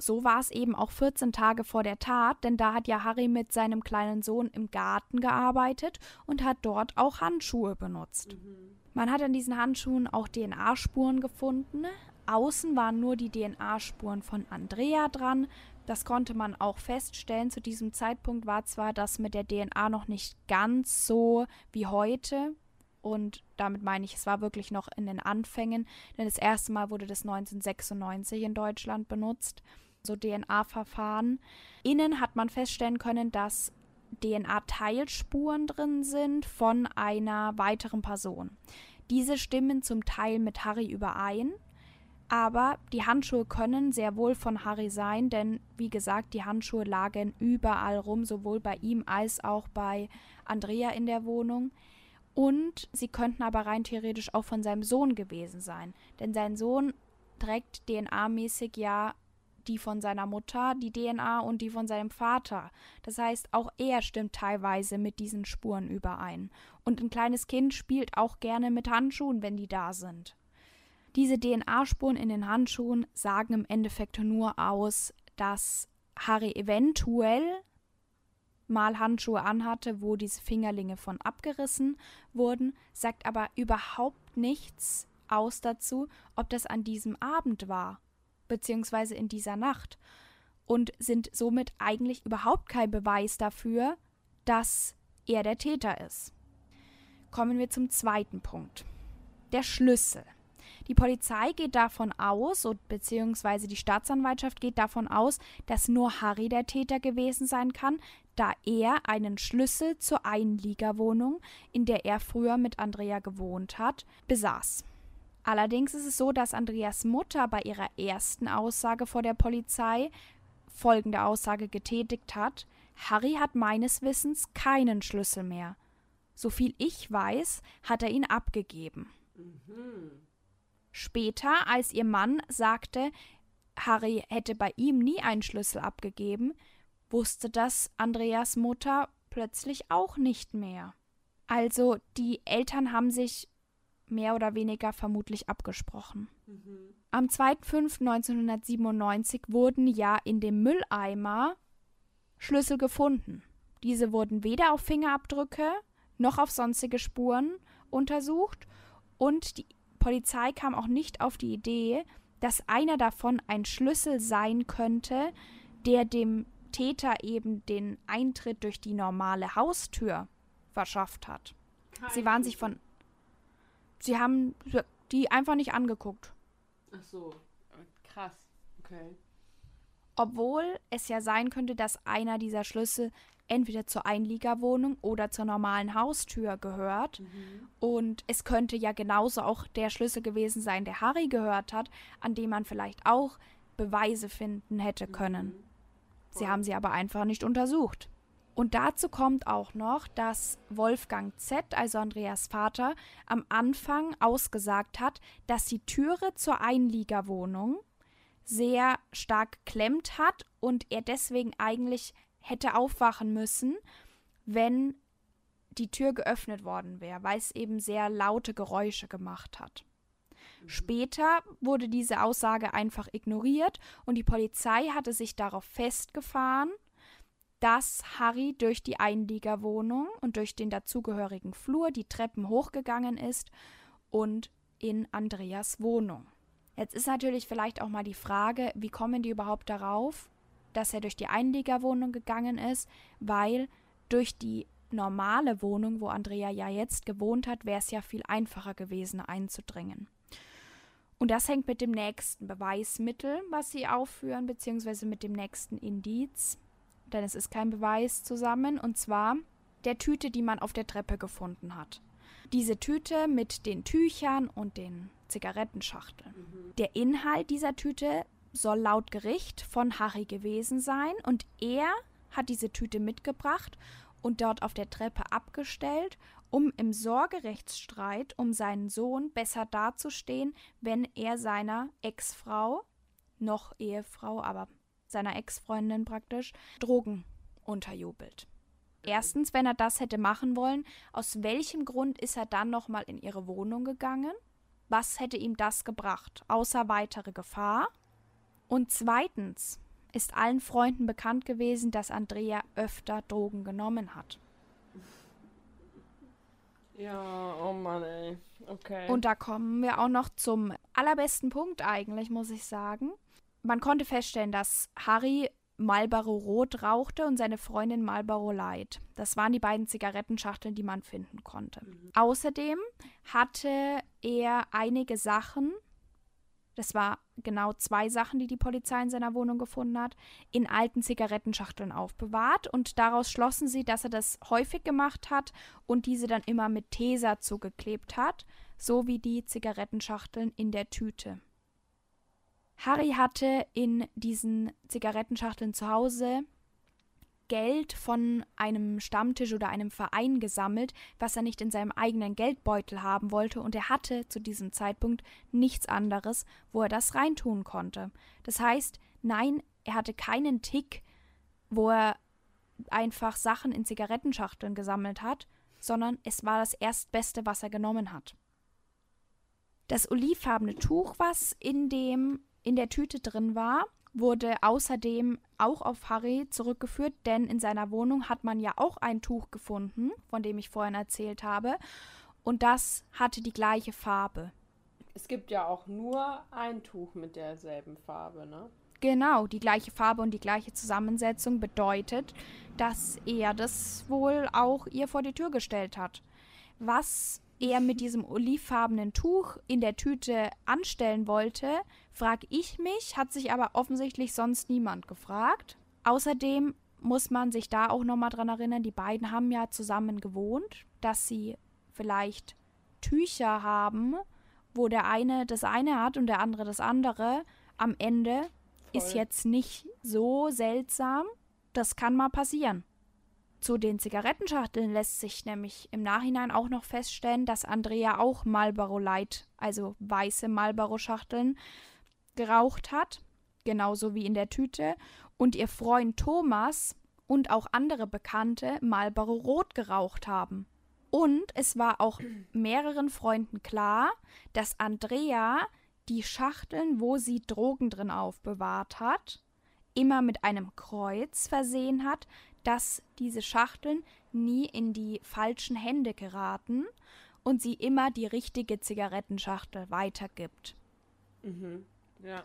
So war es eben auch 14 Tage vor der Tat, denn da hat ja Harry mit seinem kleinen Sohn im Garten gearbeitet und hat dort auch Handschuhe benutzt. Mhm. Man hat an diesen Handschuhen auch DNA-Spuren gefunden. Außen waren nur die DNA-Spuren von Andrea dran, das konnte man auch feststellen. Zu diesem Zeitpunkt war zwar das mit der DNA noch nicht ganz so wie heute. Und damit meine ich, es war wirklich noch in den Anfängen, denn das erste Mal wurde das 1996 in Deutschland benutzt, so DNA-Verfahren. Innen hat man feststellen können, dass DNA-Teilspuren drin sind von einer weiteren Person. Diese stimmen zum Teil mit Harry überein, Aber die Handschuhe können sehr wohl von Harry sein, denn wie gesagt, die Handschuhe lagen überall rum, sowohl bei ihm als auch bei Andrea in der Wohnung. Und sie könnten aber rein theoretisch auch von seinem Sohn gewesen sein. Denn sein Sohn trägt DNA-mäßig ja die von seiner Mutter, die DNA und die von seinem Vater. Das heißt, auch er stimmt teilweise mit diesen Spuren überein. Und ein kleines Kind spielt auch gerne mit Handschuhen, wenn die da sind. Diese DNA-Spuren in den Handschuhen sagen im Endeffekt nur aus, dass Harry eventuell mal Handschuhe anhatte, wo diese Fingerlinge von abgerissen wurden, sagt aber überhaupt nichts aus dazu, ob das an diesem Abend war beziehungsweise in dieser Nacht und sind somit eigentlich überhaupt kein Beweis dafür, dass er der Täter ist. Kommen wir zum zweiten Punkt. Der Schlüssel. Die Polizei geht davon aus, beziehungsweise die Staatsanwaltschaft geht davon aus, dass nur Harry der Täter gewesen sein kann, da er einen Schlüssel zur Einliegerwohnung, in der er früher mit Andrea gewohnt hat, besaß. Allerdings ist es so, dass Andreas Mutter bei ihrer ersten Aussage vor der Polizei folgende Aussage getätigt hat: Harry hat meines Wissens keinen Schlüssel mehr. Soviel ich weiß, hat er ihn abgegeben. Mhm. Später, als ihr Mann sagte, Harry hätte bei ihm nie einen Schlüssel abgegeben, wusste das Andreas Mutter plötzlich auch nicht mehr. Also die Eltern haben sich mehr oder weniger vermutlich abgesprochen. Mhm. Am 2.5.1997 wurden ja in dem Mülleimer Schlüssel gefunden. Diese wurden weder auf Fingerabdrücke noch auf sonstige Spuren untersucht und die Polizei kam auch nicht auf die Idee, dass einer davon ein Schlüssel sein könnte, der dem Täter eben den Eintritt durch die normale Haustür verschafft hat. Sie waren sich von Sie haben die einfach nicht angeguckt. Ach so, krass. Okay. Obwohl es ja sein könnte, dass einer dieser Schlüssel entweder zur Einliegerwohnung oder zur normalen Haustür gehört. Mhm. Und es könnte ja genauso auch der Schlüssel gewesen sein, der Harry gehört hat, an dem man vielleicht auch Beweise finden hätte können. Mhm. Sie haben sie aber einfach nicht untersucht. Und dazu kommt auch noch, dass Wolfgang Z., also Andreas Vater, am Anfang ausgesagt hat, dass die Türe zur Einliegerwohnung sehr stark geklemmt hat und er deswegen eigentlich hätte aufwachen müssen, wenn die Tür geöffnet worden wäre, weil es eben sehr laute Geräusche gemacht hat. Mhm. Später wurde diese Aussage einfach ignoriert und die Polizei hatte sich darauf festgefahren, dass Harry durch die Einliegerwohnung und durch den dazugehörigen Flur die Treppen hochgegangen ist und in Andreas Wohnung. Jetzt ist natürlich vielleicht auch mal die Frage, wie kommen die überhaupt darauf, dass er durch die Einliegerwohnung gegangen ist, weil durch die normale Wohnung, wo Andrea ja jetzt gewohnt hat, wäre es ja viel einfacher gewesen einzudringen. Und das hängt mit dem nächsten Beweismittel, was sie aufführen, beziehungsweise mit dem nächsten Indiz denn es ist kein Beweis zusammen, und zwar der Tüte, die man auf der Treppe gefunden hat. Diese Tüte mit den Tüchern und den Zigarettenschachteln. Mhm. Der Inhalt dieser Tüte soll laut Gericht von Harry gewesen sein und er hat diese Tüte mitgebracht und dort auf der Treppe abgestellt, um im Sorgerechtsstreit um seinen Sohn besser dazustehen, wenn er seiner Ex-Frau, noch Ehefrau, aber seiner Ex-Freundin praktisch, Drogen unterjubelt. Erstens, wenn er das hätte machen wollen, aus welchem Grund ist er dann nochmal in ihre Wohnung gegangen? Was hätte ihm das gebracht, außer weitere Gefahr? Und zweitens ist allen Freunden bekannt gewesen, dass Andrea öfter Drogen genommen hat. Ja, oh Mann, ey. Okay. Und da kommen wir auch noch zum allerbesten Punkt eigentlich, muss ich sagen. Man konnte feststellen, dass Harry Marlboro Rot rauchte und seine Freundin Marlboro Light. Das waren die beiden Zigarettenschachteln, die man finden konnte. Mhm. Außerdem hatte er einige Sachen, das war genau zwei Sachen, die die Polizei in seiner Wohnung gefunden hat, in alten Zigarettenschachteln aufbewahrt und daraus schlossen sie, dass er das häufig gemacht hat und diese dann immer mit Tesa zugeklebt hat, so wie die Zigarettenschachteln in der Tüte. Harry hatte in diesen Zigarettenschachteln zu Hause Geld von einem Stammtisch oder einem Verein gesammelt, was er nicht in seinem eigenen Geldbeutel haben wollte, und er hatte zu diesem Zeitpunkt nichts anderes, wo er das reintun konnte. Das heißt, nein, er hatte keinen Tick, wo er einfach Sachen in Zigarettenschachteln gesammelt hat, sondern es war das Erstbeste, was er genommen hat. Das olivfarbene Tuch, was in dem in der Tüte drin war, wurde außerdem auch auf Harry zurückgeführt, denn in seiner Wohnung hat man ja auch ein Tuch gefunden, von dem ich vorhin erzählt habe, und das hatte die gleiche Farbe. Es gibt ja auch nur ein Tuch mit derselben Farbe, ne? Genau, die gleiche Farbe und die gleiche Zusammensetzung bedeutet, dass er das wohl auch ihr vor die Tür gestellt hat. Was er mit diesem olivfarbenen Tuch in der Tüte anstellen wollte, frage ich mich, hat sich aber offensichtlich sonst niemand gefragt. Außerdem muss man sich da auch nochmal dran erinnern, die beiden haben ja zusammen gewohnt, dass sie vielleicht Tücher haben, wo der eine das eine hat und der andere das andere. Am Ende Voll. ist jetzt nicht so seltsam. Das kann mal passieren. Zu den Zigarettenschachteln lässt sich nämlich im Nachhinein auch noch feststellen, dass Andrea auch Marlboro Light, also weiße Marlboro-Schachteln, geraucht hat, genauso wie in der Tüte, und ihr Freund Thomas und auch andere Bekannte Marlboro Rot geraucht haben. Und es war auch [clears throat] mehreren Freunden klar, dass Andrea die Schachteln, wo sie Drogen drin aufbewahrt hat, immer mit einem Kreuz versehen hat, dass diese Schachteln nie in die falschen Hände geraten und sie immer die richtige Zigarettenschachtel weitergibt. Mhm. Ja,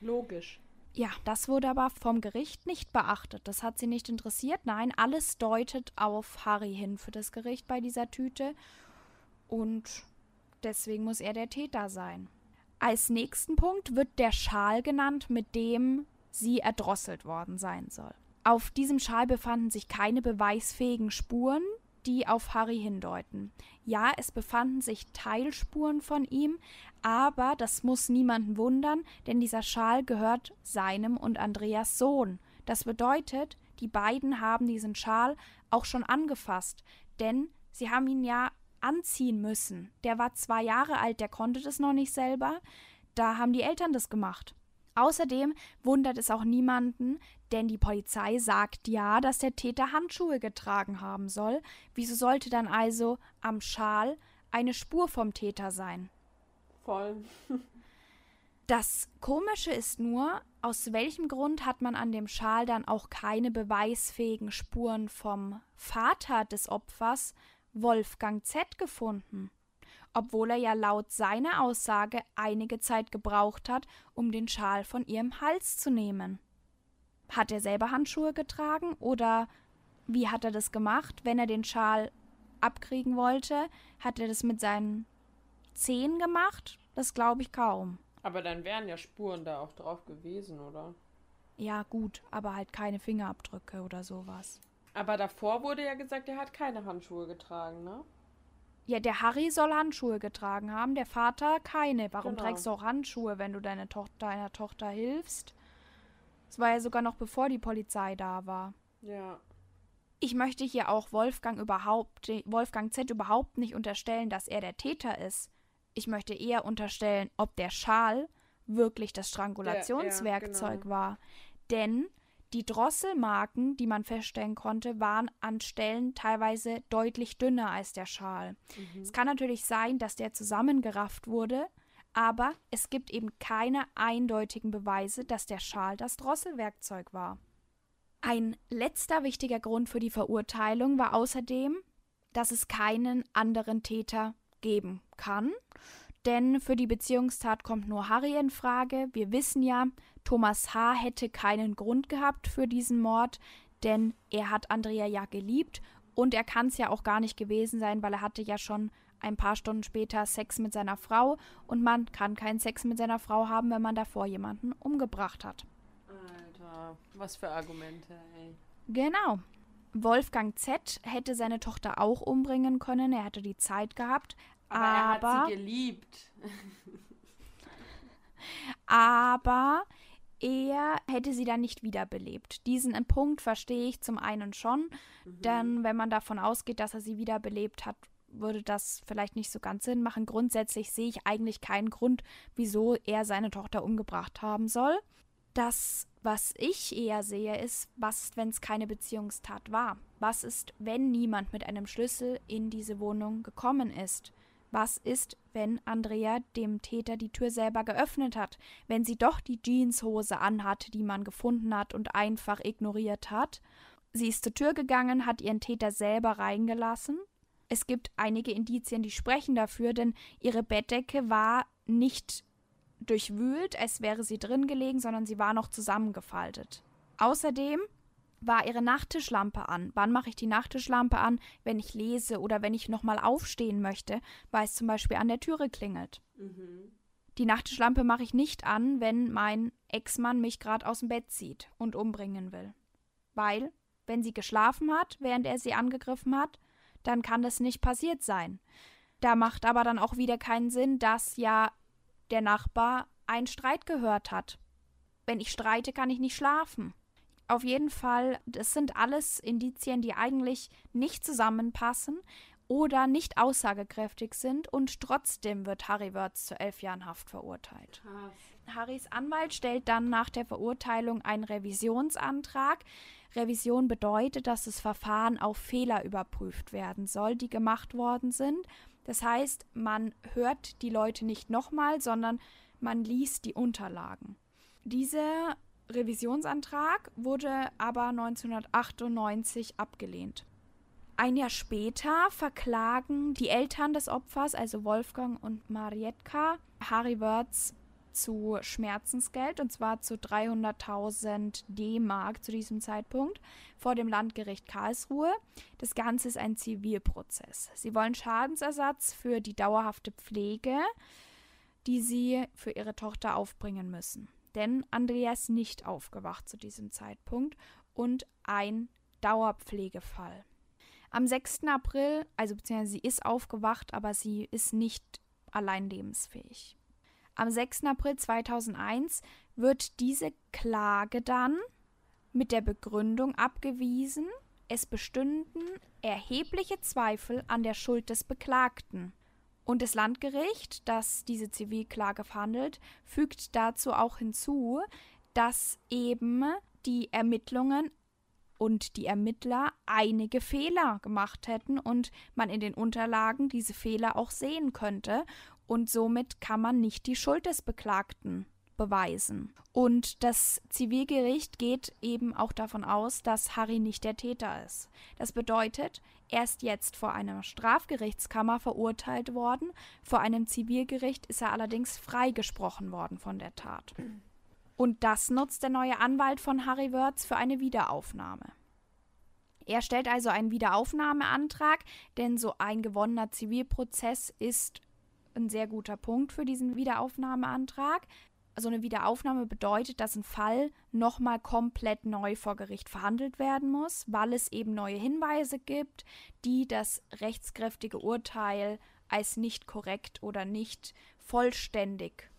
logisch. Ja, das wurde aber vom Gericht nicht beachtet. Das hat sie nicht interessiert. Nein, alles deutet auf Harry hin für das Gericht bei dieser Tüte. Und deswegen muss er der Täter sein. Als nächsten Punkt wird der Schal genannt, mit dem sie erdrosselt worden sein soll. Auf diesem Schal befanden sich keine beweisfähigen Spuren, die auf Harry hindeuten. Ja, es befanden sich Teilspuren von ihm, aber das muss niemanden wundern, denn dieser Schal gehört seinem und Andreas Sohn. Das bedeutet, die beiden haben diesen Schal auch schon angefasst, denn sie haben ihn ja anziehen müssen. Der war zwei Jahre alt, der konnte das noch nicht selber. Da haben die Eltern das gemacht. Außerdem wundert es auch niemanden, denn die Polizei sagt ja, dass der Täter Handschuhe getragen haben soll. Wieso sollte dann also am Schal eine Spur vom Täter sein? Voll. Das Komische ist nur, aus welchem Grund hat man an dem Schal dann auch keine beweisfähigen Spuren vom Vater des Opfers, Wolfgang Z, gefunden? Obwohl er ja laut seiner Aussage einige Zeit gebraucht hat, um den Schal von ihrem Hals zu nehmen. Hat er selber Handschuhe getragen oder wie hat er das gemacht? Wenn er den Schal abkriegen wollte, hat er das mit seinen Zehen gemacht? Das glaube ich kaum. Aber dann wären ja Spuren da auch drauf gewesen, oder? Ja, gut, aber halt keine Fingerabdrücke oder sowas. Aber davor wurde ja gesagt, er hat keine Handschuhe getragen, ne? Ja, der Harry soll Handschuhe getragen haben, der Vater keine. Warum genau. trägst du auch Handschuhe, wenn du deine to deiner Tochter hilfst? Das war ja sogar noch bevor die Polizei da war. Ja. Ich möchte hier auch Wolfgang überhaupt, Wolfgang Z überhaupt nicht unterstellen, dass er der Täter ist. Ich möchte eher unterstellen, ob der Schal wirklich das Strangulationswerkzeug ja, genau. war. Denn die Drosselmarken, die man feststellen konnte, waren an Stellen teilweise deutlich dünner als der Schal. Mhm. Es kann natürlich sein, dass der zusammengerafft wurde, aber es gibt eben keine eindeutigen Beweise, dass der Schal das Drosselwerkzeug war. Ein letzter wichtiger Grund für die Verurteilung war außerdem, dass es keinen anderen Täter geben kann. Denn für die Beziehungstat kommt nur Harry in Frage. Wir wissen ja, Thomas H. hätte keinen Grund gehabt für diesen Mord, denn er hat Andrea ja geliebt und er kann es ja auch gar nicht gewesen sein, weil er hatte ja schon ein paar Stunden später Sex mit seiner Frau und man kann keinen Sex mit seiner Frau haben, wenn man davor jemanden umgebracht hat. Alter, was für Argumente, ey. Genau. Wolfgang Z hätte seine Tochter auch umbringen können, er hätte die Zeit gehabt, aber, aber er hat sie geliebt. [laughs] Aber er hätte sie dann nicht wiederbelebt. Diesen Punkt verstehe ich zum einen schon, mhm. denn wenn man davon ausgeht, dass er sie wiederbelebt hat, würde das vielleicht nicht so ganz Sinn machen. Grundsätzlich sehe ich eigentlich keinen Grund, wieso er seine Tochter umgebracht haben soll. Das, was ich eher sehe, ist, was, wenn es keine Beziehungstat war? Was ist, wenn niemand mit einem Schlüssel in diese Wohnung gekommen ist? Was ist, wenn Andrea dem Täter die Tür selber geöffnet hat, wenn sie doch die Jeanshose anhat, die man gefunden hat und einfach ignoriert hat? Sie ist zur Tür gegangen, hat ihren Täter selber reingelassen. Es gibt einige Indizien, die sprechen dafür, denn ihre Bettdecke war nicht durchwühlt, als wäre sie drin gelegen, sondern sie war noch zusammengefaltet. Außerdem war ihre Nachttischlampe an. Wann mache ich die Nachttischlampe an? Wenn ich lese oder wenn ich nochmal aufstehen möchte, weil es zum Beispiel an der Türe klingelt. Mhm. Die Nachttischlampe mache ich nicht an, wenn mein Ex-Mann mich gerade aus dem Bett zieht und umbringen will. Weil, wenn sie geschlafen hat, während er sie angegriffen hat, dann kann das nicht passiert sein. Da macht aber dann auch wieder keinen Sinn, dass ja der Nachbar einen Streit gehört hat. Wenn ich streite, kann ich nicht schlafen. Auf jeden Fall, das sind alles Indizien, die eigentlich nicht zusammenpassen oder nicht aussagekräftig sind und trotzdem wird Harry Wörth zu elf Jahren Haft verurteilt. Krass. Harrys Anwalt stellt dann nach der Verurteilung einen Revisionsantrag. Revision bedeutet, dass das Verfahren auf Fehler überprüft werden soll, die gemacht worden sind. Das heißt, man hört die Leute nicht nochmal, sondern man liest die Unterlagen. Diese Revisionsantrag wurde aber 1998 abgelehnt. Ein Jahr später verklagen die Eltern des Opfers, also Wolfgang und Marietka, Harry Wörths zu Schmerzensgeld und zwar zu 300.000 D-Mark zu diesem Zeitpunkt vor dem Landgericht Karlsruhe. Das Ganze ist ein Zivilprozess. Sie wollen Schadensersatz für die dauerhafte Pflege, die sie für ihre Tochter aufbringen müssen denn Andreas nicht aufgewacht zu diesem Zeitpunkt und ein Dauerpflegefall. Am 6. April, also beziehungsweise sie ist aufgewacht, aber sie ist nicht allein lebensfähig. Am 6. April 2001 wird diese Klage dann mit der Begründung abgewiesen, es bestünden erhebliche Zweifel an der Schuld des Beklagten. Und das Landgericht, das diese Zivilklage verhandelt, fügt dazu auch hinzu, dass eben die Ermittlungen und die Ermittler einige Fehler gemacht hätten und man in den Unterlagen diese Fehler auch sehen könnte und somit kann man nicht die Schuld des Beklagten beweisen. Und das Zivilgericht geht eben auch davon aus, dass Harry nicht der Täter ist. Das bedeutet, er ist jetzt vor einer Strafgerichtskammer verurteilt worden, vor einem Zivilgericht ist er allerdings freigesprochen worden von der Tat. Und das nutzt der neue Anwalt von Harry Wörth für eine Wiederaufnahme. Er stellt also einen Wiederaufnahmeantrag, denn so ein gewonnener Zivilprozess ist ein sehr guter Punkt für diesen Wiederaufnahmeantrag so eine Wiederaufnahme bedeutet, dass ein Fall nochmal komplett neu vor Gericht verhandelt werden muss, weil es eben neue Hinweise gibt, die das rechtskräftige Urteil als nicht korrekt oder nicht vollständig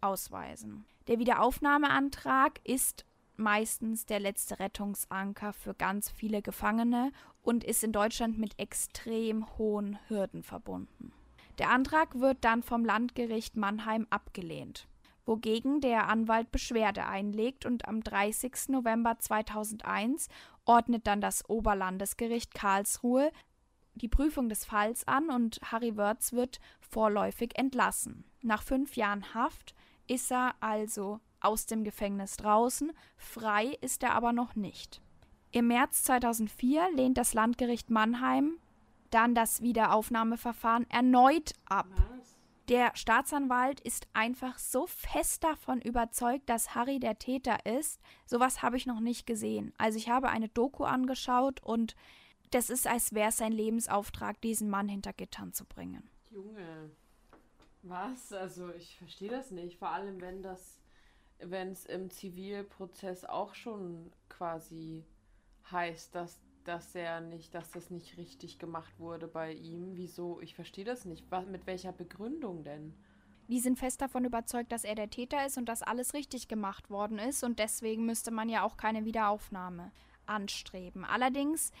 ausweisen. Der Wiederaufnahmeantrag ist meistens der letzte Rettungsanker für ganz viele Gefangene und ist in Deutschland mit extrem hohen Hürden verbunden. Der Antrag wird dann vom Landgericht Mannheim abgelehnt wogegen der Anwalt Beschwerde einlegt und am 30. November 2001 ordnet dann das Oberlandesgericht Karlsruhe die Prüfung des Falls an und Harry Wörz wird vorläufig entlassen. Nach fünf Jahren Haft ist er also aus dem Gefängnis draußen, frei ist er aber noch nicht. Im März 2004 lehnt das Landgericht Mannheim dann das Wiederaufnahmeverfahren erneut ab. Was? Der Staatsanwalt ist einfach so fest davon überzeugt, dass Harry der Täter ist. Sowas habe ich noch nicht gesehen. Also ich habe eine Doku angeschaut und das ist, als wäre es sein Lebensauftrag, diesen Mann hinter Gittern zu bringen. Junge, was? Also ich verstehe das nicht. Vor allem, wenn das, wenn es im Zivilprozess auch schon quasi heißt, dass dass er nicht, dass das nicht richtig gemacht wurde bei ihm. Wieso? Ich verstehe das nicht. Was, mit welcher Begründung denn? die sind fest davon überzeugt, dass er der Täter ist und dass alles richtig gemacht worden ist und deswegen müsste man ja auch keine Wiederaufnahme anstreben. Allerdings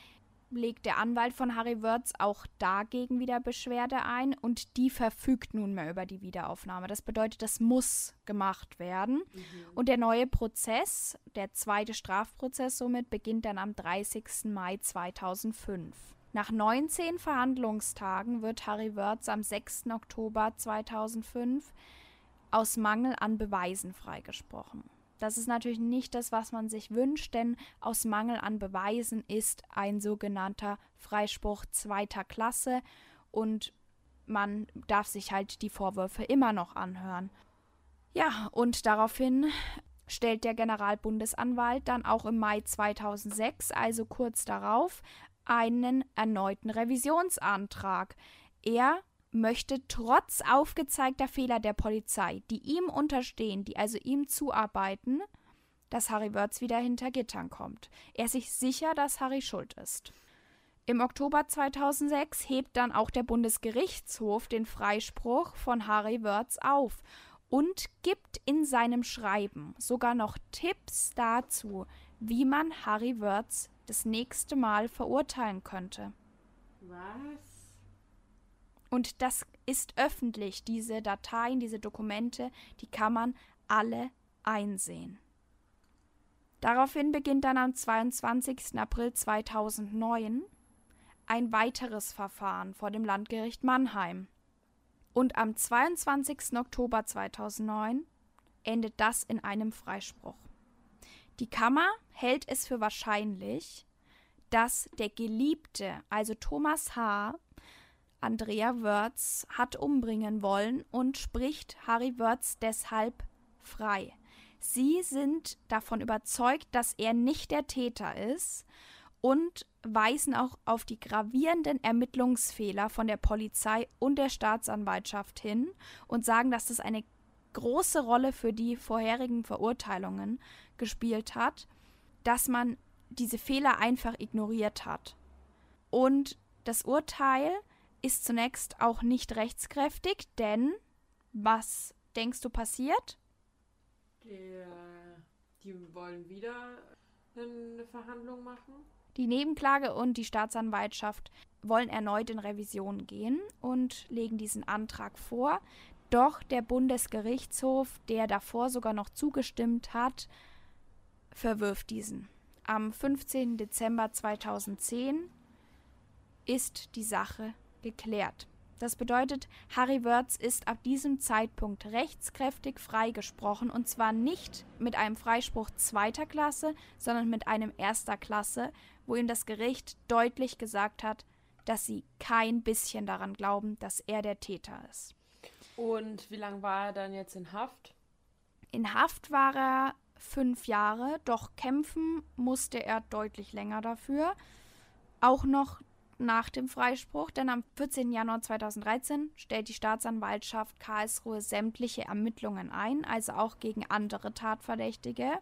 legt der Anwalt von Harry Wörz auch dagegen wieder Beschwerde ein und die verfügt nunmehr über die Wiederaufnahme. Das bedeutet, das muss gemacht werden. Mhm. Und der neue Prozess, der zweite Strafprozess somit, beginnt dann am 30. Mai 2005. Nach 19 Verhandlungstagen wird Harry Wörz am 6. Oktober 2005 aus Mangel an Beweisen freigesprochen. Das ist natürlich nicht das, was man sich wünscht, denn aus Mangel an Beweisen ist ein sogenannter Freispruch zweiter Klasse und man darf sich halt die Vorwürfe immer noch anhören. Ja, und daraufhin stellt der Generalbundesanwalt dann auch im Mai 2006, also kurz darauf, einen erneuten Revisionsantrag. Er möchte trotz aufgezeigter Fehler der Polizei, die ihm unterstehen, die also ihm zuarbeiten, dass Harry Wörz wieder hinter Gittern kommt. Er ist sich sicher, dass Harry schuld ist. Im Oktober 2006 hebt dann auch der Bundesgerichtshof den Freispruch von Harry Wörz auf und gibt in seinem Schreiben sogar noch Tipps dazu, wie man Harry Wörz das nächste Mal verurteilen könnte. Was? Und das ist öffentlich, diese Dateien, diese Dokumente, die kann man alle einsehen. Daraufhin beginnt dann am 22. April 2009 ein weiteres Verfahren vor dem Landgericht Mannheim. Und am 22. Oktober 2009 endet das in einem Freispruch. Die Kammer hält es für wahrscheinlich, dass der Geliebte, also Thomas H., Andrea Wörz hat umbringen wollen und spricht Harry Wörz deshalb frei. Sie sind davon überzeugt, dass er nicht der Täter ist und weisen auch auf die gravierenden Ermittlungsfehler von der Polizei und der Staatsanwaltschaft hin und sagen, dass das eine große Rolle für die vorherigen Verurteilungen gespielt hat, dass man diese Fehler einfach ignoriert hat. Und das Urteil ist zunächst auch nicht rechtskräftig, denn was denkst du passiert? Der, die wollen wieder eine Verhandlung machen. Die Nebenklage und die Staatsanwaltschaft wollen erneut in Revision gehen und legen diesen Antrag vor. Doch der Bundesgerichtshof, der davor sogar noch zugestimmt hat, verwirft diesen. Am 15. Dezember 2010 ist die Sache geklärt. Das bedeutet, Harry Wörz ist ab diesem Zeitpunkt rechtskräftig freigesprochen und zwar nicht mit einem Freispruch zweiter Klasse, sondern mit einem erster Klasse, wo ihm das Gericht deutlich gesagt hat, dass sie kein bisschen daran glauben, dass er der Täter ist. Und wie lange war er dann jetzt in Haft? In Haft war er fünf Jahre, doch kämpfen musste er deutlich länger dafür. Auch noch nach dem Freispruch, denn am 14. Januar 2013 stellt die Staatsanwaltschaft Karlsruhe sämtliche Ermittlungen ein, also auch gegen andere Tatverdächtige.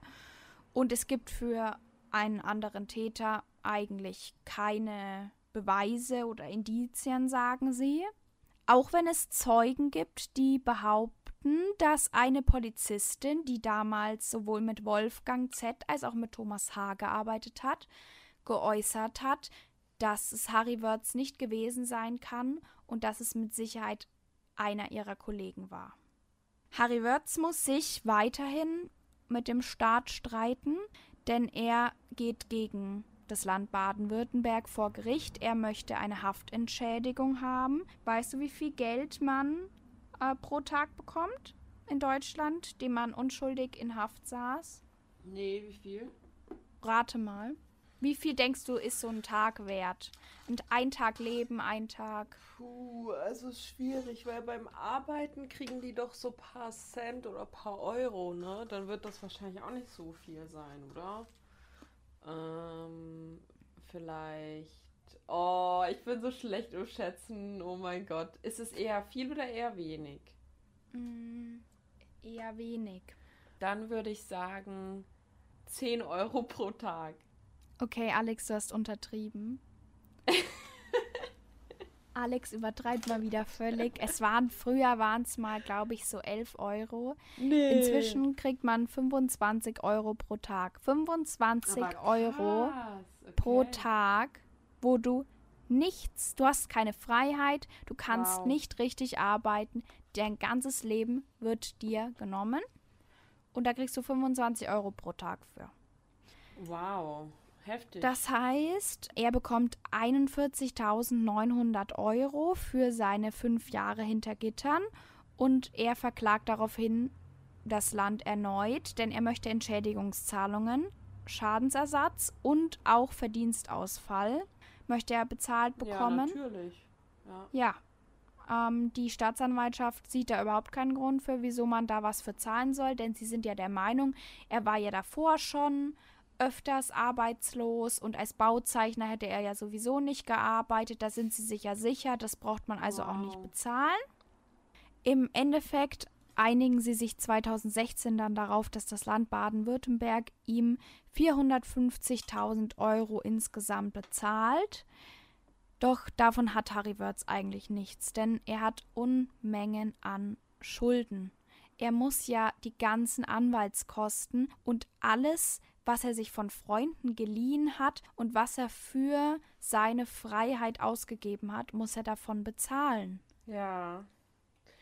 Und es gibt für einen anderen Täter eigentlich keine Beweise oder Indizien, sagen sie. Auch wenn es Zeugen gibt, die behaupten, dass eine Polizistin, die damals sowohl mit Wolfgang Z als auch mit Thomas H. gearbeitet hat, geäußert hat, dass es Harry Wörz nicht gewesen sein kann und dass es mit Sicherheit einer ihrer Kollegen war. Harry Wörz muss sich weiterhin mit dem Staat streiten, denn er geht gegen das Land Baden-Württemberg vor Gericht. Er möchte eine Haftentschädigung haben. Weißt du, wie viel Geld man äh, pro Tag bekommt in Deutschland, dem man unschuldig in Haft saß? Nee, wie viel? Rate mal. Wie viel denkst du, ist so ein Tag wert? Und ein Tag Leben, ein Tag. Puh, also schwierig, weil beim Arbeiten kriegen die doch so paar Cent oder paar Euro, ne? Dann wird das wahrscheinlich auch nicht so viel sein, oder? Ähm, vielleicht. Oh, ich bin so schlecht im Schätzen. Oh mein Gott. Ist es eher viel oder eher wenig? Mm, eher wenig. Dann würde ich sagen 10 Euro pro Tag. Okay, Alex, du hast untertrieben. [laughs] Alex übertreibt mal wieder völlig. Es waren früher waren es mal, glaube ich, so 11 Euro. Nee. Inzwischen kriegt man 25 Euro pro Tag. 25 Euro okay. pro Tag, wo du nichts, du hast keine Freiheit, du kannst wow. nicht richtig arbeiten. Dein ganzes Leben wird dir genommen. Und da kriegst du 25 Euro pro Tag für. Wow. Heftig. Das heißt, er bekommt 41.900 Euro für seine fünf Jahre hinter Gittern und er verklagt daraufhin das Land erneut, denn er möchte Entschädigungszahlungen, Schadensersatz und auch Verdienstausfall möchte er bezahlt bekommen. Ja, natürlich. Ja. ja. Ähm, die Staatsanwaltschaft sieht da überhaupt keinen Grund für, wieso man da was für zahlen soll, denn sie sind ja der Meinung, er war ja davor schon öfters arbeitslos und als Bauzeichner hätte er ja sowieso nicht gearbeitet. Da sind sie sich ja sicher, das braucht man also wow. auch nicht bezahlen. Im Endeffekt einigen sie sich 2016 dann darauf, dass das Land Baden-Württemberg ihm 450.000 Euro insgesamt bezahlt. Doch davon hat Harry Wörz eigentlich nichts, denn er hat Unmengen an Schulden. Er muss ja die ganzen Anwaltskosten und alles was er sich von Freunden geliehen hat und was er für seine Freiheit ausgegeben hat, muss er davon bezahlen. Ja.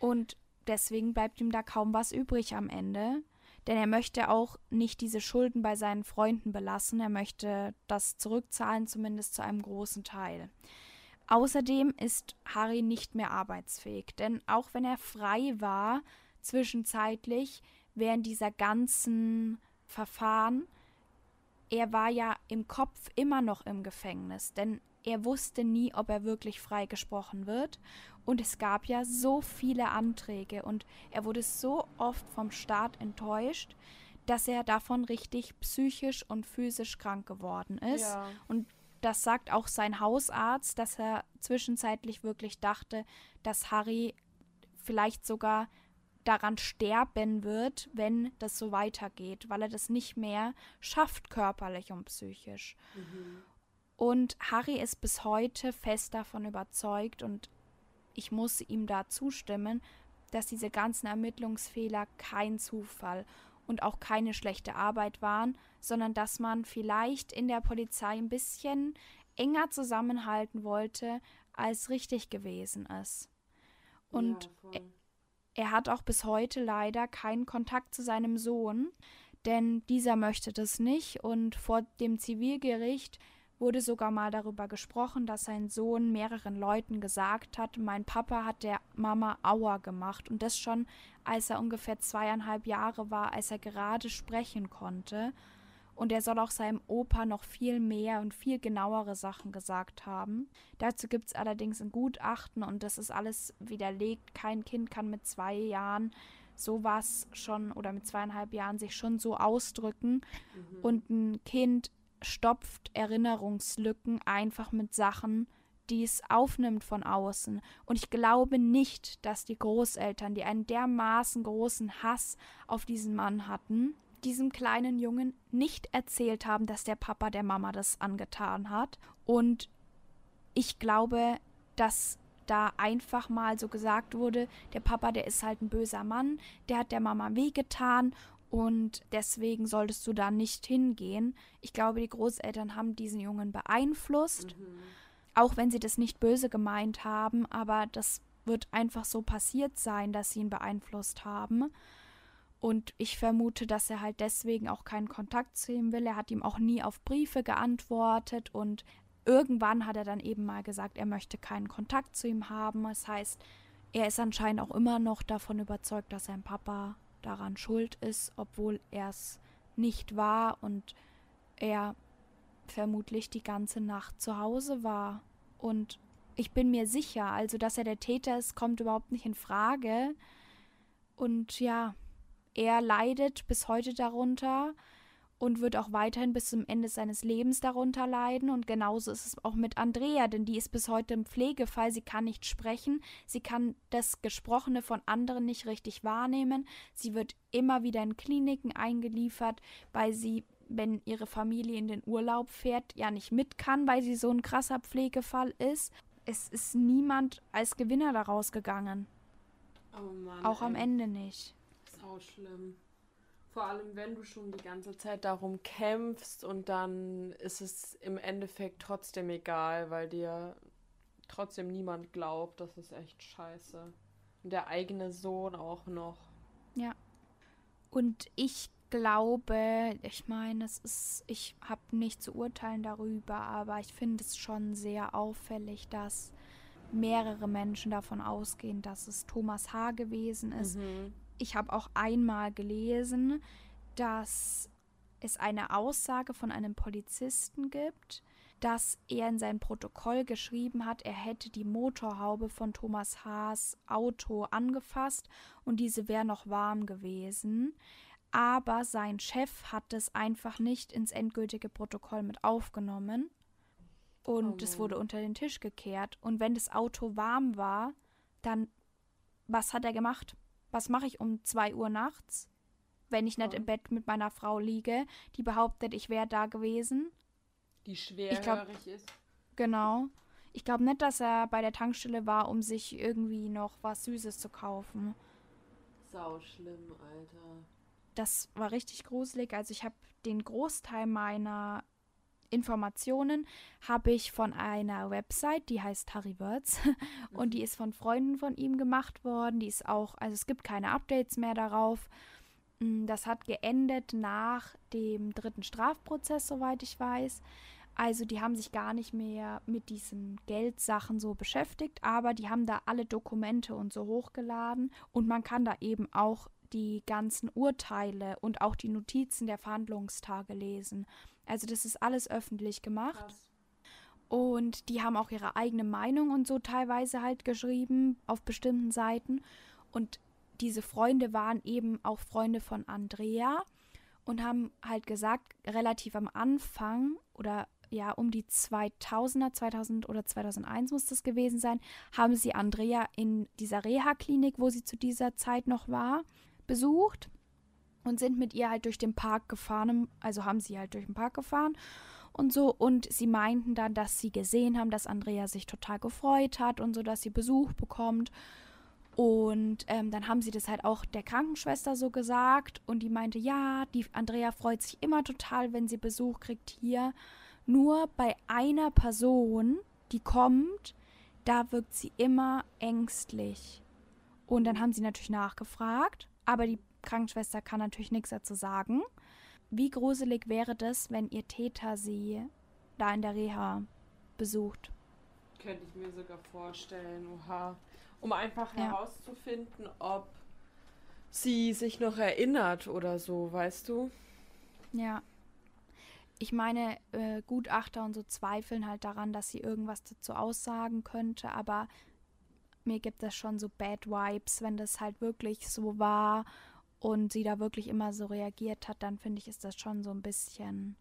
Und deswegen bleibt ihm da kaum was übrig am Ende. Denn er möchte auch nicht diese Schulden bei seinen Freunden belassen. Er möchte das zurückzahlen, zumindest zu einem großen Teil. Außerdem ist Harry nicht mehr arbeitsfähig, denn auch wenn er frei war, zwischenzeitlich während dieser ganzen Verfahren, er war ja im Kopf immer noch im Gefängnis, denn er wusste nie, ob er wirklich freigesprochen wird. Und es gab ja so viele Anträge und er wurde so oft vom Staat enttäuscht, dass er davon richtig psychisch und physisch krank geworden ist. Ja. Und das sagt auch sein Hausarzt, dass er zwischenzeitlich wirklich dachte, dass Harry vielleicht sogar daran sterben wird, wenn das so weitergeht, weil er das nicht mehr schafft, körperlich und psychisch. Mhm. Und Harry ist bis heute fest davon überzeugt und ich muss ihm da zustimmen, dass diese ganzen Ermittlungsfehler kein Zufall und auch keine schlechte Arbeit waren, sondern dass man vielleicht in der Polizei ein bisschen enger zusammenhalten wollte, als richtig gewesen ist. Und ja, er hat auch bis heute leider keinen Kontakt zu seinem Sohn, denn dieser möchte das nicht. Und vor dem Zivilgericht wurde sogar mal darüber gesprochen, dass sein Sohn mehreren Leuten gesagt hat, mein Papa hat der Mama Aua gemacht. Und das schon, als er ungefähr zweieinhalb Jahre war, als er gerade sprechen konnte und er soll auch seinem Opa noch viel mehr und viel genauere Sachen gesagt haben. Dazu gibt es allerdings ein Gutachten und das ist alles widerlegt. Kein Kind kann mit zwei Jahren sowas schon oder mit zweieinhalb Jahren sich schon so ausdrücken mhm. und ein Kind stopft Erinnerungslücken einfach mit Sachen, die es aufnimmt von außen. Und ich glaube nicht, dass die Großeltern, die einen dermaßen großen Hass auf diesen Mann hatten, diesem kleinen Jungen nicht erzählt haben, dass der Papa der Mama das angetan hat. Und ich glaube, dass da einfach mal so gesagt wurde, der Papa, der ist halt ein böser Mann, der hat der Mama wehgetan und deswegen solltest du da nicht hingehen. Ich glaube, die Großeltern haben diesen Jungen beeinflusst, mhm. auch wenn sie das nicht böse gemeint haben, aber das wird einfach so passiert sein, dass sie ihn beeinflusst haben. Und ich vermute, dass er halt deswegen auch keinen Kontakt zu ihm will. Er hat ihm auch nie auf Briefe geantwortet und irgendwann hat er dann eben mal gesagt, er möchte keinen Kontakt zu ihm haben. Das heißt, er ist anscheinend auch immer noch davon überzeugt, dass sein Papa daran schuld ist, obwohl er es nicht war und er vermutlich die ganze Nacht zu Hause war. Und ich bin mir sicher, also dass er der Täter ist, kommt überhaupt nicht in Frage. Und ja, er leidet bis heute darunter und wird auch weiterhin bis zum Ende seines Lebens darunter leiden. Und genauso ist es auch mit Andrea, denn die ist bis heute im Pflegefall. Sie kann nicht sprechen, sie kann das Gesprochene von anderen nicht richtig wahrnehmen. Sie wird immer wieder in Kliniken eingeliefert, weil sie, wenn ihre Familie in den Urlaub fährt, ja nicht mit kann, weil sie so ein krasser Pflegefall ist. es ist niemand als Gewinner daraus gegangen. Oh Mann. Auch am. Ende nicht. Sau schlimm. Vor allem, wenn du schon die ganze Zeit darum kämpfst und dann ist es im Endeffekt trotzdem egal, weil dir trotzdem niemand glaubt. Das ist echt scheiße. Und der eigene Sohn auch noch. Und ich glaube, ich meine, es ist, ich habe nicht zu urteilen darüber, aber ich finde es schon sehr auffällig, dass mehrere Menschen davon ausgehen, dass es Thomas H. gewesen ist. Mhm. Ich habe auch einmal gelesen, dass es eine Aussage von einem Polizisten gibt, dass er in sein Protokoll geschrieben hat, er hätte die Motorhaube von Thomas Haas Auto angefasst und diese wäre noch warm gewesen. Aber sein Chef hat es einfach nicht ins endgültige Protokoll mit aufgenommen. Und Oh es wurde unter den Tisch gekehrt. Und wenn das Auto warm war, dann was hat er gemacht? Was mache ich um 2 Uhr nachts, wenn ich nicht im Bett mit meiner Frau liege, die behauptet, ich wäre da gewesen? Die glaub- schwerhörig ist. Genau. Ich glaube nicht, dass er bei der Tankstelle war, um sich irgendwie noch was Süßes zu kaufen. Sau schlimm, Alter. Das war richtig gruselig. Also ich habe den Großteil meiner Informationen habe ich von einer Website, die heißt Harry Words [laughs] und die ist von Freunden von ihm gemacht worden. Die ist auch, also es gibt keine Updates mehr darauf. Mm, Das hat geendet nach dem dritten Strafprozess, soweit ich weiß. Also die haben sich gar nicht mehr mit diesen Geldsachen so beschäftigt, aber die haben da alle Dokumente und so hochgeladen und man kann da eben auch die ganzen Urteile und auch die Notizen der Verhandlungstage lesen. Also das ist alles öffentlich gemacht. Krass. Und die haben auch ihre eigene Meinung und so teilweise halt geschrieben auf bestimmten Seiten. Und diese Freunde waren eben auch Freunde von Andrea und haben halt gesagt, relativ am Anfang oder ja um die 2000er, 2000 oder 2001 muss das gewesen sein, haben sie Andrea in dieser Reha-Klinik, wo sie zu dieser Zeit noch war, besucht und sind mit ihr halt durch den Park gefahren, also haben sie halt durch den Park gefahren und so. Und sie meinten dann, dass sie gesehen haben, dass Andrea sich total gefreut hat und so, dass sie Besuch bekommt. Und ähm, dann haben sie das halt auch der Krankenschwester so gesagt. Und die meinte, ja, die Andrea freut sich immer total, wenn sie Besuch kriegt hier. Nur bei einer Person, die kommt, da wirkt sie immer ängstlich. Und dann haben sie natürlich nachgefragt, aber die Krankenschwester kann natürlich nichts dazu sagen. Wie gruselig wäre das, wenn ihr Täter sie da in der Reha besucht? Könnte ich mir sogar vorstellen, oha. Um einfach Ja. herauszufinden, ob sie sich noch erinnert oder so, weißt du? Ja. Ich meine, äh, Gutachter und so zweifeln halt daran, dass sie irgendwas dazu aussagen könnte, aber mir gibt es schon so Bad Vibes, wenn das halt wirklich so war und sie da wirklich immer so reagiert hat, dann finde ich, ist das schon so ein bisschen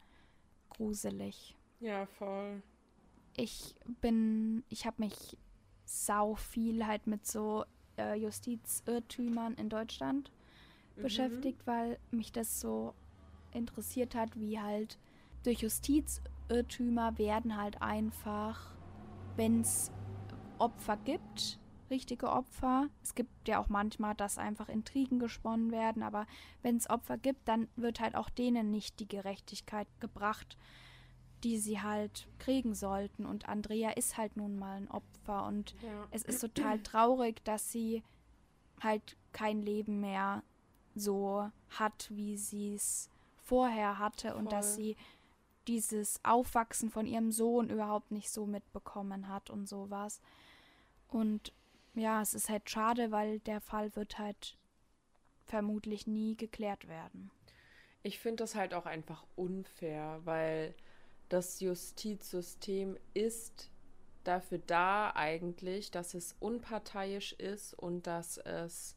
gruselig. Ja, voll. ich bin, ich habe mich sau viel halt mit so äh, Justizirrtümern in Deutschland Mhm. beschäftigt, weil mich das so interessiert hat, wie halt durch Justizirrtümer werden halt einfach, wenn es Opfer gibt, richtige Opfer, es gibt ja auch manchmal, dass einfach Intrigen gesponnen werden, aber wenn es Opfer gibt, dann wird halt auch denen nicht die Gerechtigkeit gebracht, die sie halt kriegen sollten. Und Andrea ist halt nun mal ein Opfer und Ja. es ist total traurig, dass sie halt kein Leben mehr so hat, wie sie es vorher hatte und dass Voll. sie dieses Aufwachsen von ihrem Sohn überhaupt nicht so mitbekommen hat und sowas. Und ja, es ist halt schade, weil der Fall wird halt vermutlich nie geklärt werden. Ich finde das halt auch einfach unfair, weil das Justizsystem ist dafür da eigentlich, dass es unparteiisch ist und dass es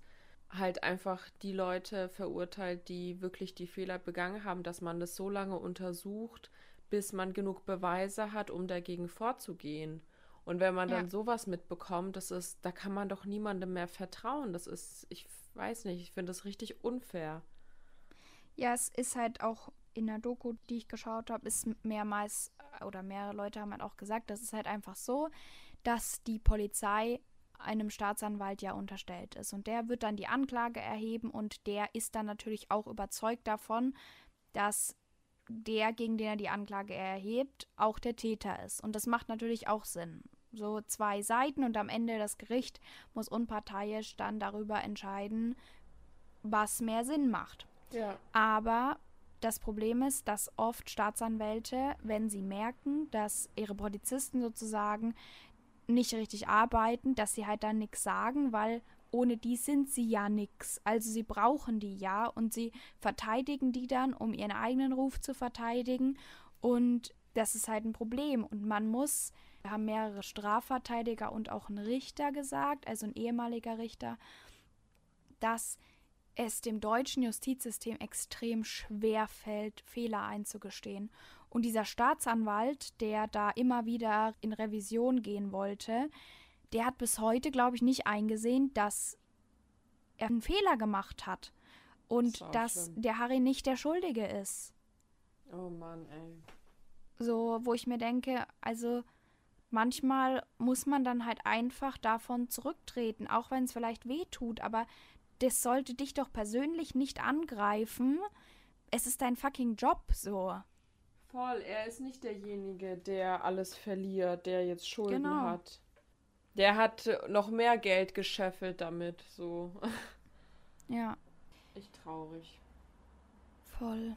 halt einfach die Leute verurteilt, die wirklich die Fehler begangen haben, dass man das so lange untersucht, bis man genug Beweise hat, um dagegen vorzugehen. Und wenn man Ja. dann sowas mitbekommt, das ist, da kann man doch niemandem mehr vertrauen. Das ist, ich weiß nicht, ich finde das richtig unfair. Ja, es ist halt auch in der Doku, die ich geschaut habe, ist mehrmals oder mehrere Leute haben halt auch gesagt, das ist halt einfach so, dass die Polizei einem Staatsanwalt ja unterstellt ist. Und der wird dann die Anklage erheben und der ist dann natürlich auch überzeugt davon, dass der, gegen den er die Anklage erhebt, auch der Täter ist. Und das macht natürlich auch Sinn. So zwei Seiten und am Ende das Gericht muss unparteiisch dann darüber entscheiden, was mehr Sinn macht. Ja. Aber das Problem ist, dass oft Staatsanwälte, wenn sie merken, dass ihre Polizisten sozusagen nicht richtig arbeiten, dass sie halt dann nichts sagen, weil ohne die sind sie ja nichts. Also sie brauchen die ja und sie verteidigen die dann, um ihren eigenen Ruf zu verteidigen. Und das ist halt ein Problem. Und man muss, haben mehrere Strafverteidiger und auch ein Richter gesagt, also ein ehemaliger Richter, dass es dem deutschen Justizsystem extrem schwer fällt, Fehler einzugestehen. Und dieser Staatsanwalt, der da immer wieder in Revision gehen wollte, der hat bis heute, glaube ich, nicht eingesehen, dass er einen Fehler gemacht hat. Und das dass schlimm. der Harry nicht der Schuldige ist. Oh Mann, ey. So, wo ich mir denke, also manchmal muss man dann halt einfach davon zurücktreten, auch wenn es vielleicht weh tut, aber das sollte dich doch persönlich nicht angreifen. Es ist dein fucking Job so. Voll, er ist nicht derjenige, der alles verliert, der jetzt Schulden genau. hat. Der hat noch mehr Geld gescheffelt damit, so. [laughs] Ja. Echt traurig. Voll.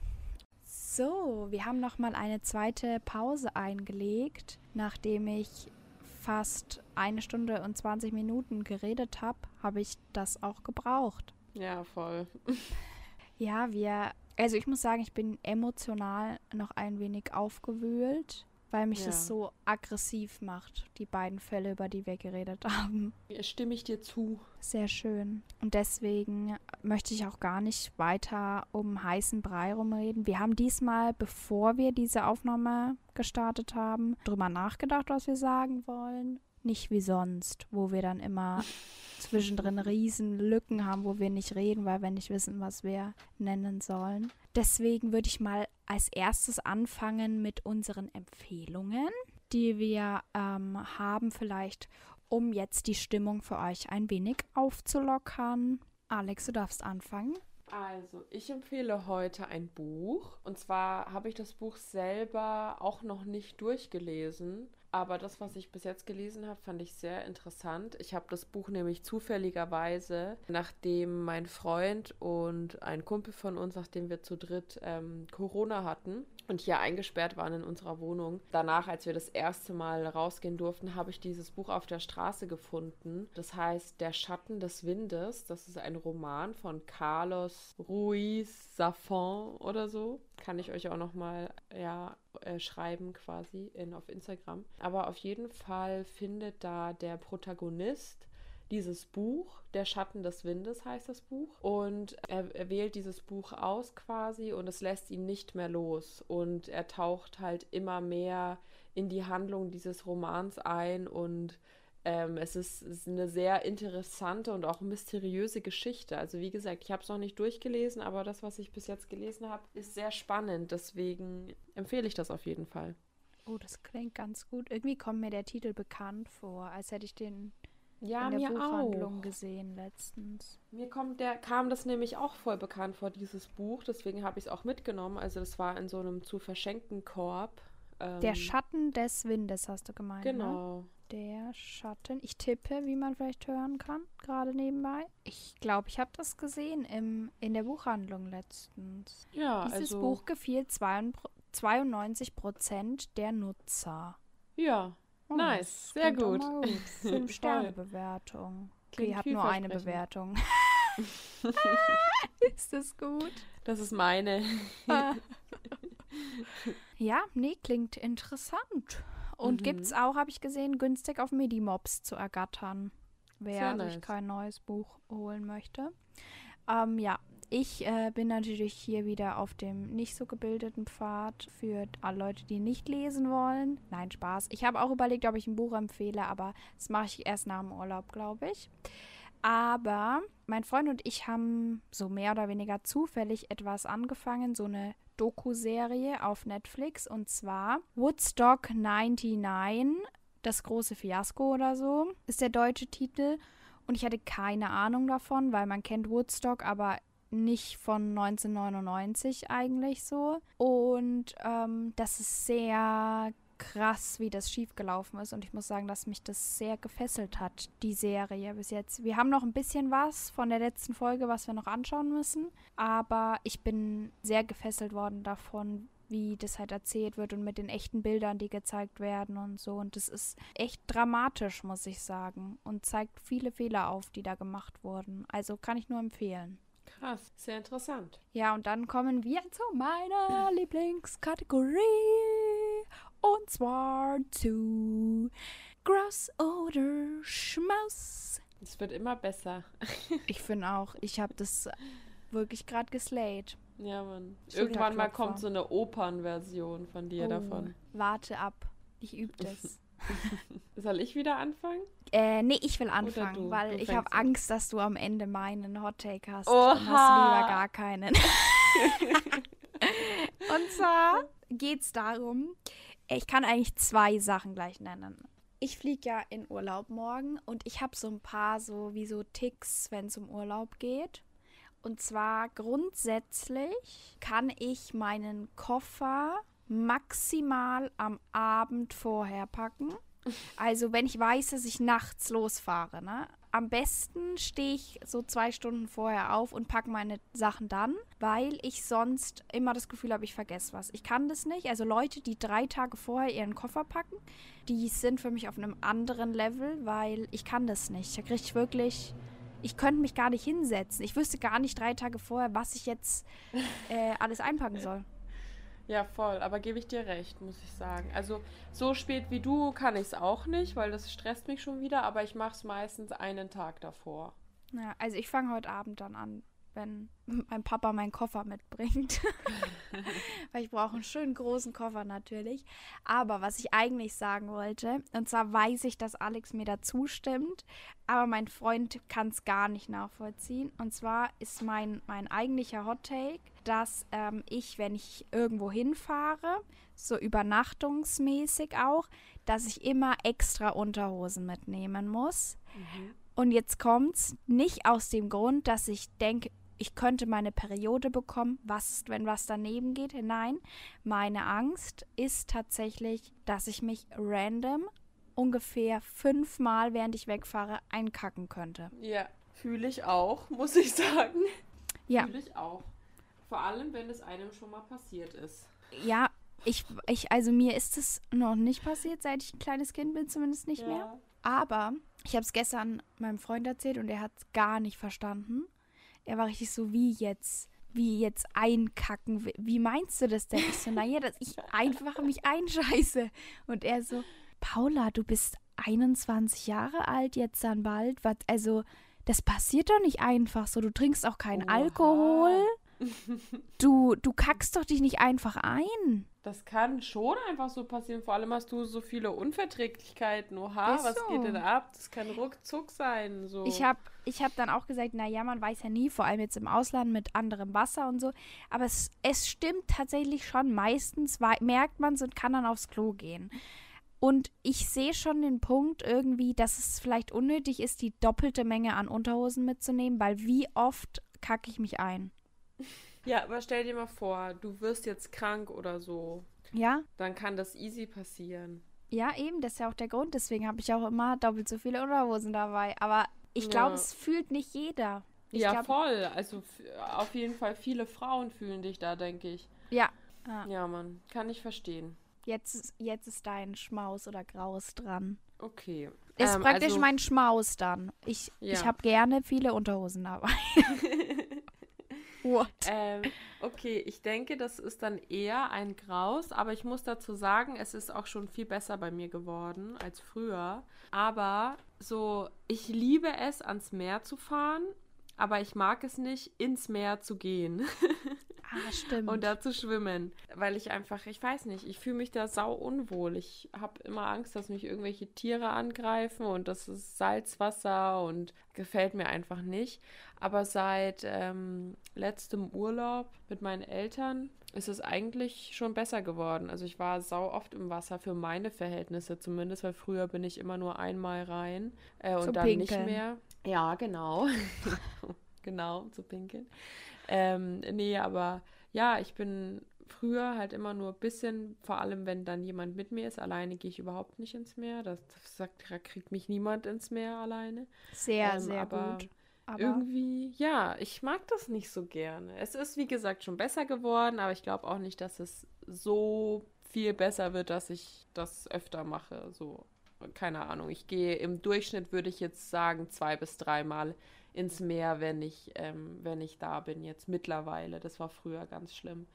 So, wir haben noch mal eine zweite Pause eingelegt, nachdem ich fast eine Stunde und 20 Minuten geredet habe, habe ich das auch gebraucht. Ja, voll. ja, wir, also ich muss sagen, ich bin emotional noch ein wenig aufgewühlt weil mich ja. das so aggressiv macht, die beiden Fälle, über die wir geredet [laughs] haben. Stimme ich dir zu. Sehr schön. Und deswegen möchte ich auch gar nicht weiter um heißen Brei rumreden. Wir haben diesmal, bevor wir diese Aufnahme gestartet haben, drüber nachgedacht, was wir sagen wollen. Nicht wie sonst, wo wir dann immer [laughs] zwischendrin riesen Lücken haben, wo wir nicht reden, weil wir nicht wissen, was wir nennen sollen. Deswegen würde ich mal als erstes anfangen mit unseren Empfehlungen, die wir ähm, haben, vielleicht um jetzt die Stimmung für euch ein wenig aufzulockern. Alex, du darfst anfangen. Also, ich empfehle heute ein Buch. Und zwar habe ich das Buch selber auch noch nicht durchgelesen. Aber das, was ich bis jetzt gelesen habe, fand ich sehr interessant. Ich habe das Buch nämlich zufälligerweise, nachdem mein Freund und ein Kumpel von uns, nachdem wir zu dritt ähm, Corona hatten und hier eingesperrt waren in unserer Wohnung, danach, als wir das erste Mal rausgehen durften, habe ich dieses Buch auf der Straße gefunden. Das heißt Der Schatten des Windes. Das ist ein Roman von Carlos Ruiz Zafón oder so. Kann ich euch auch noch mal ja, äh, schreiben quasi in, auf Instagram. Aber auf jeden Fall findet da der Protagonist dieses Buch, Der Schatten des Windes heißt das Buch. Und er, er, wählt dieses Buch aus quasi und es lässt ihn nicht mehr los. Und er taucht halt immer mehr in die Handlung dieses Romans ein und ähm, es, ist, es, ist, eine sehr interessante und auch mysteriöse Geschichte. Also wie gesagt, ich habe es noch nicht durchgelesen, aber das, was ich bis jetzt gelesen habe, ist sehr spannend. Deswegen empfehle ich das auf jeden Fall. Oh, das klingt ganz gut. Irgendwie kommt mir der Titel bekannt vor, als hätte ich den ja, in der mir Buchhandlung auch. gesehen letztens. Mir kommt der, kam das nämlich auch voll bekannt vor, dieses Buch. Deswegen habe ich es auch mitgenommen. Also das war in so einem zu verschenken Korb. Ähm, der Schatten des Windes, hast du gemeint. Ne? Genau. Ne? Der Schatten. Ich tippe, wie man vielleicht hören kann, gerade nebenbei. Ich glaube, ich habe das gesehen im, in der Buchhandlung letztens. Ja, Dieses also, Buch gefiel 92 Prozent der Nutzer. Ja, oh, nice. Sehr gut. gut. [laughs] Fünf Sterne Bewertung. Okay, ich habe nur eine Bewertung. [laughs] [laughs] ist das gut? Das ist meine. ja, nee, klingt interessant. Und mhm. gibt es auch, habe ich gesehen, günstig auf Medimobs zu ergattern, wer nice. sich kein neues Buch holen möchte. Ähm, ja, ich äh, bin natürlich hier wieder auf dem nicht so gebildeten Pfad für alle Leute, die nicht lesen wollen. Nein, Spaß. Ich habe auch überlegt, ob ich ein Buch empfehle, aber das mache ich erst nach dem Urlaub, glaube ich. Aber mein Freund und ich haben so mehr oder weniger zufällig etwas angefangen, so eine Doku-Serie auf Netflix und zwar Woodstock 99, das große Fiasko oder so, ist der deutsche Titel. Und ich hatte keine Ahnung davon, weil man kennt Woodstock, aber nicht von 1999 eigentlich so. Und ähm, das ist sehr krass, wie das schiefgelaufen ist. Und ich muss sagen, dass mich das sehr gefesselt hat, die Serie bis jetzt. Wir haben noch ein bisschen was von der letzten Folge, was wir noch anschauen müssen. Aber ich bin sehr gefesselt worden davon, wie das halt erzählt wird und mit den echten Bildern, die gezeigt werden und so. Und das ist echt dramatisch, muss ich sagen. Und zeigt viele Fehler auf, die da gemacht wurden. Also kann ich nur empfehlen. Krass, sehr interessant. Ja, und dann kommen wir zu meiner [laughs] Lieblingskategorie. Und zwar zu Gross oder Schmaus. Es wird immer besser. [laughs] ich finde auch, ich habe das wirklich gerade geslayed. Ja, Mann. Irgendwann mal kommt so eine Opernversion von dir oh, davon. Warte ab. Ich übe das. [laughs] [laughs] Soll ich wieder anfangen? Äh, nee, ich will anfangen, du, weil du ich habe Angst, dass du am Ende meinen Hot Take hast. Oha. Dann hast lieber gar keinen. [laughs] Und zwar geht es darum, ich kann eigentlich zwei Sachen gleich nennen. Ich fliege ja in Urlaub morgen und ich habe so ein paar so wie so Ticks, wenn es um Urlaub geht. Und zwar grundsätzlich kann ich meinen Koffer maximal am Abend vorher packen. Also wenn ich weiß, dass ich nachts losfahre, ne? Am besten stehe ich so zwei Stunden vorher auf und packe meine Sachen dann, weil ich sonst immer das Gefühl habe, ich vergesse was. Ich kann das nicht. Also Leute, die drei Tage vorher ihren Koffer packen, die sind für mich auf einem anderen Level, weil ich kann das nicht. Da kriege ich wirklich ich könnte mich gar nicht hinsetzen. Ich wüsste gar nicht drei Tage vorher, was ich jetzt äh, alles einpacken soll. Ja, voll. Aber gebe ich dir recht, muss ich sagen. Also so spät wie du kann ich es auch nicht, weil das stresst mich schon wieder. Aber ich mache es meistens einen Tag davor. Ja, also ich fange heute Abend dann an wenn mein Papa meinen Koffer mitbringt. [laughs] Weil ich brauche einen schönen großen Koffer natürlich. Aber was ich eigentlich sagen wollte, und zwar weiß ich, dass Alex mir da zustimmt, aber mein Freund kann es gar nicht nachvollziehen. Und zwar ist mein, mein eigentlicher Hot Take, dass ähm, ich, wenn ich irgendwo hinfahre, so übernachtungsmäßig auch, dass ich immer extra Unterhosen mitnehmen muss. Mhm. Und jetzt kommt's nicht aus dem Grund, dass ich denke, ich könnte meine Periode bekommen, was ist, wenn was daneben geht? Nein, meine Angst ist tatsächlich, dass ich mich random ungefähr fünfmal, während ich wegfahre, einkacken könnte. Ja, fühle ich auch, muss ich sagen. Ja. Fühle ich auch. Vor allem, wenn es einem schon mal passiert ist. Ja, ich, ich, also mir ist es noch nicht passiert, seit ich ein kleines Kind bin, zumindest nicht ja. mehr. Aber ich habe es gestern meinem Freund erzählt und er hat es gar nicht verstanden. Er war richtig so, wie jetzt? Wie jetzt einkacken? Wie meinst du das denn? Ich so, naja, dass ich einfach mich einscheiße. Und er so, Paula, du bist 21 Jahre alt jetzt dann bald. Was, also, das passiert doch nicht einfach so. Du trinkst auch keinen Oha. Alkohol. Du, du kackst doch dich nicht einfach ein. Das kann schon einfach so passieren. Vor allem hast du so viele Unverträglichkeiten. Oha, so. was geht denn ab? Das kann ruckzuck sein. So. Ich habe ich hab dann auch gesagt, naja, man weiß ja nie, vor allem jetzt im Ausland mit anderem Wasser und so. Aber es, es stimmt tatsächlich schon. Meistens merkt man es und kann dann aufs Klo gehen. Und ich sehe schon den Punkt irgendwie, dass es vielleicht unnötig ist, die doppelte Menge an Unterhosen mitzunehmen, weil wie oft kacke ich mich ein? [laughs] Ja, aber stell dir mal vor, du wirst jetzt krank oder so. Ja. Dann kann das easy passieren. Ja, eben, das ist ja auch der Grund. Deswegen habe ich auch immer doppelt so viele Unterhosen dabei. Aber ich glaube, ja. es fühlt nicht jeder. Ich ja, glaub, voll. Also auf jeden Fall viele Frauen fühlen dich da, denke ich. Ja. Ah. Ja, Mann. Kann ich verstehen. Jetzt, jetzt ist dein Schmaus oder Graus dran. Okay. Ist ähm, praktisch also, mein Schmaus dann. Ich, ja. ich habe gerne viele Unterhosen dabei. [laughs] What? Ähm, okay, ich denke, das ist dann eher ein Graus, aber ich muss dazu sagen, es ist auch schon viel besser bei mir geworden als früher. Aber so, ich liebe es, ans Meer zu fahren, aber ich mag es nicht, ins Meer zu gehen. [laughs] Ah, stimmt. und da zu schwimmen, weil ich einfach, ich weiß nicht, ich fühle mich da sau unwohl. Ich habe immer Angst, dass mich irgendwelche Tiere angreifen und das ist Salzwasser und gefällt mir einfach nicht. Aber seit ähm, letztem Urlaub mit meinen Eltern ist es eigentlich schon besser geworden. Also ich war sau oft im Wasser für meine Verhältnisse zumindest, weil früher bin ich immer nur einmal rein äh, und Zum dann nicht Pinkeln. mehr. Ja, genau. [laughs] genau, zu pinkeln. Ähm, nee, aber ja, ich bin früher halt immer nur ein bisschen, vor allem wenn dann jemand mit mir ist. Alleine gehe ich überhaupt nicht ins Meer. Das, das sagt, da kriegt mich niemand ins Meer alleine. Sehr, Ähm, sehr aber gut. Aber Irgendwie, ja, ich mag das nicht so gerne. Es ist, wie gesagt, schon besser geworden, aber ich glaube auch nicht, dass es so viel besser wird, dass ich das öfter mache. So, keine Ahnung. Ich gehe im Durchschnitt, würde ich jetzt sagen, zwei bis dreimal ins Meer, wenn ich, ähm, wenn ich da bin jetzt mittlerweile. Das war früher ganz schlimm.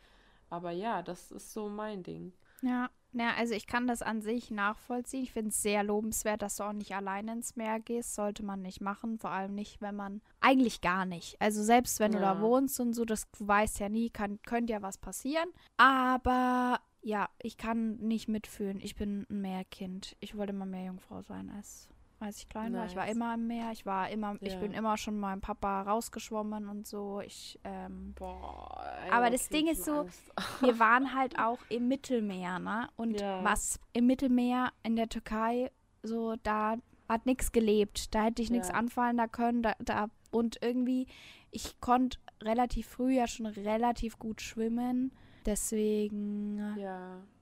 Aber ja, das ist so mein Ding. Ja, ja, also ich kann das an sich nachvollziehen. Ich finde es sehr lobenswert, dass du auch nicht alleine ins Meer gehst. Sollte man nicht machen, vor allem nicht, wenn man eigentlich gar nicht. Also selbst wenn du da Ja. wohnst und so, das du weißt ja nie, kann könnte ja was passieren. Aber ja, ich kann nicht mitfühlen. Ich bin ein Meerkind. Ich wollte immer Meerjungfrau sein als als ich klein war. Ich war Nice. immer im Meer. Ich war immer, ich bin immer schon meinem Papa rausgeschwommen und so. Ich ähm, Boah. ey, Aber da das Ding ist so, Angst. [laughs] wir waren halt auch im Mittelmeer, ne? Und Ja. was im Mittelmeer in der Türkei, so da hat nichts gelebt. Da hätte ich nichts Ja. anfallen da können. Da, da, und irgendwie, ich konnte relativ früh ja schon relativ gut schwimmen. Deswegen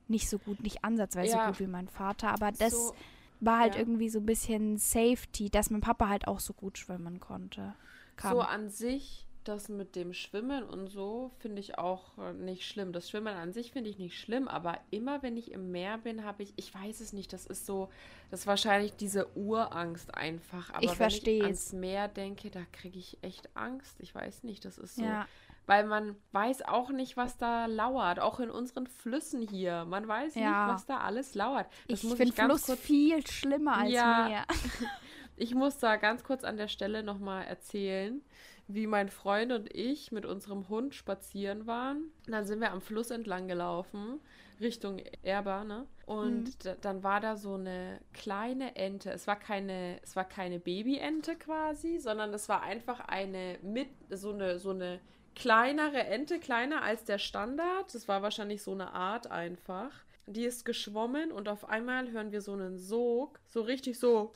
nicht so gut, nicht ansatzweise Ja. so gut wie mein Vater. Aber das So, war halt ja. irgendwie so ein bisschen Safety, dass mein Papa halt auch so gut schwimmen konnte. Kann. So an sich, das mit dem Schwimmen und so finde ich auch äh, nicht schlimm. Das Schwimmen an sich finde ich nicht schlimm, aber immer wenn ich im Meer bin, habe ich, ich weiß es nicht, das ist so, das ist wahrscheinlich diese Urangst einfach. Aber Ich wenn versteh's. ich ans Meer denke, da kriege ich echt Angst. Ich weiß nicht, das ist so. ja. Weil man weiß auch nicht, was da lauert. Auch in unseren Flüssen hier. Man weiß Ja. nicht, was da alles lauert. Das Ich finde Fluss kurz viel schlimmer als Ja. Meer. [laughs] [laughs] ich muss da ganz kurz an der Stelle nochmal erzählen, wie mein Freund und ich mit unserem Hund spazieren waren. Und dann sind wir am Fluss entlang gelaufen, Richtung Erba, ne? Und Mhm. da, dann war da so eine kleine Ente. Es war keine, es war keine Babyente quasi, sondern es war einfach eine mit, so eine, so eine kleinere Ente, kleiner als der Standard. Das war wahrscheinlich so eine Art einfach. Die ist geschwommen und auf einmal hören wir so einen Sog, so richtig so.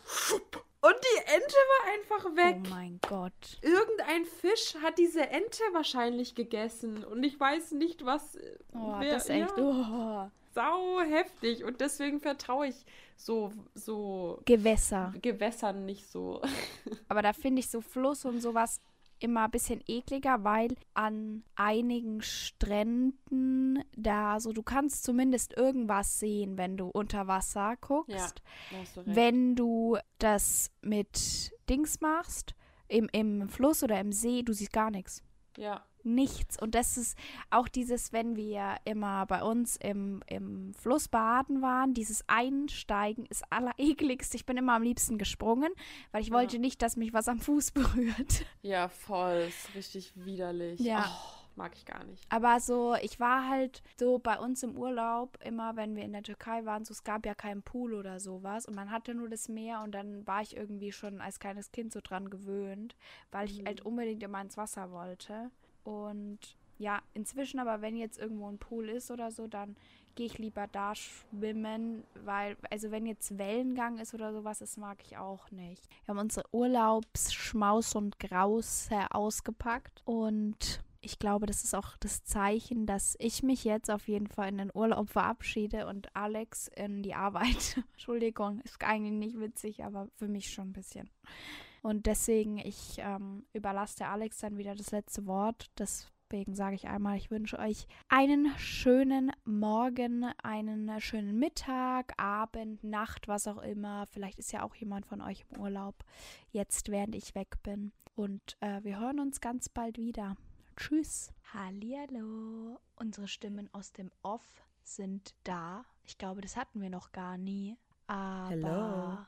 Und die Ente war einfach weg. Oh mein Gott. Irgendein Fisch hat diese Ente wahrscheinlich gegessen und ich weiß nicht, was. Oh, wer- das ist echt. Ja, Oh. sau heftig und deswegen vertraue ich so, so Gewässer. Gewässern nicht so. [laughs] Aber da finde ich so Fluss und sowas immer ein bisschen ekliger, weil an einigen Stränden da so, du kannst zumindest irgendwas sehen, wenn du unter Wasser guckst. Hast du. Wenn du das mit Dings machst, im, im Fluss oder im See, du siehst gar nichts. Ja, Nichts. Und das ist auch dieses, wenn wir immer bei uns im, im Fluss baden waren, dieses Einsteigen ist allerekligst. Ich bin immer am liebsten gesprungen, weil ich Ja. wollte nicht, dass mich was am Fuß [laughs] berührt. ja, voll. Ist richtig widerlich. Ja. Oh, mag ich gar nicht. Aber so, ich war halt so bei uns im Urlaub, immer wenn wir in der Türkei waren, so es gab ja keinen Pool oder sowas und man hatte nur das Meer und dann war ich irgendwie schon als kleines Kind so dran gewöhnt, weil ich Mhm. halt unbedingt immer ins Wasser wollte. Und ja, inzwischen aber, wenn jetzt irgendwo ein Pool ist oder so, dann gehe ich lieber da schwimmen, weil, also wenn jetzt Wellengang ist oder sowas, das mag ich auch nicht. Wir haben unsere Urlaubsschmaus und Grause ausgepackt und ich glaube, das ist auch das Zeichen, dass ich mich jetzt auf jeden Fall in den Urlaub verabschiede und Alex in die Arbeit. [laughs] Entschuldigung, ist eigentlich nicht witzig, aber für mich schon ein bisschen. Und deswegen, ich ähm, überlasse der Alex dann wieder das letzte Wort. Deswegen sage ich einmal, ich wünsche euch einen schönen Morgen, einen schönen Mittag, Abend, Nacht, was auch immer. Vielleicht ist ja auch jemand von euch im Urlaub, jetzt während ich weg bin. Und äh, wir hören uns ganz bald wieder. Tschüss. Hallihallo. Unsere Stimmen aus dem Off sind da. Ich glaube, das hatten wir noch gar nie. Aber Hello.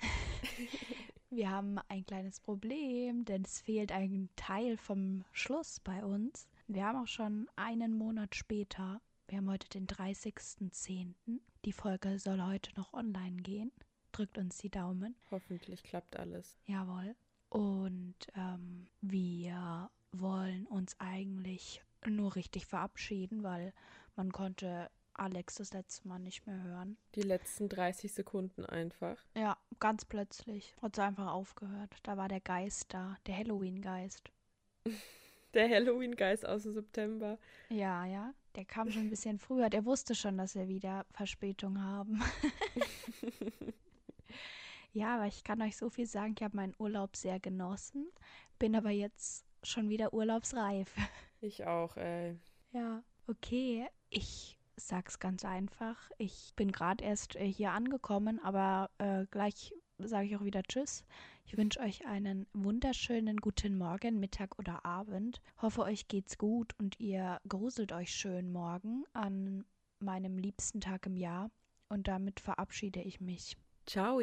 [laughs] wir haben ein kleines Problem, denn es fehlt ein Teil vom Schluss bei uns. Wir haben auch schon einen Monat später. Wir haben heute den 30.10. Die Folge soll heute noch online gehen. Drückt uns die Daumen. Hoffentlich klappt alles. Jawohl. Und ähm, wir wollen uns eigentlich nur richtig verabschieden, weil man konnte Alex das letzte Mal nicht mehr hören. Die letzten 30 Sekunden einfach. Ja, ganz plötzlich hat es einfach aufgehört. Da war der Geist da, der Halloween-Geist. [laughs] Der Halloween-Geist aus dem September. Ja, ja, der kam schon ein bisschen früher. Der wusste schon, dass wir wieder Verspätung haben. [laughs] ja, aber ich kann euch so viel sagen, ich habe meinen Urlaub sehr genossen, bin aber jetzt schon wieder urlaubsreif. Ich auch, ey. Ja, okay. Ich sag's ganz einfach. Ich bin gerade erst äh, hier angekommen, aber äh, gleich sage ich auch wieder Tschüss. Ich wünsche euch einen wunderschönen guten Morgen, Mittag oder Abend. Hoffe, euch geht's gut und ihr gruselt euch schön morgen an meinem liebsten Tag im Jahr. Und damit verabschiede ich mich. Ciao.